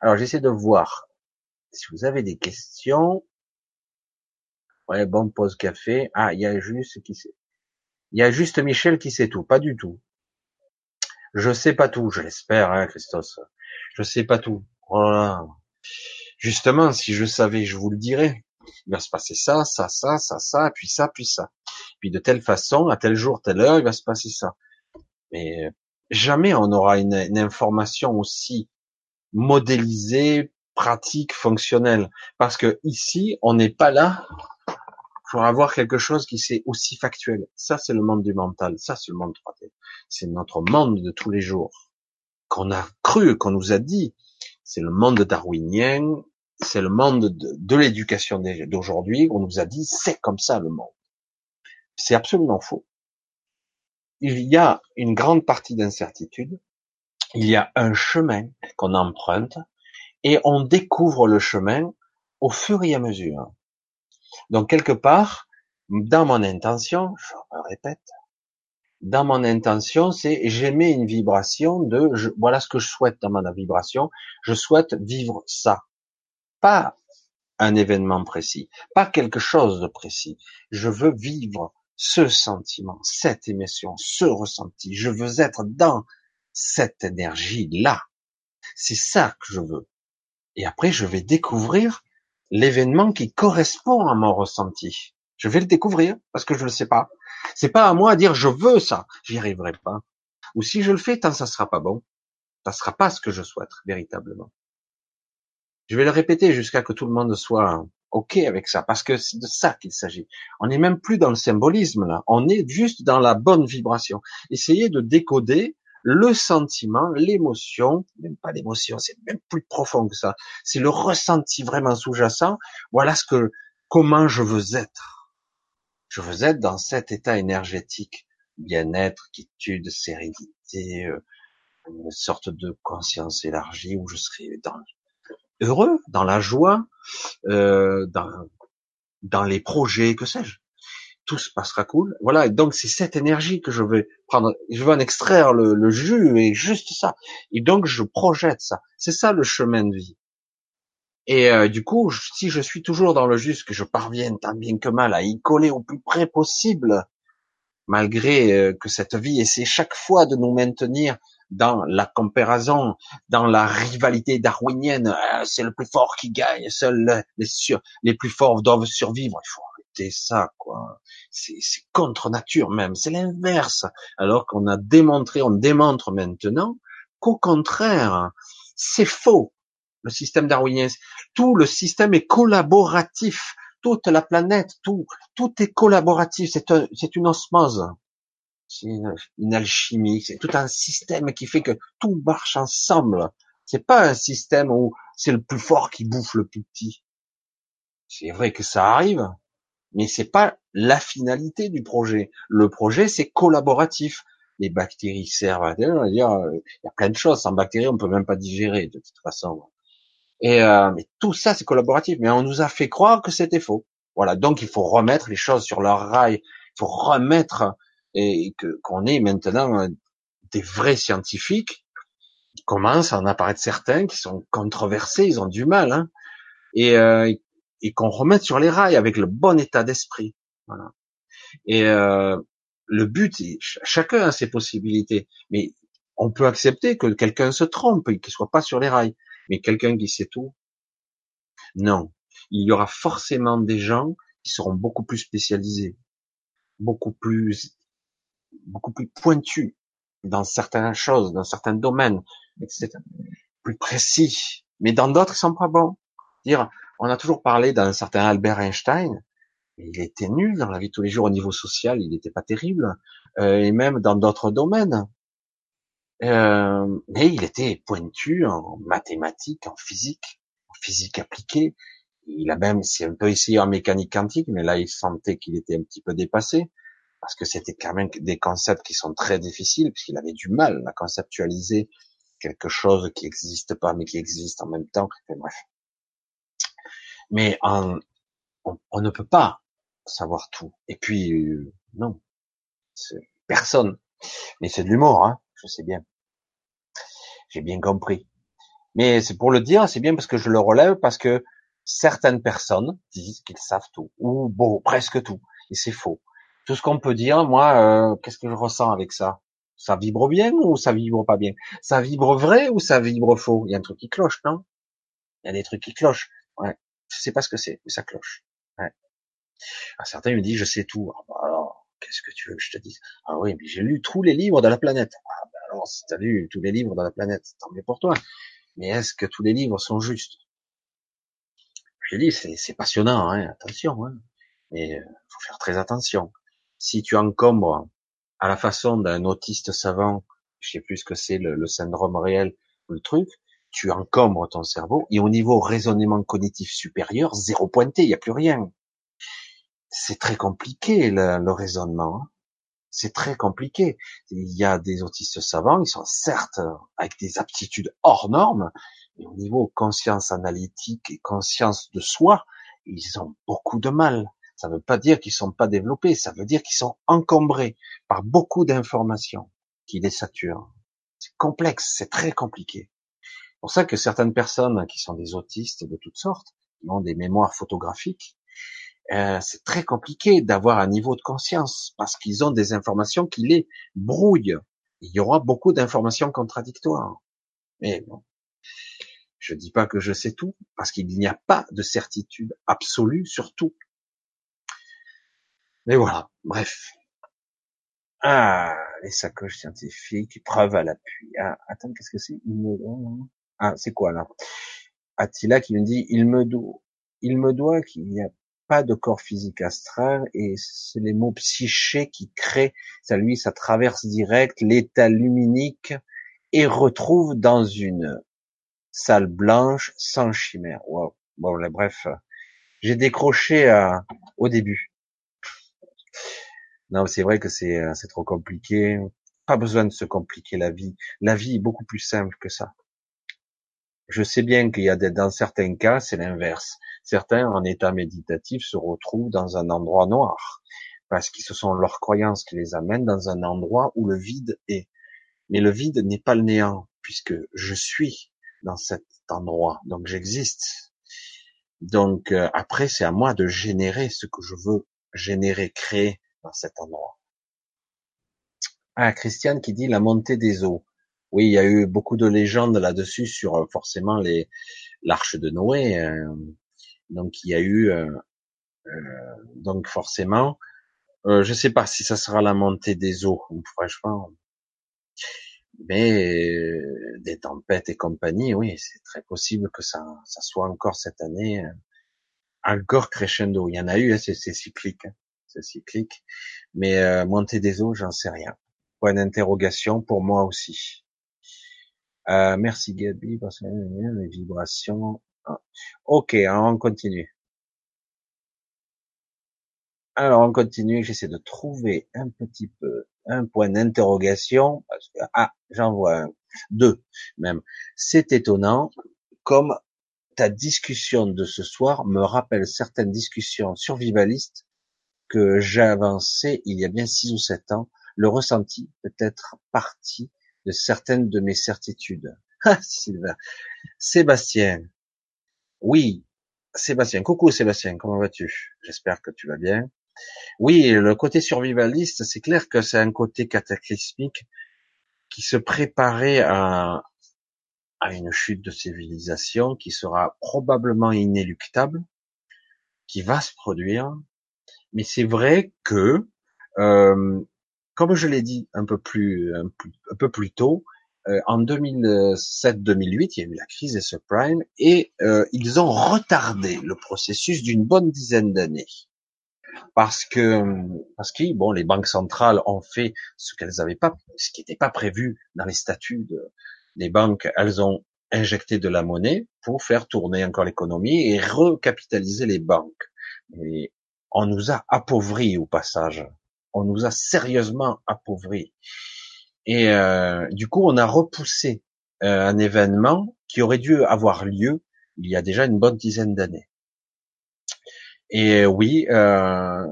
Alors, j'essaie de voir si vous avez des questions. Ouais, bon, pause café. Ah, il y a juste qui sait. Il y a juste Michel qui sait tout. Pas du tout. Je sais pas tout, je l'espère, hein, Christos. Je sais pas tout. Voilà. Justement, si je savais, je vous le dirais.
il va se passer ça, ça, ça, ça, ça, puis ça, puis ça. Puis de telle façon, à tel jour, telle heure, il va se passer ça. Mais jamais on aura une, une information aussi modélisée, pratique, fonctionnelle. Parce que ici, on n'est pas là pour avoir quelque chose qui c'est aussi factuel. Ça, c'est le monde du mental. Ça, c'est le monde 3D. C'est notre monde de tous les jours. Qu'on a cru, qu'on nous a dit. C'est le monde darwinien. C'est le monde de, de l'éducation d'aujourd'hui. On nous a dit, c'est comme ça le monde. C'est absolument faux. Il y a une grande partie d'incertitude. Il y a un chemin qu'on emprunte et on découvre le chemin au fur et à mesure. Donc quelque part, dans mon intention, je me répète, dans mon intention, c'est j'émets une vibration de voilà ce que je souhaite dans ma vibration. Je souhaite vivre ça, pas un événement précis, pas quelque chose de précis. Je veux vivre ce sentiment, cette émotion, ce ressenti. Je veux être dans cette énergie là. C'est ça que je veux. Et après, je vais découvrir l'événement qui correspond à mon ressenti. Je vais le découvrir parce que je ne le sais pas. C'est pas à moi à dire je veux ça, j'y arriverai pas. Ou si je le fais, tant ça sera pas bon, ça sera pas ce que je souhaite véritablement. Je vais le répéter jusqu'à que tout le monde soit ok avec ça, parce que c'est de ça qu'il s'agit. On n'est même plus dans le symbolisme on est juste dans la bonne vibration. Essayez de décoder le sentiment, l'émotion, même pas l'émotion, c'est même plus profond que ça. C'est le ressenti vraiment sous-jacent. Voilà ce que, comment je veux être. Je veux être dans cet état énergétique, bien-être, quiétude, sérénité, euh, une sorte de conscience élargie où je serai dans, heureux, dans la joie, euh, dans, dans les projets, que sais-je tout se passera cool. Voilà, donc c'est cette énergie que je vais prendre. Je veux en extraire le, jus et juste ça. Et donc je projette ça. C'est ça le chemin de vie. Et euh, du coup, si je suis toujours dans le juste, que je parvienne tant bien que mal à y coller au plus près possible, malgré euh, que cette vie essaie chaque fois de nous maintenir dans la comparaison, dans la rivalité darwinienne, euh, c'est le plus fort qui gagne, seuls les, plus forts doivent survivre. Il faut ça, quoi. C'est contre nature même, c'est l'inverse. Alors qu'on a démontré, on démontre maintenant qu'au contraire, c'est faux. Le système darwinien, tout le système est collaboratif. Toute la planète, tout, tout est collaboratif. C'est un, c'est une osmose. C'est une, une, alchimie. C'est tout un système qui fait que tout marche ensemble. C'est pas un système où c'est le plus fort qui bouffe le plus petit. C'est vrai que ça arrive, mais c'est pas la finalité du projet. Le projet, c'est collaboratif. Les bactéries servent à dire, il y a plein de choses. Sans bactéries, on peut même pas digérer de toute façon. Et euh, mais tout ça, c'est collaboratif. Mais on nous a fait croire que c'était faux. Voilà. Donc, il faut remettre les choses sur leur rail. Il faut remettre et que qu'on ait maintenant euh, des vrais scientifiques. qui commencent à en apparaître certains qui sont controversés. Ils ont du mal. Hein. Et euh, et qu'on remette sur les rails avec le bon état d'esprit. Voilà. Et euh, le but, chacun a ses possibilités, mais on peut accepter que quelqu'un se trompe et qu'il soit pas sur les rails, mais quelqu'un qui sait tout, non. Il y aura forcément des gens qui seront beaucoup plus spécialisés, beaucoup plus, beaucoup plus pointus dans certaines choses, dans certains domaines, etc. Plus précis. Mais dans d'autres, ils sont pas bons. Dire, on a toujours parlé d'un certain Albert Einstein, il était nul dans la vie de tous les jours au niveau social, il n'était pas terrible, euh, et même dans d'autres domaines. Euh, mais il était pointu en mathématiques, en physique, en physique appliquée. Il a même, c'est un peu essayé en mécanique quantique, mais là il sentait qu'il était un petit peu dépassé, parce que c'était quand même des concepts qui sont très difficiles, puisqu'il avait du mal à conceptualiser quelque chose qui n'existe pas, mais qui existe en même temps. bref. Mais on, on, ne peut pas savoir tout. Et puis, euh, non, personne. Mais c'est de l'humour, hein, je sais bien. J'ai bien compris. Mais c'est pour le dire, c'est bien parce que je le relève, parce que certaines personnes disent qu'ils savent tout, ou bon, presque tout, et c'est faux. Tout ce qu'on peut dire, moi, euh, qu'est-ce que je ressens avec ça? Ça vibre bien ou ça vibre pas bien? Ça vibre vrai ou ça vibre faux? Il y a un truc qui cloche, non? Il y a des trucs qui clochent. Ouais. Je sais pas ce que c'est, mais ça cloche. Ouais. Ah, certains me disent, je sais tout. Ah, bah alors, qu'est-ce que tu veux que je te dise? Ah oui, mais j'ai lu tous les livres de la planète. Ah ben alors, si tu as lu tous les livres de la planète, tant mieux pour toi. Mais est-ce que tous les livres sont justes? J'ai dit, c'est passionnant, hein, attention. Hein. Mais euh, faut faire très attention. Si tu encombres à la façon d'un autiste savant, je sais plus ce que c'est le, syndrome réel ou le truc, tu encombres ton cerveau et au niveau raisonnement cognitif supérieur, zéro pointé, il n'y a plus rien. C'est très compliqué le, le raisonnement. Hein. C'est très compliqué. Il y a des autistes savants, ils sont certes avec des aptitudes hors normes, mais au niveau conscience analytique et conscience de soi, ils ont beaucoup de mal. Ça ne veut pas dire qu'ils sont pas développés, ça veut dire qu'ils sont encombrés par beaucoup d'informations qui les saturent. C'est complexe, c'est très compliqué. C'est pour ça que certaines personnes qui sont des autistes de toutes sortes, qui ont des mémoires photographiques, euh, c'est très compliqué d'avoir un niveau de conscience parce qu'ils ont des informations qui les brouillent. Il y aura beaucoup d'informations contradictoires. Mais bon, je dis pas que je sais tout parce qu'il n'y a pas de certitude absolue sur tout. Mais voilà, bref. Ah, les sacoches scientifiques, preuve à l'appui. Ah, attends, qu'est-ce que c'est? Ah, c'est quoi là? Attila qui me dit, il me doit, il me doit qu'il n'y a pas de corps physique astral et c'est les mots psyché qui créent, ça lui, ça traverse direct l'état luminique et retrouve dans une salle blanche sans chimère. Wow. Bon, là, bref, j'ai décroché euh, au début. Non, c'est vrai que c'est euh, c'est trop compliqué. Pas besoin de se compliquer la vie. La vie est beaucoup plus simple que ça. Je sais bien qu'il y a des, dans certains cas, c'est l'inverse. Certains, en état méditatif, se retrouvent dans un endroit noir parce que ce sont leurs croyances qui les amènent dans un endroit où le vide est. Mais le vide n'est pas le néant puisque je suis dans cet endroit, donc j'existe. Donc euh, après, c'est à moi de générer ce que je veux générer, créer cet endroit. Ah, Christiane qui dit la montée des eaux. Oui, il y a eu beaucoup de légendes là-dessus sur euh, forcément les l'arche de Noé. Euh, donc il y a eu euh, donc forcément, euh, je sais pas si ça sera la montée des eaux, franchement. Mais des tempêtes et compagnie, oui, c'est très possible que ça, ça soit encore cette année encore crescendo. Il y en a eu, hein, c'est cyclique. Hein c'est cyclique. Mais euh, monter des eaux, j'en sais rien. Point d'interrogation pour moi aussi. Euh, merci Gabi parce que les vibrations. Ah. Ok, on continue. Alors on continue. J'essaie de trouver un petit peu un point d'interrogation ah j'en vois un, deux même. C'est étonnant comme ta discussion de ce soir me rappelle certaines discussions survivalistes que avancé il y a bien six ou sept ans, le ressenti peut être partie de certaines de mes certitudes. Ah, Sylvain. Sébastien. Oui, Sébastien. Coucou Sébastien, comment vas-tu? J'espère que tu vas bien. Oui, le côté survivaliste, c'est clair que c'est un côté cataclysmique qui se préparait à, à une chute de civilisation qui sera probablement inéluctable, qui va se produire, mais c'est vrai que, euh, comme je l'ai dit un peu plus, un, peu plus tôt, euh, en 2007-2008, il y a eu la crise des subprimes et euh, ils ont retardé le processus d'une bonne dizaine d'années parce que parce que bon, les banques centrales ont fait ce qu'elles n'avaient pas, ce qui n'était pas prévu dans les statuts de, des banques. Elles ont injecté de la monnaie pour faire tourner encore l'économie et recapitaliser les banques. On nous a appauvris au passage. On nous a sérieusement appauvris. Et euh, du coup, on a repoussé euh, un événement qui aurait dû avoir lieu il y a déjà une bonne dizaine d'années. Et oui, euh,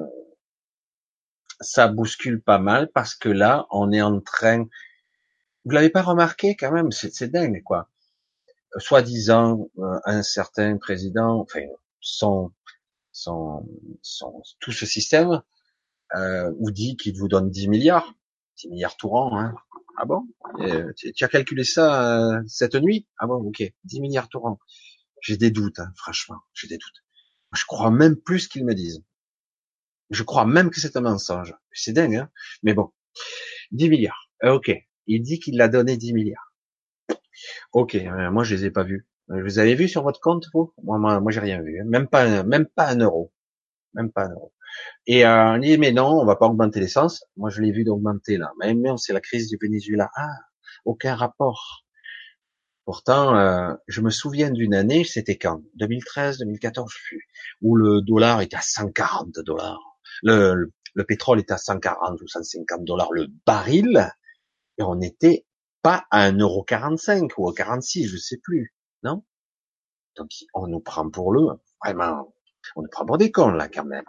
ça bouscule pas mal parce que là, on est en train. Vous l'avez pas remarqué quand même C'est dingue quoi. Soi-disant, un certain président, enfin, son son, son, tout ce système euh, vous dit qu'il vous donne 10 milliards, 10 milliards tout. Hein. Ah bon? Euh, tu, as calculé ça euh, cette nuit? Ah bon, ok, 10 milliards tout. J'ai des doutes, hein, franchement, j'ai des doutes. Je crois même plus qu'ils me disent. Je crois même que c'est un mensonge. C'est dingue, hein Mais bon. 10 milliards. Euh, ok. Il dit qu'il l'a donné 10 milliards. Ok. Euh, moi, je les ai pas vus. Euh, vous avez vu sur votre compte, vous? Moi, moi, moi j'ai rien vu. Hein. Même pas, même pas un euro. Même pas un euro. Et euh, on dit mais non, on va pas augmenter l'essence. Moi, je l'ai vu d'augmenter là. Mais non, c'est la crise du Venezuela. Ah, aucun rapport. Pourtant, euh, je me souviens d'une année, c'était quand? 2013, 2014, où le dollar était à 140 dollars. Le, le, pétrole était à 140 ou 150 dollars le baril, et on n'était pas à 1,45€ ou à 46, je sais plus, non Donc on nous prend pour le, vraiment, on nous prend pour des cons là quand même.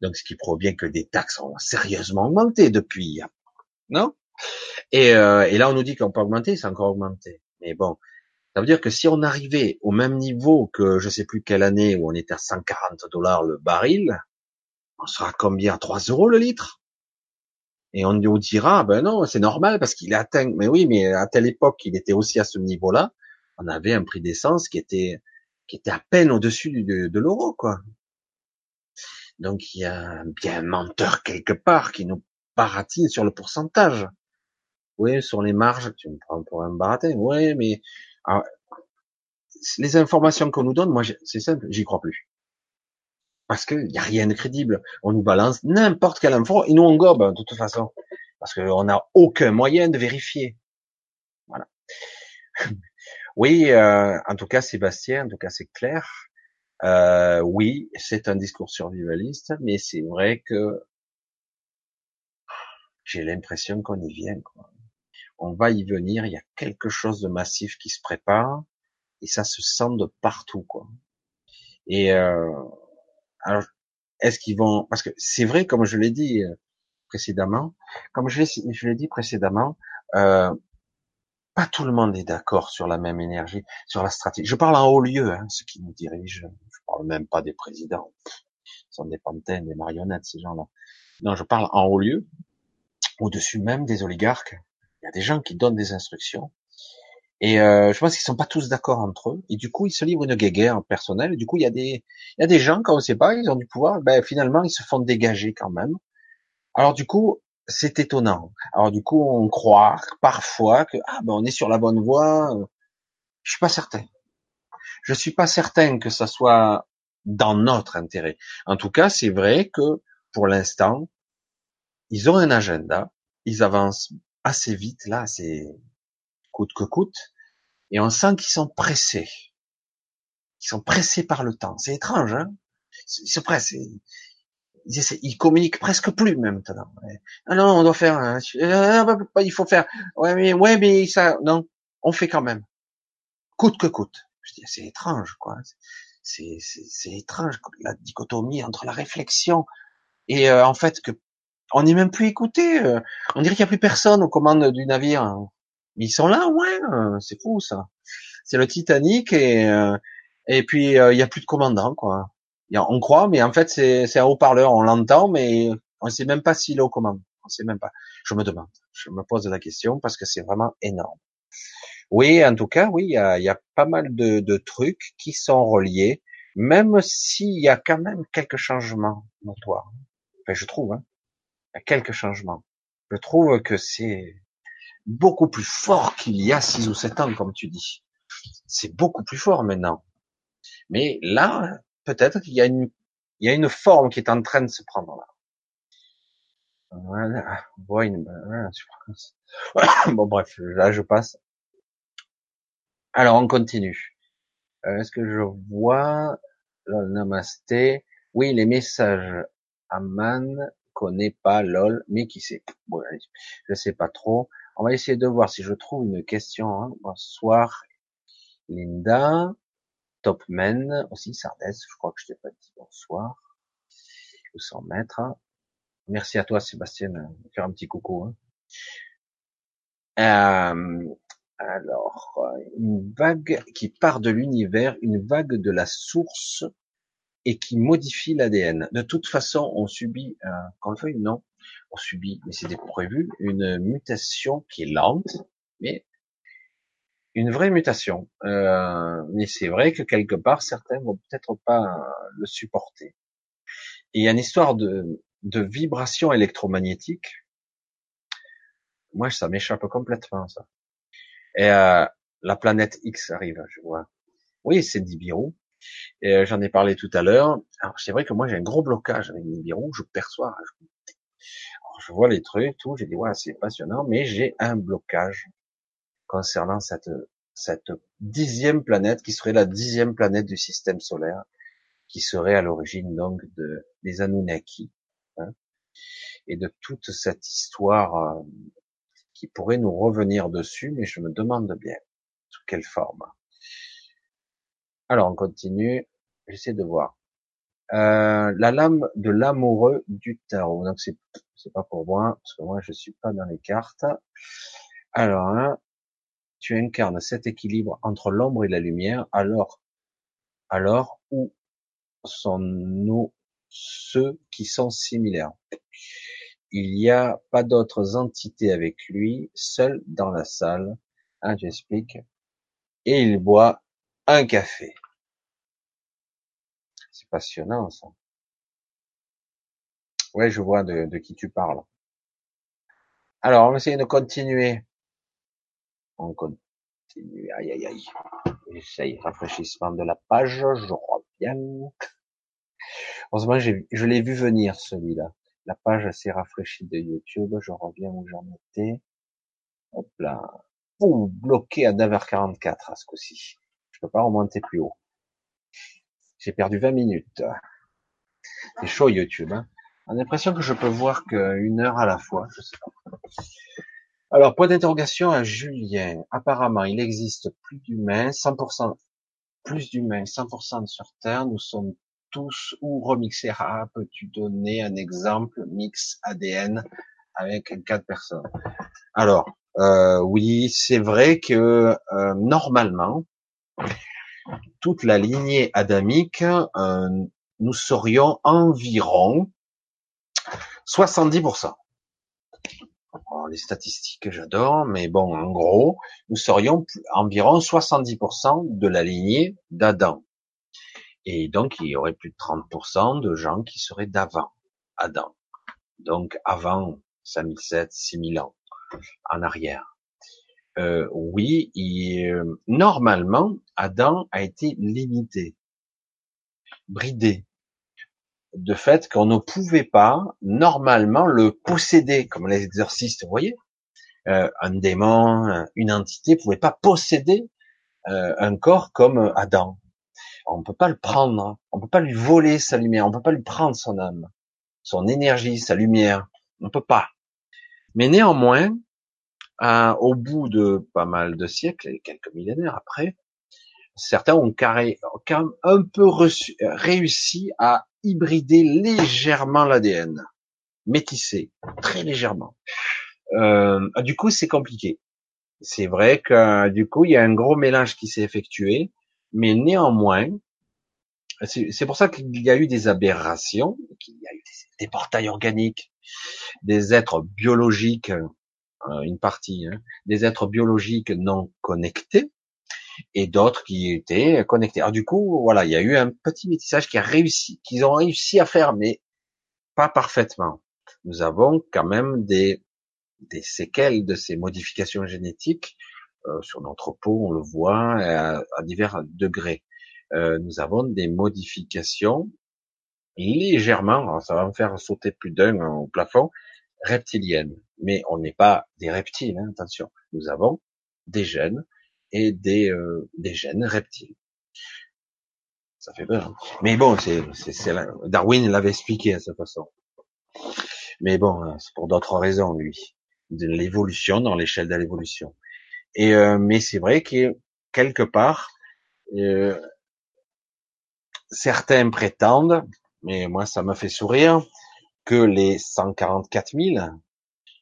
Donc ce qui prouve bien que des taxes ont sérieusement augmenté depuis, non? Et, euh, et là on nous dit qu'on peut augmenter, c'est encore augmenté. Mais bon, ça veut dire que si on arrivait au même niveau que je sais plus quelle année où on était à 140 dollars le baril, on sera combien? À 3 euros le litre? Et on nous dira, ben non, c'est normal parce qu'il atteint. Mais oui, mais à telle époque, il était aussi à ce niveau-là. On avait un prix d'essence qui était qui était à peine au-dessus de, de l'euro, quoi. Donc il y a bien un menteur quelque part qui nous baratine sur le pourcentage. Oui, sur les marges, tu me prends pour un baratin. Oui, mais les informations qu'on nous donne, moi, c'est simple, j'y crois plus. Parce qu'il n'y a rien de crédible. On nous balance n'importe quelle info et nous on gobe de toute façon. Parce qu'on n'a aucun moyen de vérifier. Voilà. Oui, euh, en tout cas, Sébastien, en tout cas, c'est clair. Euh, oui, c'est un discours survivaliste, mais c'est vrai que j'ai l'impression qu'on y vient. Quoi on va y venir, il y a quelque chose de massif qui se prépare, et ça se sent de partout, quoi. Et euh, alors, est-ce qu'ils vont Parce que c'est vrai, comme je l'ai dit euh, précédemment, comme je l'ai dit précédemment, euh, pas tout le monde est d'accord sur la même énergie, sur la stratégie. Je parle en haut lieu, hein, ceux qui nous dirigent. Je parle même pas des présidents. Ils sont des pantins, des marionnettes, ces gens-là. Non, je parle en haut lieu, au-dessus même des oligarques, il y a des gens qui donnent des instructions. Et euh, je pense qu'ils sont pas tous d'accord entre eux. Et du coup, ils se livrent une guéguerre personnelle. Et du coup, il y a des, il y a des gens, quand on sait pas, ils ont du pouvoir, ben finalement, ils se font dégager quand même. Alors du coup, c'est étonnant. Alors du coup, on croit parfois que ah ben on est sur la bonne voie. Je suis pas certain. Je suis pas certain que ça soit dans notre intérêt. En tout cas, c'est vrai que pour l'instant, ils ont un agenda, ils avancent assez vite, là, c'est coûte que coûte, et on sent qu'ils sont pressés. Ils sont pressés par le temps. C'est étrange, hein Ils se pressent. Ils, communiquent presque plus maintenant. Ah non, on doit faire. Un, ah, il faut faire. Ouais, mais ouais, mais ça, non, on fait quand même, coûte que coûte. C'est étrange, quoi. C'est c'est étrange la dichotomie entre la réflexion et euh, en fait que on n'est même plus écouté. Euh. On dirait qu'il n'y a plus personne aux commandes du navire. Ils sont là, ouais, euh, c'est fou ça. C'est le Titanic et euh, et puis il n'y a plus de commandant quoi. On croit, mais en fait c'est un haut-parleur, on l'entend, mais on ne sait même pas s'il est aux commandes. On sait même pas. Je me demande, je me pose la question parce que c'est vraiment énorme. Oui, en tout cas, oui, il y a, y a, pas mal de, de, trucs qui sont reliés, même s'il y a quand même quelques changements notoires. Enfin, je trouve. Hein quelques changements. Je trouve que c'est beaucoup plus fort qu'il y a six ou sept ans, comme tu dis. C'est beaucoup plus fort maintenant. Mais là, peut-être qu'il y a une, il y a une forme qui est en train de se prendre là. Voilà, une, bon bref, là je passe. Alors on continue. Euh, est-ce que je vois le namasté Oui, les messages. Aman, connais pas lol, mais qui sait? Bon, je sais pas trop. On va essayer de voir si je trouve une question. Hein. Bonsoir Linda, Topman aussi Sardes. Je crois que je t'ai pas dit bonsoir. Ou s'en mettre. Merci à toi Sébastien faire un petit coucou. Hein. Euh, alors, une vague qui part de l'univers, une vague de la source et qui modifie l'ADN. De toute façon, on subit, euh, quand le veuille non, on subit, mais c'était prévu, une mutation qui est lente, mais une vraie mutation. Euh, mais c'est vrai que quelque part, certains vont peut-être pas le supporter. Il y a une histoire de, de vibration électromagnétique. Moi, ça m'échappe complètement, ça. Et euh, la planète X arrive, je vois. Oui, c'est Nibiru. Euh, j'en ai parlé tout à l'heure. Alors c'est vrai que moi j'ai un gros blocage avec Nibiru. Je perçois. Je, vois les trucs, tout. J'ai dit ouais, c'est passionnant, mais j'ai un blocage concernant cette cette dixième planète qui serait la dixième planète du système solaire, qui serait à l'origine donc de des Anunnaki hein, et de toute cette histoire euh, qui pourrait nous revenir dessus, mais je me demande bien sous quelle forme. Alors on continue. J'essaie de voir. Euh, la lame de l'amoureux du tarot. Donc c'est pas pour moi parce que moi je suis pas dans les cartes. Alors hein, tu incarnes cet équilibre entre l'ombre et la lumière. Alors alors où sont-nous ceux qui sont similaires Il n'y a pas d'autres entités avec lui, seul dans la salle. Hein, j'explique. Et il boit un café. C'est passionnant, ça. Ouais, je vois de, de, qui tu parles. Alors, on va essayer de continuer. On continue. Aïe, aïe, aïe. J'essaye. Rafraîchissement de la page. Je reviens. Heureusement, je l'ai vu venir, celui-là. La page s'est rafraîchie de YouTube. Je reviens où j'en étais. Hop là. Boum, bloqué à 9h44 à ce coup-ci. Je peux pas remonter plus haut. J'ai perdu 20 minutes. C'est chaud YouTube. Hein. On a l'impression que je peux voir qu'une heure à la fois. Je sais pas. Alors, point d'interrogation à Julien. Apparemment, il existe plus d'humains, 100%, plus d'humains, 100% sur Terre. Nous sommes tous ou remixés. Ah, peux-tu donner un exemple mix ADN avec quatre personnes? Alors, euh, oui, c'est vrai que euh, normalement, toute la lignée adamique, euh, nous serions environ 70%. Les statistiques, j'adore, mais bon, en gros, nous serions environ 70% de la lignée d'Adam. Et donc, il y aurait plus de 30% de gens qui seraient d'avant Adam. Donc, avant 5007, 6000 ans en arrière euh, oui, euh, normalement, Adam a été limité, bridé, de fait qu'on ne pouvait pas normalement le posséder, comme les exorcistes, vous voyez, euh, un démon, une entité pouvait pas posséder euh, un corps comme Adam. On peut pas le prendre, on peut pas lui voler sa lumière, on peut pas lui prendre son âme, son énergie, sa lumière, on peut pas. Mais néanmoins, au bout de pas mal de siècles et quelques millénaires après, certains ont carré, un peu réussi à hybrider légèrement l'ADN, métissé, très légèrement. Euh, du coup, c'est compliqué. C'est vrai que du coup, il y a un gros mélange qui s'est effectué, mais néanmoins, c'est pour ça qu'il y a eu des aberrations, qu'il y a eu des portails organiques, des êtres biologiques euh, une partie, hein, des êtres biologiques non connectés et d'autres qui étaient connectés. Alors du coup, voilà, il y a eu un petit métissage qui a réussi, qu'ils ont réussi à faire, mais pas parfaitement. Nous avons quand même des, des séquelles de ces modifications génétiques euh, sur notre peau, on le voit à, divers degrés. Euh, nous avons des modifications légèrement, ça va me faire sauter plus d'un au plafond, reptilienne. Mais on n'est pas des reptiles, hein, attention. Nous avons des gènes et des, euh, des gènes reptiles. Ça fait peur. Hein. Mais bon, c'est, Darwin l'avait expliqué à sa façon. Mais bon, hein, c'est pour d'autres raisons, lui. De l'évolution dans l'échelle de l'évolution. Et euh, mais c'est vrai que quelque part, euh, certains prétendent, mais moi ça m'a fait sourire, que les 144 000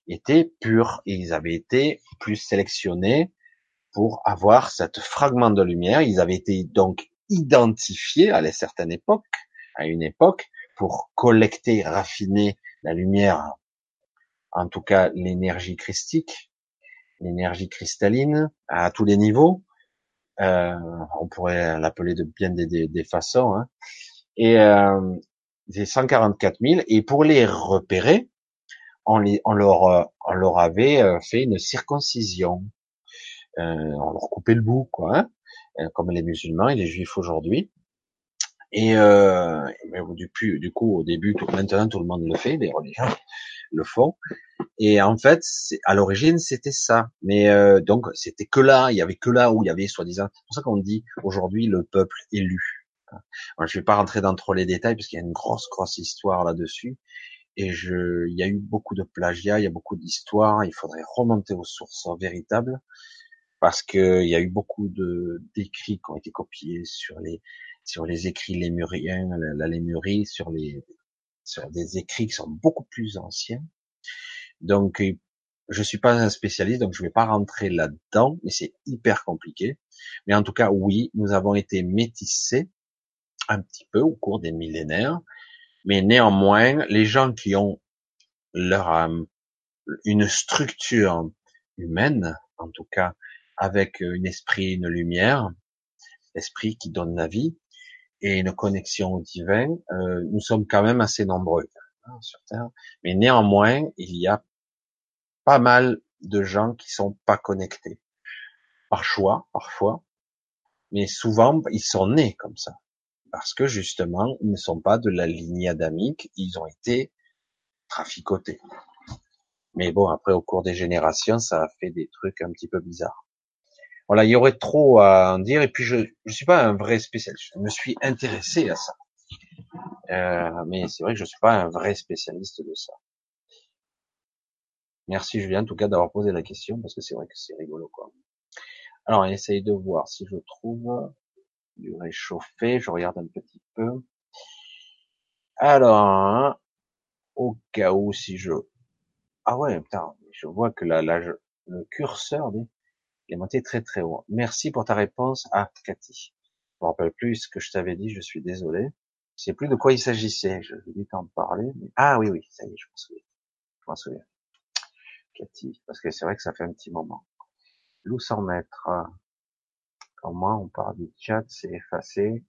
étaient purs ils avaient été plus sélectionnés pour avoir cette fragment de lumière. Ils avaient été donc identifiés à une certaine époque, à une époque, pour collecter, raffiner la lumière, en tout cas l'énergie christique, l'énergie cristalline à tous les niveaux. Euh, on pourrait l'appeler de bien des, des, façons. Hein. Et euh, c'est 144 000. Et pour les repérer, on, les, on, leur, on leur avait euh, fait une circoncision. Euh, on leur coupait le bout, quoi, hein, euh, comme les musulmans et les juifs aujourd'hui. Et euh, du, du coup, au début, tout, maintenant tout le monde le fait, les religions le font. Et en fait, à l'origine, c'était ça. Mais euh, donc, c'était que là, il y avait que là où il y avait soi-disant. C'est pour ça qu'on dit aujourd'hui le peuple élu. Alors, je vais pas rentrer dans trop les détails parce qu'il y a une grosse, grosse histoire là-dessus. Et je, il y a eu beaucoup de plagiat, il y a beaucoup d'histoires. Il faudrait remonter aux sources véritables parce que il y a eu beaucoup de d'écrits qui ont été copiés sur les sur les écrits lémuriens, la, la lémurie, sur les sur des écrits qui sont beaucoup plus anciens. Donc, je suis pas un spécialiste, donc je vais pas rentrer là-dedans, mais c'est hyper compliqué. Mais en tout cas, oui, nous avons été métissés un petit peu au cours des millénaires, mais néanmoins, les gens qui ont leur euh, une structure humaine, en tout cas, avec un esprit, une lumière, esprit qui donne la vie, et une connexion au divin, euh, nous sommes quand même assez nombreux hein, sur Terre. Mais néanmoins, il y a pas mal de gens qui sont pas connectés. Par choix, parfois. Mais souvent, ils sont nés comme ça. Parce que justement, ils ne sont pas de la lignée adamique, ils ont été traficotés. Mais bon, après, au cours des générations, ça a fait des trucs un petit peu bizarres. Voilà, il y aurait trop à en dire. Et puis, je ne suis pas un vrai spécialiste. Je me suis intéressé à ça. Euh, mais c'est vrai que je suis pas un vrai spécialiste de ça. Merci Julien, en tout cas, d'avoir posé la question, parce que c'est vrai que c'est rigolo, quoi. Alors, on essaye de voir si je trouve du réchauffé. Je regarde un petit peu. Alors, au cas où, si je... Ah ouais, putain, je vois que là, là le curseur il est monté très très haut. Merci pour ta réponse à Cathy. Je me rappelle plus ce que je t'avais dit, je suis désolé. Je sais plus de quoi il s'agissait, je vais t'en parler. Mais... Ah oui, oui, ça y est, je m'en souviens. Je m'en souviens. Cathy, parce que c'est vrai que ça fait un petit moment. Loup sans mètres. Quand moi, on parle du chat, c'est effacé.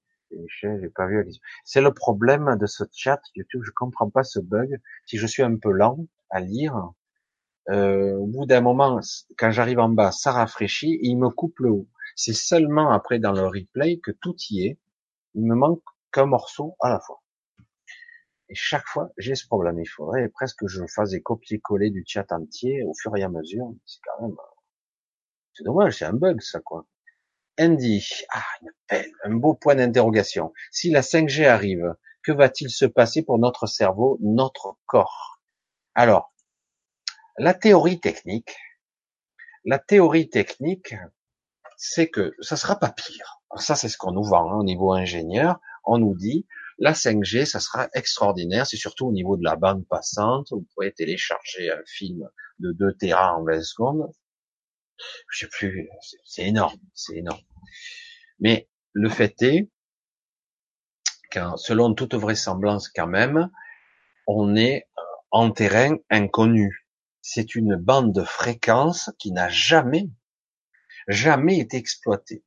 J'ai pas vu. C'est le problème de ce chat YouTube. Je comprends pas ce bug. Si je suis un peu lent à lire, euh, au bout d'un moment, quand j'arrive en bas, ça rafraîchit et il me coupe le haut. C'est seulement après dans le replay que tout y est. Il me manque qu'un morceau à la fois. Et chaque fois, j'ai ce problème. Il faudrait presque que je fasse des copier-coller du chat entier au fur et à mesure. C'est quand même, c'est dommage, c'est un bug, ça, quoi. Andy, ah, une un beau point d'interrogation. Si la 5G arrive, que va-t-il se passer pour notre cerveau, notre corps? Alors, la théorie technique, la théorie technique, c'est que ça sera pas pire. ça, c'est ce qu'on nous vend hein, au niveau ingénieur. On nous dit la 5G, ça sera extraordinaire. C'est surtout au niveau de la bande passante. Vous pourrez télécharger un film de 2 Tera en 20 secondes. Je sais plus, c'est énorme, c'est énorme. Mais le fait est qu'en selon toute vraisemblance quand même, on est en terrain inconnu c'est une bande de fréquences qui n'a jamais, jamais été exploitée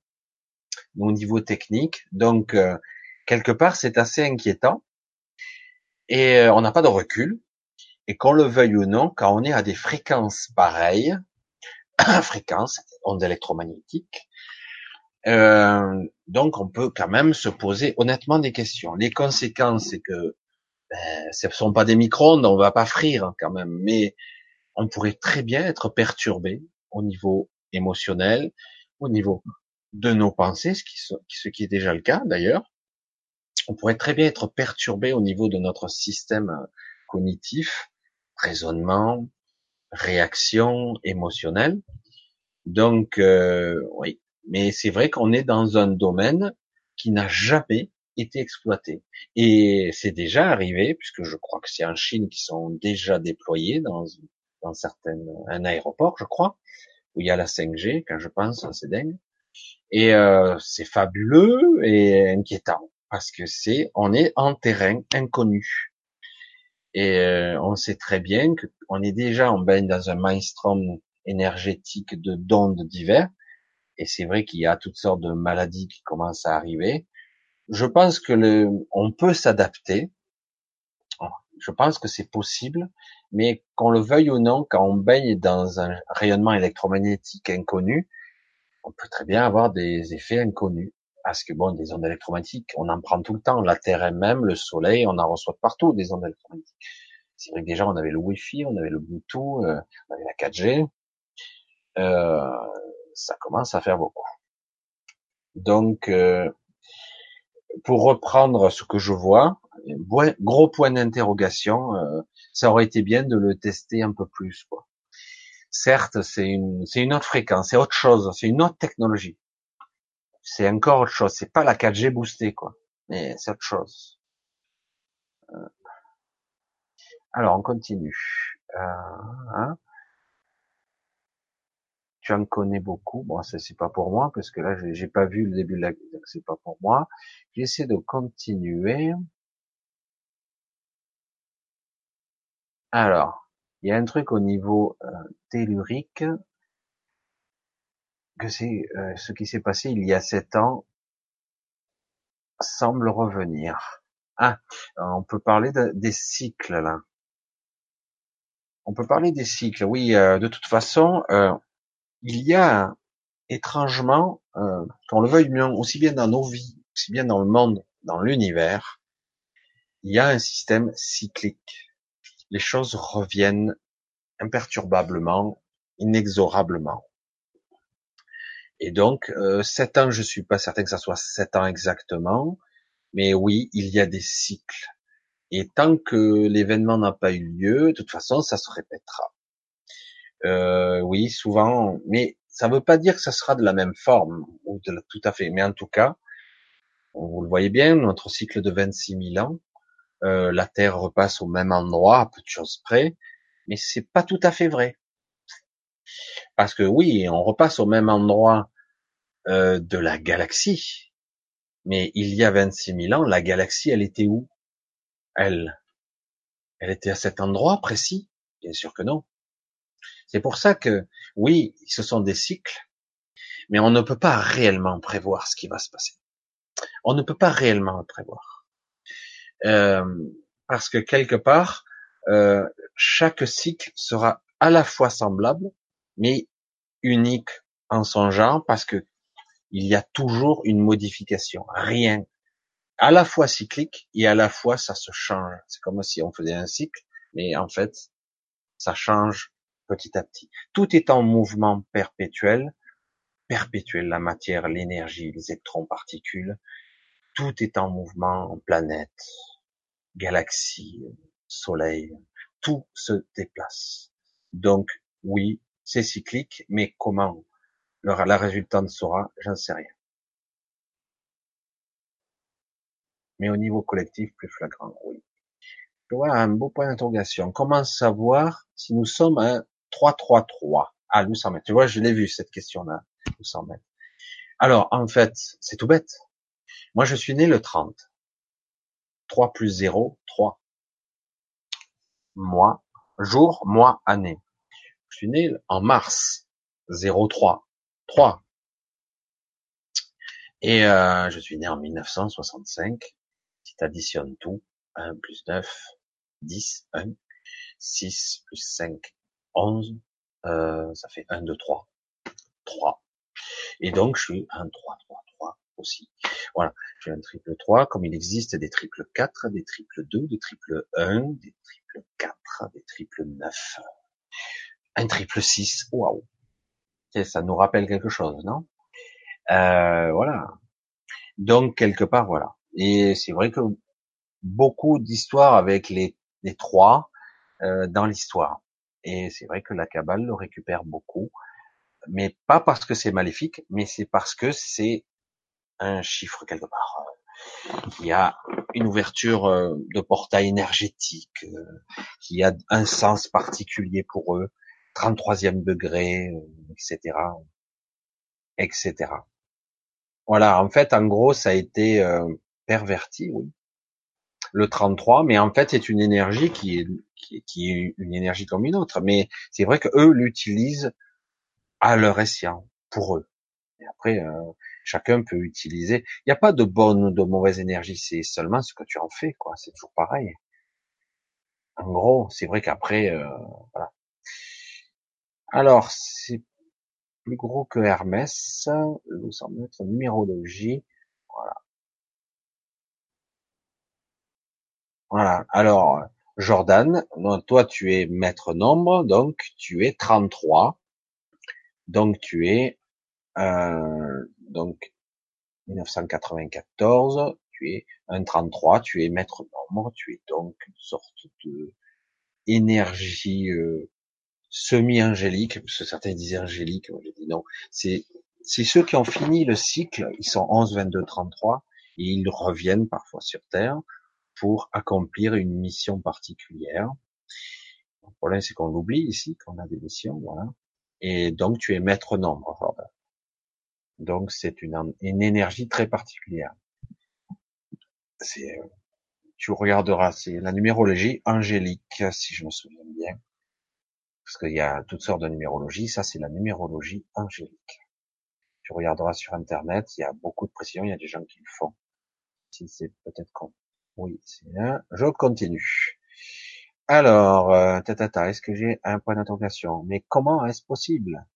au niveau technique. Donc, euh, quelque part, c'est assez inquiétant. Et euh, on n'a pas de recul. Et qu'on le veuille ou non, quand on est à des fréquences pareilles, fréquences, ondes électromagnétiques, euh, donc on peut quand même se poser honnêtement des questions. Les conséquences, c'est que ben, ce ne sont pas des micro-ondes, on va pas frire quand même, mais on pourrait très bien être perturbé au niveau émotionnel, au niveau de nos pensées, ce qui, est déjà le cas d'ailleurs. On pourrait très bien être perturbé au niveau de notre système cognitif, raisonnement, réaction émotionnelle. Donc, euh, oui, mais c'est vrai qu'on est dans un domaine qui n'a jamais été exploité. Et c'est déjà arrivé, puisque je crois que c'est en Chine qui sont déjà déployés dans dans certaines, un aéroport, je crois, où il y a la 5G, quand je pense, c'est dingue. Et euh, c'est fabuleux et inquiétant parce que c'est, on est en terrain inconnu. Et euh, on sait très bien qu'on est déjà en baigne dans un maelstrom énergétiques de d'ondes divers. Et c'est vrai qu'il y a toutes sortes de maladies qui commencent à arriver. Je pense que le, on peut s'adapter. Je pense que c'est possible, mais qu'on le veuille ou non, quand on baigne dans un rayonnement électromagnétique inconnu, on peut très bien avoir des effets inconnus. Parce que bon, des ondes électromagnétiques, on en prend tout le temps. La Terre elle-même, le Soleil, on en reçoit partout des ondes électromagnétiques. C'est vrai que déjà on avait le Wi-Fi, on avait le Bluetooth, euh, on avait la 4G. Euh, ça commence à faire beaucoup. Donc, euh, pour reprendre ce que je vois, gros point d'interrogation, euh, ça aurait été bien de le tester un peu plus. Quoi. Certes, c'est une, c'est une autre fréquence, c'est autre chose, c'est une autre technologie. C'est encore autre chose. C'est pas la 4G boostée, quoi. Mais c'est autre chose. Euh, alors, on continue. Euh, hein tu en connais beaucoup. Bon, ça c'est pas pour moi parce que là j'ai pas vu le début de la, c'est pas pour moi. J'essaie de continuer. Alors, il y a un truc au niveau euh, tellurique que c'est euh, ce qui s'est passé il y a sept ans semble revenir. Ah, on peut parler des cycles là. On peut parler des cycles. Oui, euh, de toute façon, euh, il y a étrangement, euh, qu'on le veuille bien, aussi bien dans nos vies, aussi bien dans le monde, dans l'univers, il y a un système cyclique. Les choses reviennent imperturbablement, inexorablement. Et donc, euh, sept ans, je suis pas certain que ça soit sept ans exactement, mais oui, il y a des cycles. Et tant que l'événement n'a pas eu lieu, de toute façon, ça se répétera. Euh, oui, souvent, mais ça ne veut pas dire que ça sera de la même forme, ou de tout à fait. Mais en tout cas, vous le voyez bien, notre cycle de 26 000 ans, euh, la Terre repasse au même endroit, à peu de choses près, mais c'est pas tout à fait vrai. Parce que oui, on repasse au même endroit euh, de la galaxie, mais il y a 26 000 ans, la galaxie, elle était où? Elle, elle était à cet endroit précis? Bien sûr que non. C'est pour ça que, oui, ce sont des cycles, mais on ne peut pas réellement prévoir ce qui va se passer. On ne peut pas réellement le prévoir. Euh, parce que quelque part, euh, chaque cycle sera à la fois semblable, mais unique en son genre, parce que il y a toujours une modification. Rien. À la fois cyclique et à la fois ça se change. C'est comme si on faisait un cycle, mais en fait, ça change petit à petit. Tout est en mouvement perpétuel, perpétuel, la matière, l'énergie, les électrons, particules, tout est en mouvement, planète, galaxie, soleil, tout se déplace. Donc, oui, c'est cyclique, mais comment la résultante sera, j'en sais rien. Mais au niveau collectif, plus flagrant, oui. Vois un beau point d'interrogation. Comment savoir si nous sommes un 3-3-3 à 800 mètres. Tu vois, je l'ai vu cette question-là, 800 mètres. Alors, en fait, c'est tout bête. Moi, je suis né le 30. 3 plus 0, 3. Mois, jour, mois, année. Je suis né en mars. 0,3. 3. Et euh, je suis né en 1965. Si tu additionnes tout, 1 plus 9, 10, 1. 6 plus 5, 11, euh, ça fait 1, 2, 3. 3. Et donc, je suis un 3, 3, 3 aussi. Voilà. J'ai un triple 3, comme il existe des triples 4, des triples 2, des triples 1, des triples 4, des triples 9. Un triple 6. Waouh. Ça nous rappelle quelque chose, non? Euh, voilà. Donc, quelque part, voilà. Et c'est vrai que beaucoup d'histoires avec les, les trois euh, dans l'histoire. Et c'est vrai que la Kabbale le récupère beaucoup, mais pas parce que c'est maléfique, mais c'est parce que c'est un chiffre quelque part. Il y a une ouverture euh, de portail énergétique, euh, qui a un sens particulier pour eux, 33e degré, etc., etc. Voilà, en fait, en gros, ça a été euh, perverti, oui. Le 33, mais en fait, c'est une énergie qui est qui, est une énergie comme une autre. Mais c'est vrai que eux l'utilisent à leur escient, pour eux. Et après, euh, chacun peut utiliser. Il n'y a pas de bonne ou de mauvaise énergie, c'est seulement ce que tu en fais, quoi. C'est toujours pareil. En gros, c'est vrai qu'après, euh, voilà. Alors, c'est plus gros que Hermès, nous semble être numérologie. Voilà. Voilà. Alors, Jordan, toi tu es maître nombre, donc tu es 33. Donc tu es euh, donc 1994, tu es un 33, tu es maître nombre, tu es donc une sorte de énergie euh, semi-angélique, parce que certains disaient angélique, moi j'ai dit non, c'est c'est ceux qui ont fini le cycle, ils sont 11, 22, 33, et ils reviennent parfois sur Terre pour accomplir une mission particulière. Le problème, c'est qu'on l'oublie ici, qu'on a des missions, voilà. Et donc, tu es maître nombre, Donc, c'est une, une énergie très particulière. C'est, tu regarderas, c'est la numérologie angélique, si je me souviens bien. Parce qu'il y a toutes sortes de numérologie. Ça, c'est la numérologie angélique. Tu regarderas sur Internet, il y a beaucoup de précisions, il y a des gens qui le font. Si c'est peut-être con. Oui, c'est un. Je continue. Alors, euh, tata, est-ce que j'ai un point d'interrogation? Mais comment est-ce possible?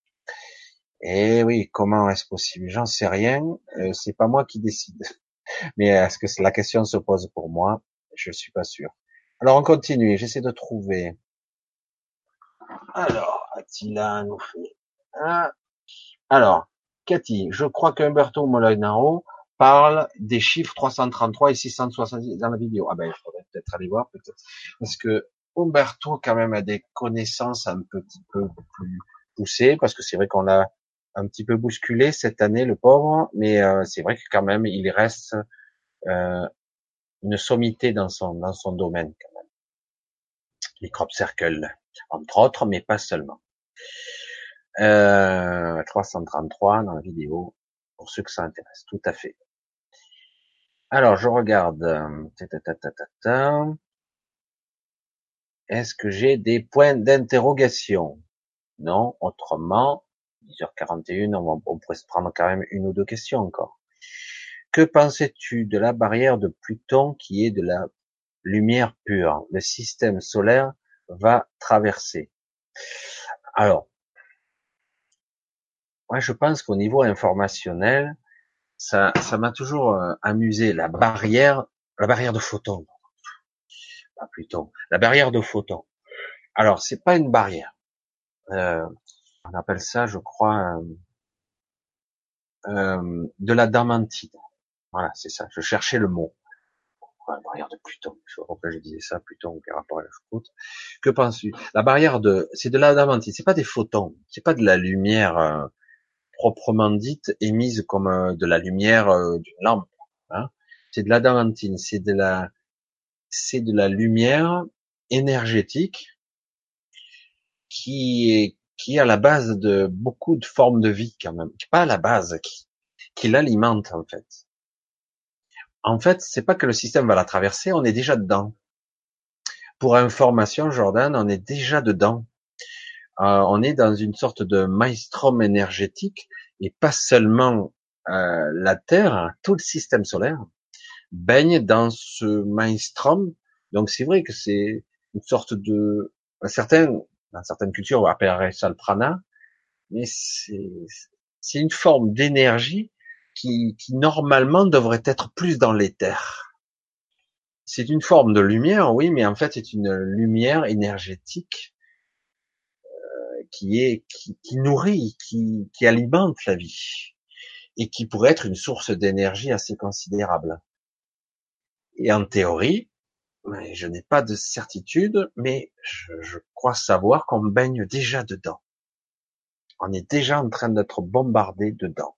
Eh oui, comment est-ce possible? J'en sais rien. Euh, c'est pas moi qui décide. Mais est-ce que la question se pose pour moi? Je suis pas sûr. Alors, on continue. J'essaie de trouver. Alors, Attila nous fait. Alors, Cathy, je crois qu'Umberto Molinaro parle des chiffres 333 et 670 dans la vidéo. Ah ben, il faudrait peut-être aller voir, peut-être. Parce que Umberto, quand même, a des connaissances un petit peu plus poussées, parce que c'est vrai qu'on l'a un petit peu bousculé cette année, le pauvre, mais euh, c'est vrai que quand même, il reste euh, une sommité dans son, dans son domaine, quand même. Les crop circles, entre autres, mais pas seulement. Euh, 333 dans la vidéo, pour ceux que ça intéresse, tout à fait. Alors, je regarde. Euh, Est-ce que j'ai des points d'interrogation? Non, autrement, 10h41, on, on pourrait se prendre quand même une ou deux questions encore. Que pensais-tu de la barrière de Pluton qui est de la lumière pure? Le système solaire va traverser. Alors, moi je pense qu'au niveau informationnel, ça, ça m'a toujours euh, amusé la barrière, la barrière de photons. Pas plutôt, la barrière de photons. Alors, c'est pas une barrière. Euh, on appelle ça, je crois, euh, euh de la damantide. Voilà, c'est ça. Je cherchais le mot. La barrière de Pluton? Je pourquoi je disais ça, Pluton, par rapport à la choucroute. Que penses-tu? La barrière de, c'est de la damantide. C'est pas des photons. C'est pas de la lumière euh, proprement dite émise comme euh, de la lumière euh, d'une lampe. Hein. C'est de l'adamantine, c'est de la, c'est de la lumière énergétique qui est qui est à la base de beaucoup de formes de vie quand même, pas à la base, qui, qui l'alimente en fait. En fait, c'est pas que le système va la traverser, on est déjà dedans. Pour information, Jordan, on est déjà dedans. Euh, on est dans une sorte de maelstrom énergétique et pas seulement euh, la Terre, tout le système solaire baigne dans ce maelstrom. Donc c'est vrai que c'est une sorte de certains dans certaines cultures on appellerait ça le prana, mais c'est une forme d'énergie qui, qui normalement devrait être plus dans l'éther. C'est une forme de lumière, oui, mais en fait c'est une lumière énergétique qui est qui, qui nourrit, qui, qui alimente la vie et qui pourrait être une source d'énergie assez considérable. Et en théorie, je n'ai pas de certitude, mais je, je crois savoir qu'on baigne déjà dedans. On est déjà en train d'être bombardé dedans.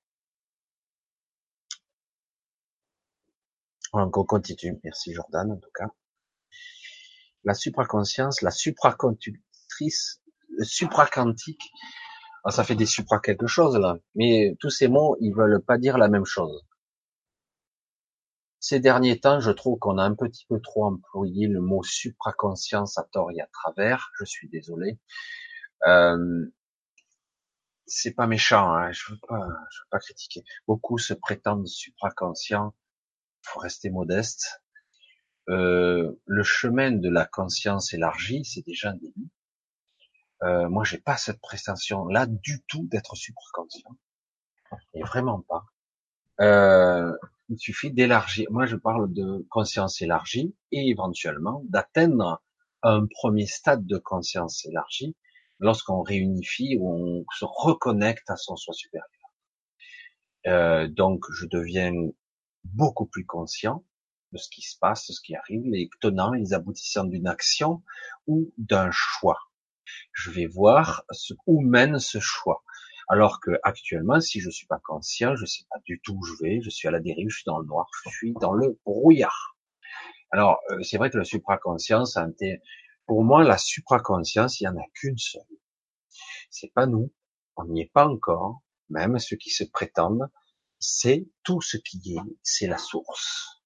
On continue. Merci Jordan, en tout cas. La supraconscience, la supraconductrice supraquantique. Ah, ça fait des supra quelque chose là, mais tous ces mots, ils veulent pas dire la même chose. Ces derniers temps, je trouve qu'on a un petit peu trop employé le mot supraconscience à tort et à travers. Je suis désolé. Euh, c'est pas méchant, hein, je veux pas, je veux pas critiquer. Beaucoup se prétendent supraconscients, faut rester modeste. Euh, le chemin de la conscience élargie, c'est déjà un début. Euh, moi, j'ai pas cette prétention là du tout d'être supraconscient, et vraiment pas. Euh, il suffit d'élargir. Moi, je parle de conscience élargie et éventuellement d'atteindre un premier stade de conscience élargie lorsqu'on réunifie ou on se reconnecte à son soi supérieur. Euh, donc, je deviens beaucoup plus conscient de ce qui se passe, de ce qui arrive, les tenants, les aboutissants d'une action ou d'un choix. Je vais voir ce, où mène ce choix. Alors que actuellement, si je suis pas conscient, je sais pas du tout où je vais, je suis à la dérive, je suis dans le noir, je suis dans le brouillard. Alors, euh, c'est vrai que la supraconscience, pour moi, la supraconscience, il y en a qu'une seule. C'est pas nous, on n'y est pas encore, même ceux qui se prétendent, c'est tout ce qui est, c'est la source.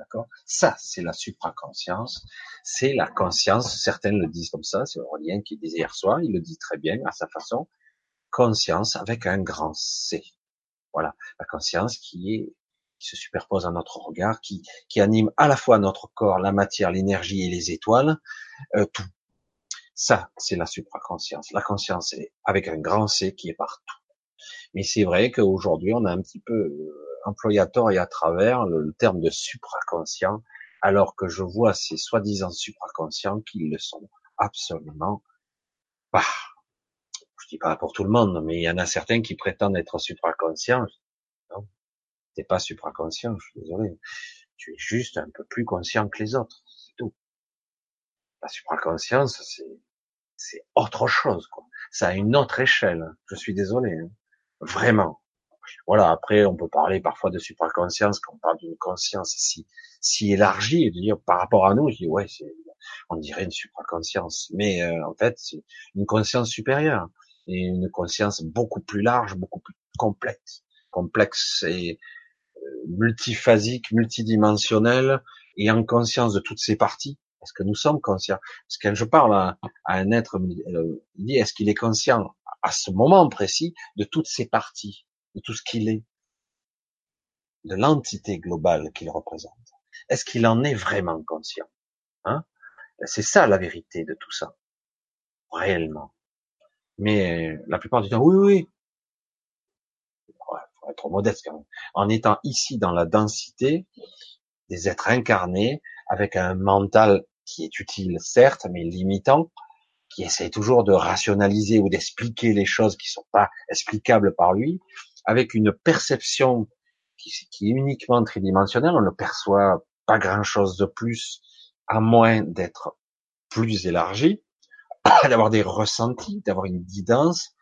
D'accord? Ça, c'est la supraconscience, c'est la conscience, certains le disent comme ça, c'est Aurélien qui disait hier soir, il le dit très bien à sa façon, conscience avec un grand C. Voilà, la conscience qui est qui se superpose à notre regard, qui, qui anime à la fois notre corps, la matière, l'énergie et les étoiles, euh, tout. Ça, c'est la supraconscience. La conscience est avec un grand C qui est partout. Mais c'est vrai qu'aujourd'hui, on a un petit peu euh, tort et à travers le, terme de supraconscient, alors que je vois ces soi-disant supraconscients qui le sont absolument pas dis pas pour tout le monde, mais il y en a certains qui prétendent être supraconscients. Non, t'es pas supraconscient, je suis désolé. Tu es juste un peu plus conscient que les autres, c'est tout. La supraconscience, c'est, c'est autre chose, quoi. Ça a une autre échelle. Je suis désolé, hein. vraiment. Voilà. Après, on peut parler parfois de supraconscience quand on parle d'une conscience si, si élargie de dire par rapport à nous, je dis ouais, on dirait une supraconscience, mais euh, en fait, c'est une conscience supérieure et une conscience beaucoup plus large, beaucoup plus complexe, complexe et euh, multiphasique, multidimensionnelle, et en conscience de toutes ses parties. Est-ce que nous sommes conscients? Parce que quand je parle à, un être, euh, il dit est-ce qu'il est conscient à ce moment précis de toutes ses parties, de tout ce qu'il est, de l'entité globale qu'il représente Est-ce qu'il en est vraiment conscient hein? C'est ça la vérité de tout ça, réellement. Mais la plupart du temps, oui, oui. Faut être modeste quand même. En étant ici dans la densité des êtres incarnés, avec un mental qui est utile, certes, mais limitant, qui essaie toujours de rationaliser ou d'expliquer les choses qui sont pas explicables par lui, avec une perception qui, est uniquement tridimensionnelle, on ne perçoit pas grand chose de plus, à moins d'être plus élargi, d'avoir des ressentis, d'avoir une guidance,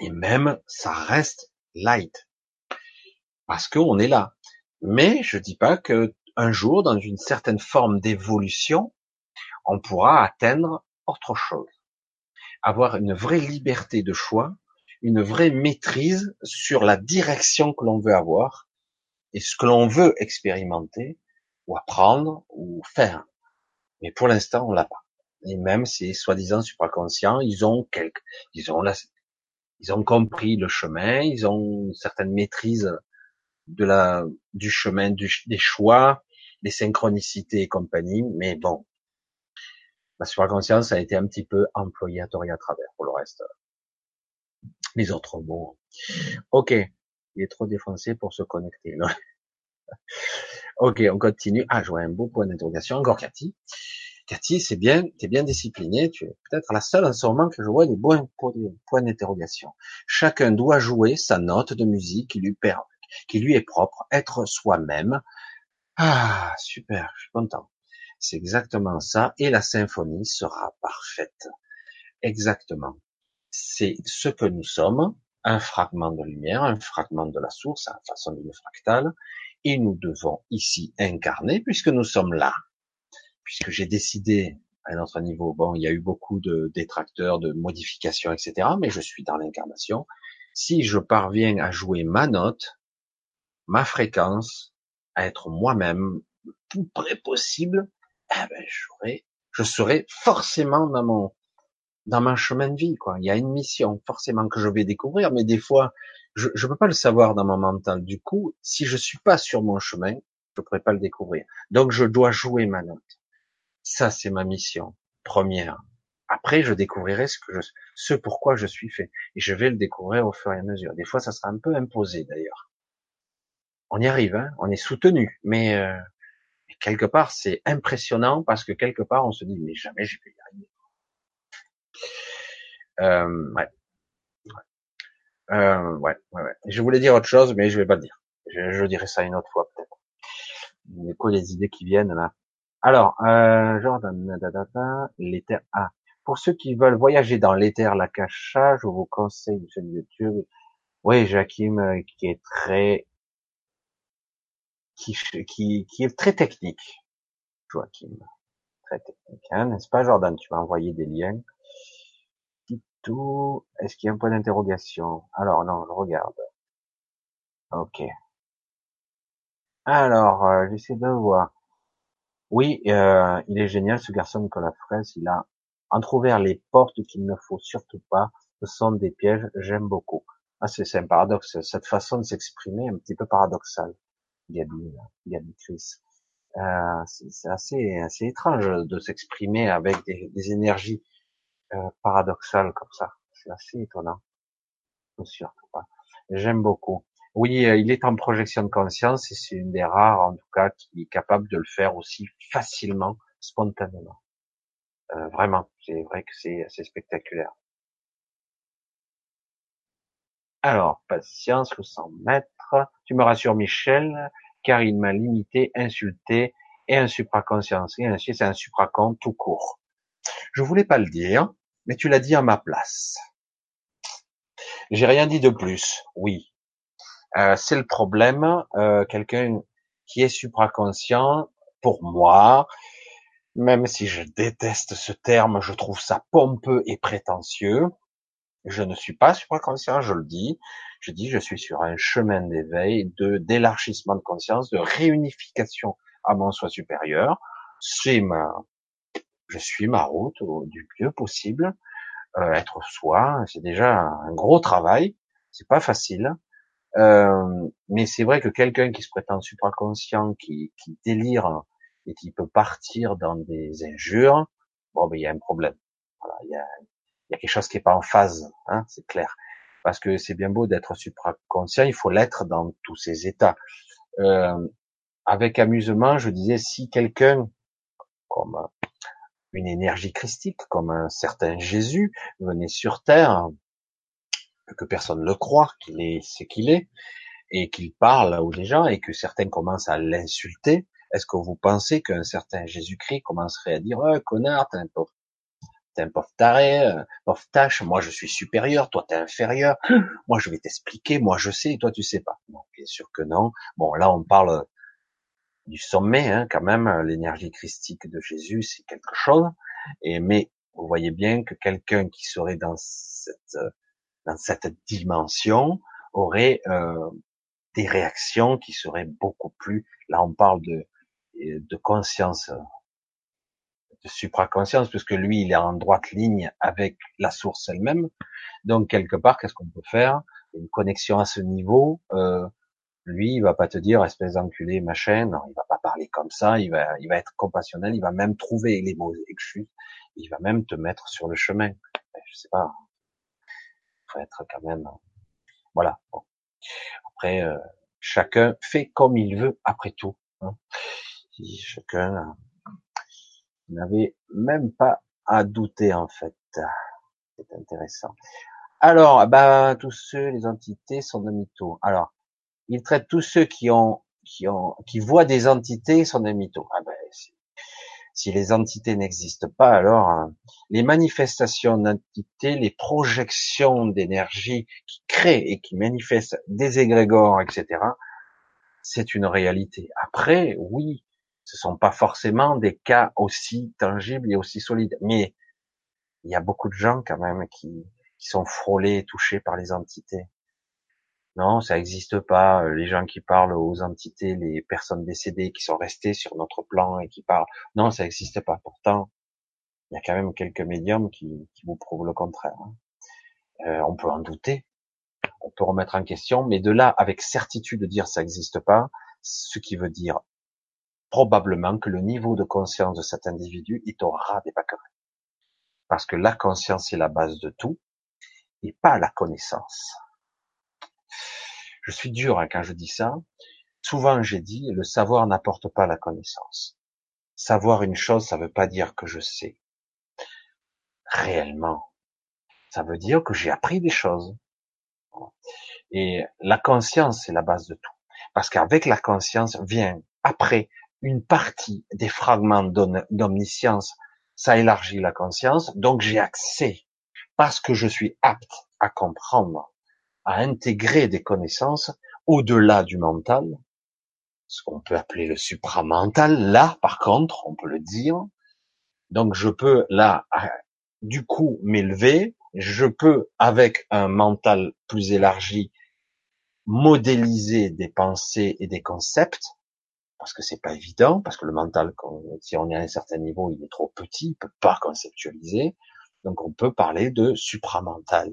et même ça reste light, parce qu'on est là. Mais je dis pas que un jour, dans une certaine forme d'évolution, on pourra atteindre autre chose, avoir une vraie liberté de choix, une vraie maîtrise sur la direction que l'on veut avoir et ce que l'on veut expérimenter ou apprendre ou faire. Mais pour l'instant, on l'a pas et même ces soi-disant supraconscients, ils ont quelques, ils ont ils ont compris le chemin, ils ont une certaine maîtrise de la, du chemin, des choix, des synchronicités et compagnie, mais bon, la supraconscience a été un petit peu employée à tort et à travers pour le reste. Les autres mots. Ok. Il est trop défoncé pour se connecter. ok, on continue. Ah, je vois un beau point d'interrogation. Encore Cathy. Cathy, c'est bien, tu es bien discipliné, tu es peut-être la seule en ce moment que je vois des bons points d'interrogation. Chacun doit jouer sa note de musique qui lui permet, qui lui est propre, être soi-même. Ah, super, je suis content. C'est exactement ça, et la symphonie sera parfaite. Exactement. C'est ce que nous sommes, un fragment de lumière, un fragment de la source, la façon d'une fractale, et nous devons ici incarner, puisque nous sommes là, puisque j'ai décidé à un autre niveau, bon, il y a eu beaucoup de détracteurs, de modifications, etc., mais je suis dans l'incarnation. Si je parviens à jouer ma note, ma fréquence, à être moi-même le plus près possible, eh ben, j'aurai, je serai forcément dans mon, dans mon chemin de vie, quoi. Il y a une mission, forcément, que je vais découvrir, mais des fois, je ne peux pas le savoir dans mon mental. Du coup, si je suis pas sur mon chemin, je pourrais pas le découvrir. Donc, je dois jouer ma note. Ça, c'est ma mission première. Après, je découvrirai ce que je, ce pourquoi je suis fait. Et je vais le découvrir au fur et à mesure. Des fois, ça sera un peu imposé, d'ailleurs. On y arrive, hein on est soutenu, mais euh, quelque part, c'est impressionnant parce que quelque part, on se dit, mais jamais je vais y arriver. Euh, ouais. Euh, ouais, ouais, ouais. Je voulais dire autre chose, mais je vais pas le dire. Je, je dirai ça une autre fois peut-être. Quoi les idées qui viennent là Alors, euh, Jordan, l'éther. Ah, pour ceux qui veulent voyager dans l'éther, la cacha, je vous conseille une chaîne YouTube. Oui, Jakim, euh, qui est très, qui, qui, qui est très technique. Joachim, très technique, hein, n'est-ce pas, Jordan? Tu vas envoyer des liens. Est-ce qu'il y a un point d'interrogation? Alors non, je regarde. Ok. Alors, euh, j'essaie de voir. Oui, euh, il est génial ce garçon Nicolas Fraisse. Il a entrouvert les portes qu'il ne faut surtout pas. Ce sont des pièges. J'aime beaucoup. Ah, c'est un paradoxe. Cette façon de s'exprimer un petit peu paradoxale. Gabi, Gabi Chris. Euh, c'est assez, assez étrange de s'exprimer avec des, des énergies euh, paradoxal comme ça. C'est assez étonnant. Surtout pas. J'aime beaucoup. Oui, euh, il est en projection de conscience et c'est une des rares, en tout cas, qui est capable de le faire aussi facilement, spontanément. Euh, vraiment, c'est vrai que c'est assez spectaculaire. Alors, patience, le 100 mètres. Tu me rassures, Michel, car il m'a limité, insulté et un supraconscient. Et ainsi, c'est un supracon tout court. Je voulais pas le dire, mais tu l'as dit à ma place. J'ai rien dit de plus. Oui, euh, c'est le problème. Euh, quelqu'un qui est supraconscient, pour moi, même si je déteste ce terme, je trouve ça pompeux et prétentieux. Je ne suis pas supraconscient, je le dis. Je dis, je suis sur un chemin d'éveil, de d'élargissement de conscience, de réunification à mon soi supérieur. C'est ma, je suis ma route du mieux possible. Euh, être soi, c'est déjà un gros travail. C'est pas facile. Euh, mais c'est vrai que quelqu'un qui se prétend supraconscient, qui, qui délire et qui peut partir dans des injures, bon, ben, il y a un problème. Voilà, il y a, y a quelque chose qui est pas en phase, hein, c'est clair. Parce que c'est bien beau d'être supraconscient, il faut l'être dans tous ces états. Euh, avec amusement, je disais, si quelqu'un, comme une énergie christique, comme un certain Jésus venait sur terre, que personne ne croit, qu'il est ce qu'il est, et qu'il parle aux gens, et que certains commencent à l'insulter, est-ce que vous pensez qu'un certain Jésus-Christ commencerait à dire, oh, connard, t'es un pauvre, pauvre taré, un pauvre tâche, moi je suis supérieur, toi t'es inférieur, moi je vais t'expliquer, moi je sais, toi tu sais pas. Non, bien sûr que non. Bon, là on parle du sommet, hein, quand même, l'énergie christique de Jésus, c'est quelque chose. Et mais vous voyez bien que quelqu'un qui serait dans cette dans cette dimension aurait euh, des réactions qui seraient beaucoup plus. Là, on parle de de conscience, de supraconscience, puisque lui, il est en droite ligne avec la source elle-même. Donc quelque part, qu'est-ce qu'on peut faire? Une connexion à ce niveau. Euh, lui, il va pas te dire espèce d'enculé, machin. Non, il va pas parler comme ça. Il va, il va être compassionnel. Il va même trouver les mots exus. Il va même te mettre sur le chemin. Je sais pas. Faut être quand même. Voilà. Après, euh, chacun fait comme il veut. Après tout, hein. chacun n'avait même pas à douter en fait. C'est intéressant. Alors, bah tous ceux, les entités sont de mythos. Alors, il traite tous ceux qui ont, qui ont, qui voient des entités sont des mythos. Ah ben, si, les entités n'existent pas, alors hein, les manifestations d'entités, les projections d'énergie qui créent et qui manifestent des égrégores, etc., c'est une réalité. Après, oui, ce sont pas forcément des cas aussi tangibles et aussi solides, mais il y a beaucoup de gens quand même qui, qui sont frôlés, touchés par les entités. Non, ça n'existe pas. Euh, les gens qui parlent aux entités, les personnes décédées qui sont restées sur notre plan et qui parlent. Non, ça n'existe pas. Pourtant, Il y a quand même quelques médiums qui, qui vous prouvent le contraire. Hein. Euh, on peut en douter, on peut remettre en question, mais de là, avec certitude, de dire ça n'existe pas, ce qui veut dire probablement que le niveau de conscience de cet individu est ras des pâquerettes. Parce que la conscience est la base de tout, et pas la connaissance. Je suis dur hein, quand je dis ça. Souvent j'ai dit, le savoir n'apporte pas la connaissance. Savoir une chose, ça ne veut pas dire que je sais. Réellement. Ça veut dire que j'ai appris des choses. Et la conscience, c'est la base de tout. Parce qu'avec la conscience vient après une partie des fragments d'omniscience. Ça élargit la conscience, donc j'ai accès, parce que je suis apte à comprendre, à intégrer des connaissances au-delà du mental, ce qu'on peut appeler le supramental. Là, par contre, on peut le dire. Donc je peux là, du coup, m'élever. Je peux, avec un mental plus élargi, modéliser des pensées et des concepts, parce que c'est pas évident, parce que le mental, si on est à un certain niveau, il est trop petit, il peut pas conceptualiser. Donc on peut parler de supramental.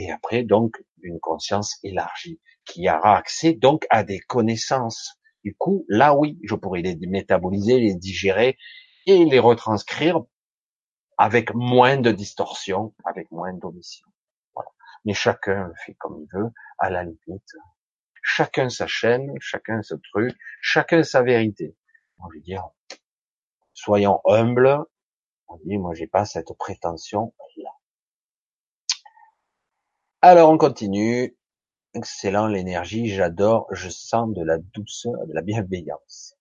Et après, donc, une conscience élargie, qui aura accès donc à des connaissances. Du coup, là oui, je pourrais les métaboliser, les digérer et les retranscrire avec moins de distorsion, avec moins d'omission. Mais chacun fait comme il veut, à la limite. Chacun sa chaîne, chacun ce truc, chacun sa vérité. On veut dire, soyons humbles. On dit, moi, j'ai pas cette prétention là. Alors, on continue. Excellent, l'énergie, j'adore, je sens de la douceur, de la bienveillance.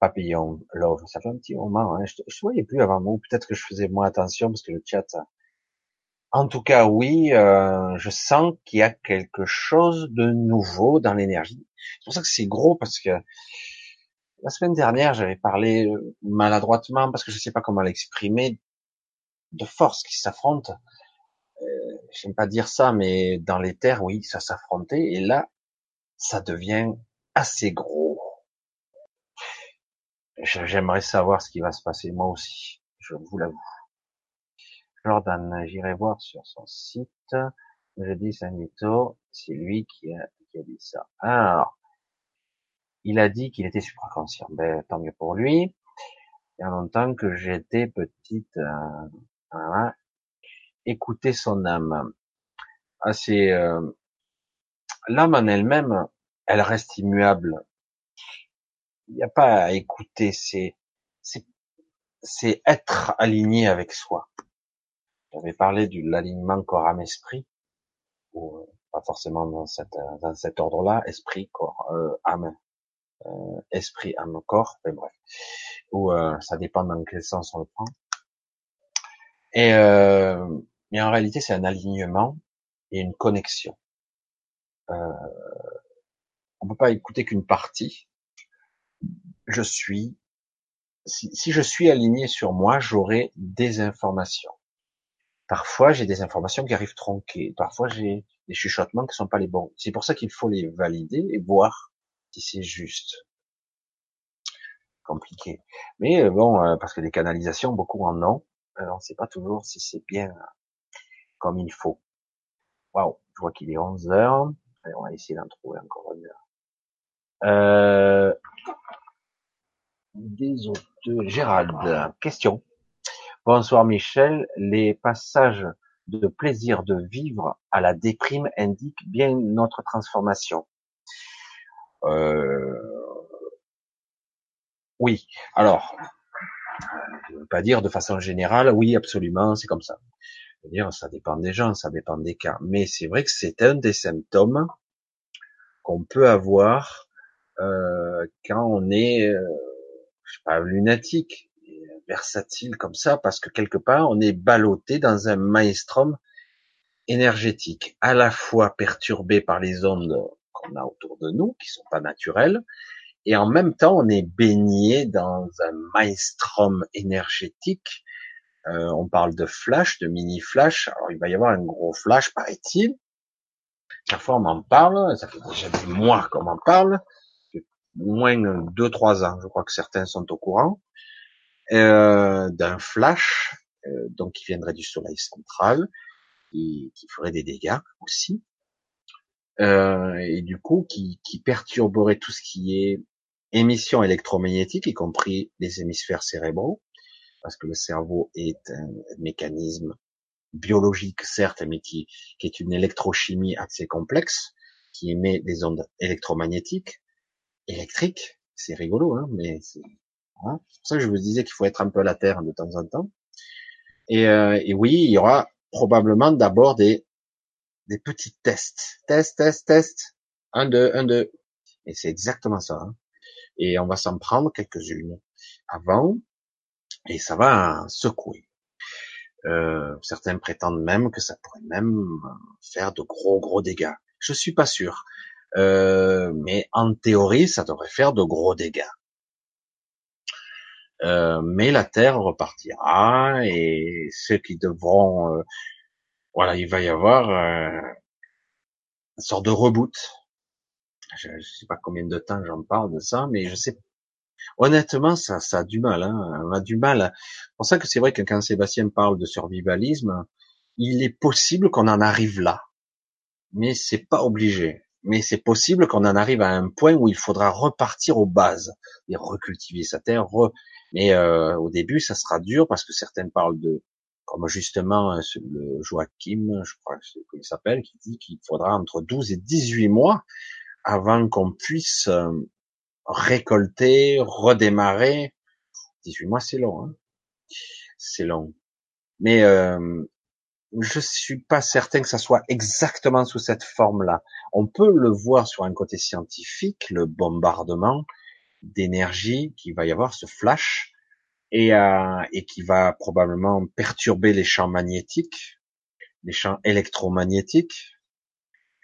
Papillon, love, ça fait un petit moment, hein. je, ne voyais plus avant moi, peut-être que je faisais moins attention parce que le chat en tout cas, oui, euh, je sens qu'il y a quelque chose de nouveau dans l'énergie. C'est pour ça que c'est gros parce que la semaine dernière, j'avais parlé euh, maladroitement parce que je ne sais pas comment l'exprimer de forces qui s'affrontent. J'aime pas dire ça, mais dans les terres, oui, ça s'affrontait et là, ça devient assez gros. J'aimerais savoir ce qui va se passer moi aussi. Je vous l'avoue. Jordan, j'irai voir sur son site. Je dis c'est c'est lui qui a, dit ça. Alors, il a dit qu'il était supraconscient. Ben, tant mieux pour lui. Il y a longtemps que j'étais petite, euh. Écouter son âme. Ah, euh, l'âme en elle-même, elle reste immuable. Il n'y a pas à écouter, c'est c'est être aligné avec soi. J'avais parlé de l'alignement corps âme esprit, ou euh, pas forcément dans, cette, dans cet ordre-là, esprit corps euh, âme, euh, esprit âme corps, mais bref, ou euh, ça dépend dans quel sens on le prend. Et mais en réalité, c'est un alignement et une connexion. Euh, on peut pas écouter qu'une partie. Je suis, si, si, je suis aligné sur moi, j'aurai des informations. Parfois, j'ai des informations qui arrivent tronquées. Parfois, j'ai des chuchotements qui sont pas les bons. C'est pour ça qu'il faut les valider et voir si c'est juste. Compliqué. Mais euh, bon, euh, parce que des canalisations, beaucoup en ont. Euh, on ne sait pas toujours si c'est bien comme il faut. Waouh, je vois qu'il est 11 heures. on va essayer d'en trouver encore une heure. Euh. Gérald, question. Bonsoir Michel, les passages de plaisir de vivre à la déprime indiquent bien notre transformation. Euh... Oui, alors, je ne veux pas dire de façon générale, oui, absolument, c'est comme ça. Dire, ça dépend des gens, ça dépend des cas. Mais c'est vrai que c'est un des symptômes qu'on peut avoir euh, quand on est, euh, je sais pas, lunatique versatile comme ça parce que quelque part on est ballotté dans un maelstrom énergétique, à la fois perturbé par les ondes qu'on a autour de nous, qui sont pas naturelles, et en même temps on est baigné dans un maelstrom énergétique. Euh, on parle de flash, de mini flash. Alors il va y avoir un gros flash, paraît-il. Chaque fois on m'en parle, ça fait déjà des mois qu'on m'en parle, moins deux trois ans. Je crois que certains sont au courant. euh, d'un flash, euh, donc qui viendrait du Soleil central, et qui ferait des dégâts aussi, et du coup qui, qui perturberait tout ce qui est émissions électromagnétiques, y compris les hémisphères cérébraux, parce que le cerveau est un mécanisme biologique, certes, mais qui, qui est une électrochimie assez complexe, qui émet des ondes électromagnétiques, électriques. C'est rigolo, hein, mais c'est hein. pour ça que je vous disais qu'il faut être un peu à la terre de temps en temps. Et, euh, et oui, il y aura probablement d'abord des, des petits tests. Test, test, test. Un, deux, un, deux. Et c'est exactement ça. Hein. Et on va s'en prendre quelques-unes avant, et ça va secouer. Euh, certains prétendent même que ça pourrait même faire de gros gros dégâts. Je suis pas sûr, euh, mais en théorie, ça devrait faire de gros dégâts. Euh, mais la Terre repartira et ceux qui devront, voilà, il va y avoir une sorte de reboot. Je, ne sais pas combien de temps j'en parle de ça, mais je sais Honnêtement, ça, ça a du mal. Hein. On a du mal. C'est pour ça que c'est vrai que quand Sébastien parle de survivalisme, il est possible qu'on en arrive là, mais c'est pas obligé. Mais c'est possible qu'on en arrive à un point où il faudra repartir aux bases et recultiver sa terre. Mais euh, au début, ça sera dur parce que certains parlent de, comme justement euh, le Joachim, je crois qu'il s'appelle, qui dit qu'il faudra entre 12 et 18 mois avant qu'on puisse euh, récolter, redémarrer. 18 mois, c'est long. Hein c'est long. Mais euh, je suis pas certain que ça soit exactement sous cette forme-là. On peut le voir sur un côté scientifique, le bombardement d'énergie qui va y avoir, ce flash, et, euh, et qui va probablement perturber les champs magnétiques, les champs électromagnétiques,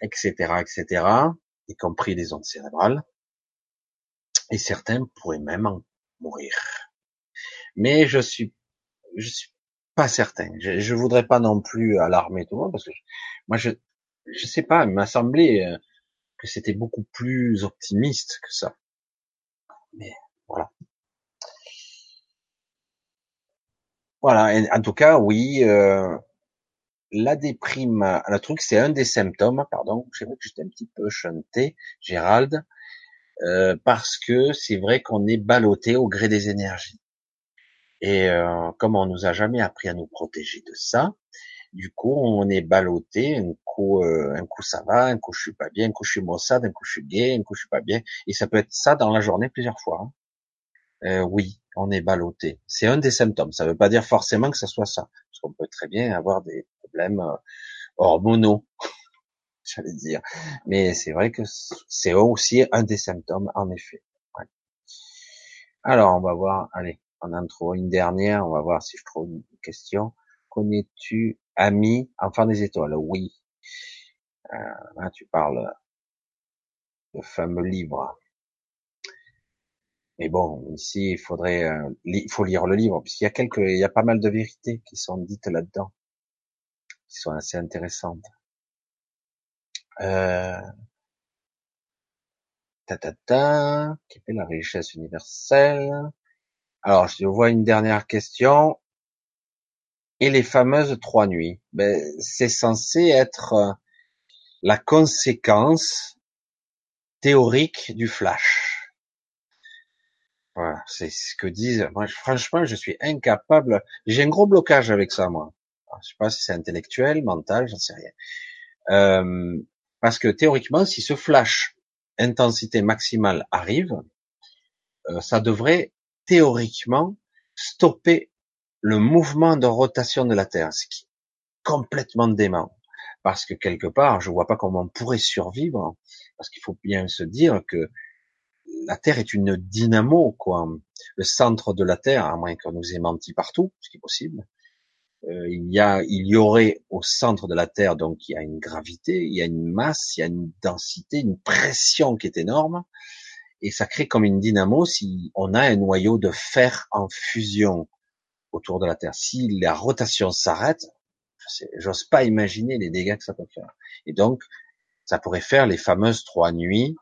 etc., etc., y compris les ondes cérébrales et certains pourraient même en mourir. Mais je suis, je suis pas certain. Je, je voudrais pas non plus alarmer tout le monde parce que moi je, je sais pas, il m'a semblé euh, que c'était beaucoup plus optimiste que ça. Mais voilà. Voilà. en tout cas, oui, euh, la déprime, le truc, c'est un des symptômes. Pardon, j'ai vu que j'étais un petit peu chanté, Gérald. Euh, parce que c'est vrai qu'on est ballotté au gré des énergies. Et euh, comme on nous a jamais appris à nous protéger de ça, du coup on est ballotté. Un coup, euh, un coup ça va, un coup je suis pas bien, un coup je suis maussade, un coup je suis gay, un coup je suis pas bien. Et ça peut être ça dans la journée plusieurs fois. Hein. Euh, oui, on est ballotté. C'est un des symptômes. Ça ne veut pas dire forcément que ça soit ça, parce qu'on peut très bien avoir des problèmes hormonaux j'allais dire. Mais c'est vrai que c'est aussi un des symptômes, en effet. Alors, on va voir, allez, on en trouve une dernière, on va voir si je trouve une question. Connais-tu Ami, Enfant des étoiles? Oui. Euh, là, tu parles de fameux livre. Mais bon, ici, il faudrait, euh, il faut lire le livre, puisqu'il y a quelques, il y a pas mal de vérités qui sont dites là-dedans, qui sont assez intéressantes. Euh, ta, ta, ta, qui fait la richesse universelle. Alors, je vois une dernière question. Et les fameuses trois nuits, ben, c'est censé être euh, la conséquence théorique du flash. Voilà, c'est ce que disent. Moi, franchement, je suis incapable. J'ai un gros blocage avec ça, moi. je sais pas si c'est intellectuel, mental, j'en sais rien. Euh, parce que théoriquement, si ce flash intensité maximale arrive, euh, ça devrait théoriquement stopper le mouvement de rotation de la Terre, ce qui est complètement dément. Parce que quelque part, je vois pas comment on pourrait survivre, parce qu'il faut bien se dire que la Terre est une dynamo, quoi. Le centre de la Terre, à moins qu'on nous ait menti partout, ce qui est possible, il y a, il y aurait au centre de la Terre, donc il y a une gravité, il y a une masse, il y a une densité, une pression qui est énorme, et ça crée comme une dynamo si on a un noyau de fer en fusion autour de la Terre. Si la rotation s'arrête, j'ose pas imaginer les dégâts que ça peut faire. Et donc, ça pourrait faire les fameuses trois nuits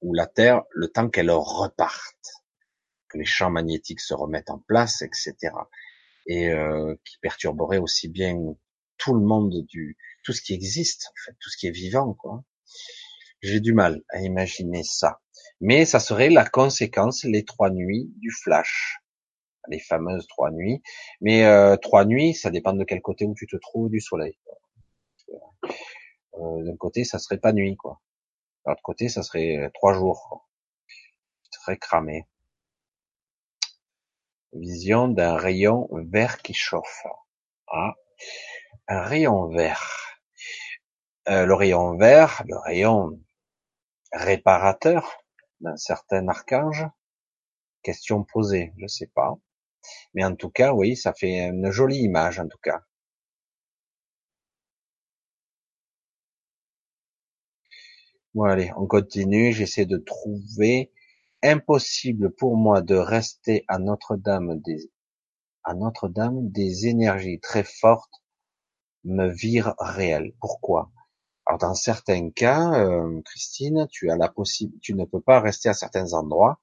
où la Terre, le temps qu'elle reparte, que les champs magnétiques se remettent en place, etc. Et euh, qui perturberait aussi bien tout le monde du tout ce qui existe, en fait, tout ce qui est vivant, quoi. J'ai du mal à imaginer ça. Mais ça serait la conséquence, les trois nuits du flash. Les fameuses trois nuits. Mais euh, trois nuits, ça dépend de quel côté où tu te trouves du soleil. Euh, D'un côté, ça serait pas nuit, quoi. De l'autre côté, ça serait euh, trois jours. Très cramé. Vision d'un rayon vert qui chauffe. Ah, un rayon vert. Euh, le rayon vert, le rayon réparateur d'un certain archange. Question posée, je sais pas. Mais en tout cas, oui, ça fait une jolie image, en tout cas. Bon, allez, on continue. J'essaie de trouver. Impossible pour moi de rester à Notre-Dame des, à Notre-Dame des énergies très fortes me virent réel. Pourquoi? Alors dans certains cas, euh, Christine, tu as la possibilité, tu ne peux pas rester à certains endroits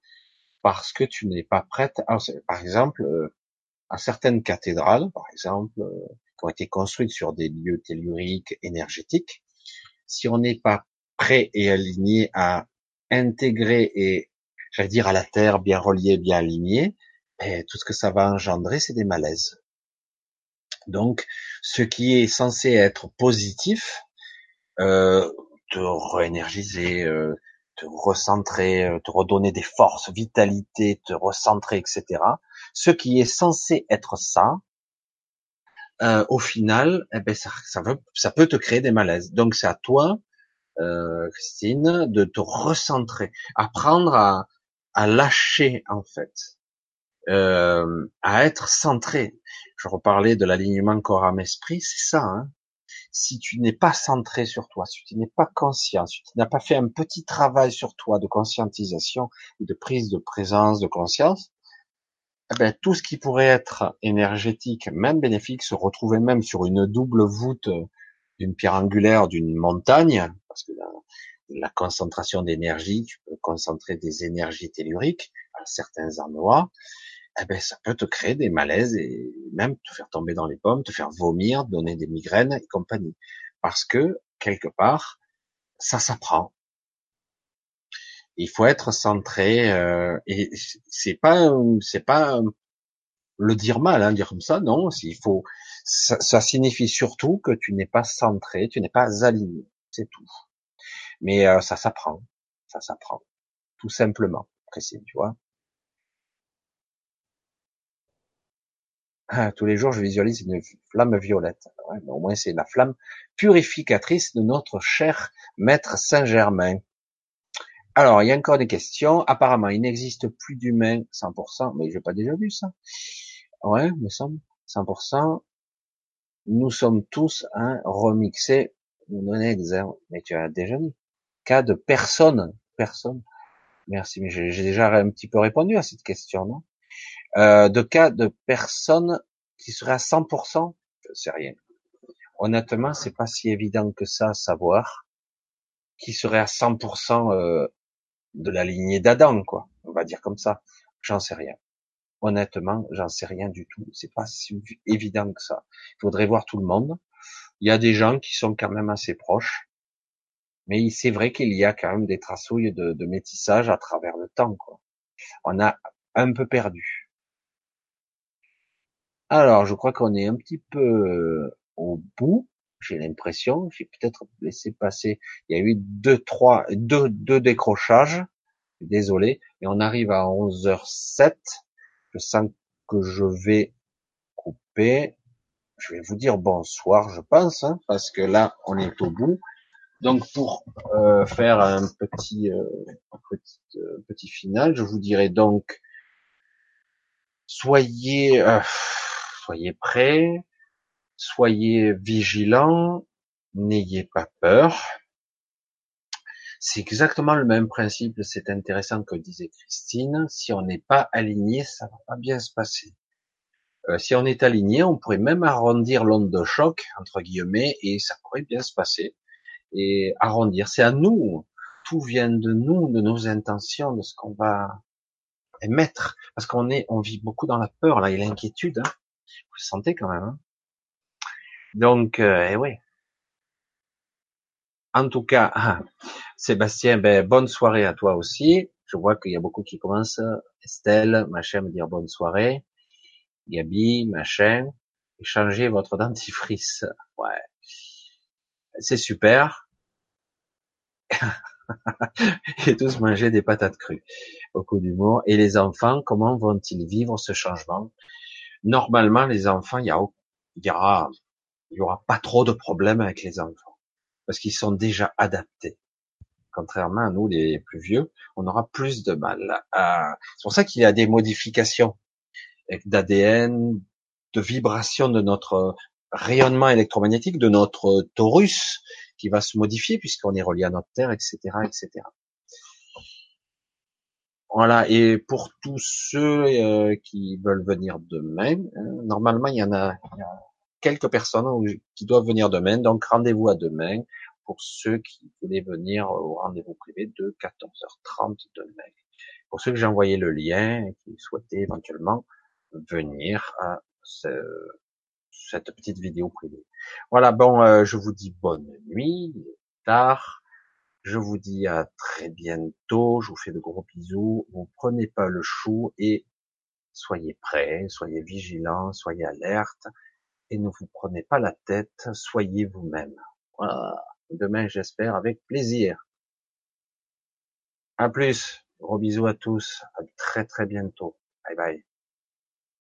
parce que tu n'es pas prête. par exemple, euh, à certaines cathédrales, par exemple, euh, qui ont été construites sur des lieux telluriques énergétiques, si on n'est pas prêt et aligné à intégrer et, j'allais dire, à la terre, bien relié, bien aligné, et tout ce que ça va engendrer, c'est des malaises. Donc, ce qui est censé être positif, euh, te réénergiser, euh, te recentrer, euh, te redonner des forces, vitalité, te recentrer, etc. Ce qui est censé être ça, euh, au final, eh ben ça, ça, veut, ça, peut te créer des malaises. Donc c'est à toi, euh, Christine, de te recentrer, apprendre à, à lâcher en fait, euh, à être centré. Je reparlais de l'alignement corps-âme-esprit, c'est ça. Hein si tu n'es pas centré sur toi, si tu n'es pas conscient, si tu n'as pas fait un petit travail sur toi de conscientisation, de prise de présence, de conscience, eh ben, tout ce qui pourrait être énergétique, même bénéfique, se retrouver même sur une double voûte d'une pierre angulaire d'une montagne, parce que la, concentration d'énergie, tu peux concentrer des énergies telluriques à certains endroits, eh ben, ça peut te créer des malaises et même te faire tomber dans les pommes, te faire vomir, donner des migraines et compagnie. Parce que, quelque part, ça s'apprend. Il faut être centré, euh, et c'est pas, c'est pas le dire mal, hein, dire comme ça, non, il faut, ça, ça signifie surtout que tu n'es pas centré, tu n'es pas aligné, c'est tout. Mais euh, ça s'apprend, ça s'apprend, tout simplement, précis, tu vois. Ah, tous les jours, je visualise une flamme violette. au moins, c'est la flamme purificatrice de notre cher maître Saint-Germain. Alors, il y a encore des questions. Apparemment, il n'existe plus d'humains 100%, mais j'ai pas déjà vu ça. Ouais, me semble 100%. Nous sommes tous un remixé. Mais tu as déjà dit. Cas de personne. Personne. Merci, mais j'ai déjà un petit peu répondu à cette question, non? Euh, de cas de personnes qui seraient à 100%, je sais rien. Honnêtement, c'est pas si évident que ça à savoir qui serait à 100% euh, de la lignée d'Adam, quoi. On va dire comme ça. J'en sais rien. Honnêtement, j'en sais rien du tout. C'est pas si évident que ça. Il faudrait voir tout le monde. Il y a des gens qui sont quand même assez proches. Mais c'est vrai qu'il y a quand même des traçouilles de, métissage à travers le temps. On a un peu perdu. Alors, je crois qu'on est un petit peu euh, au bout. J'ai l'impression, j'ai peut-être laissé passer. Il y a eu deux, trois, deux, deux décrochages. Désolé, et on arrive à 11h07. Je sens que je vais couper. Je vais vous dire bonsoir, je pense, hein, parce que là, on est au bout. Donc, pour euh, faire un petit, euh, petit, petit final, je vous dirai donc, soyez soyez prêts, soyez vigilants, n'ayez pas peur. C'est exactement le même principe, c'est intéressant que disait Christine. Si on n'est pas aligné, ça va pas bien se passer. Euh, si on est aligné, on pourrait même arrondir l'onde de choc, entre guillemets, et ça pourrait bien se passer. Et arrondir, c'est à nous. Tout vient de nous, de nos intentions, de ce qu'on va émettre, parce qu'on est, on vit beaucoup dans la peur là et l'inquiétude. Hein. Vous le sentez quand même. Hein Donc, euh, eh oui. En tout cas, Sébastien, ben, bonne soirée à toi aussi. Je vois qu'il y a beaucoup qui commencent. Estelle, machin, me dire bonne soirée. Gabi, machin. Échangez votre dentifrice. Ouais. C'est super. et tous manger des patates crues. Beaucoup d'humour. Et les enfants, comment vont-ils vivre ce changement? Normalement, les enfants, il y, a, il y aura, il y aura pas trop de problèmes avec les enfants parce qu'ils sont déjà adaptés. Contrairement à nous, les plus vieux, on aura plus de mal. C'est pour ça qu'il y a des modifications d'ADN, de vibration de notre rayonnement électromagnétique, de notre torus, qui va se modifier puisqu'on est relié à notre terre, etc., etc. Voilà. Et pour tous ceux euh, qui veulent venir demain, hein, normalement il y en a, a quelques personnes qui doivent venir demain. Donc rendez-vous à demain pour ceux qui voulaient venir au rendez-vous privé de 14h30 demain. Pour ceux que j'ai envoyé le lien et qui souhaitaient éventuellement venir à ce, cette petite vidéo privée. Voilà, bon, euh, je vous dis bonne nuit, tard. Je vous dis à très bientôt. Je vous fais de gros bisous. Vous prenez pas le chou et soyez prêts, soyez vigilants, soyez alertes et ne vous prenez pas la tête. Soyez vous-même. Voilà. Demain, j'espère, avec plaisir. À plus. Gros bisous à tous. À très très bientôt. Bye bye.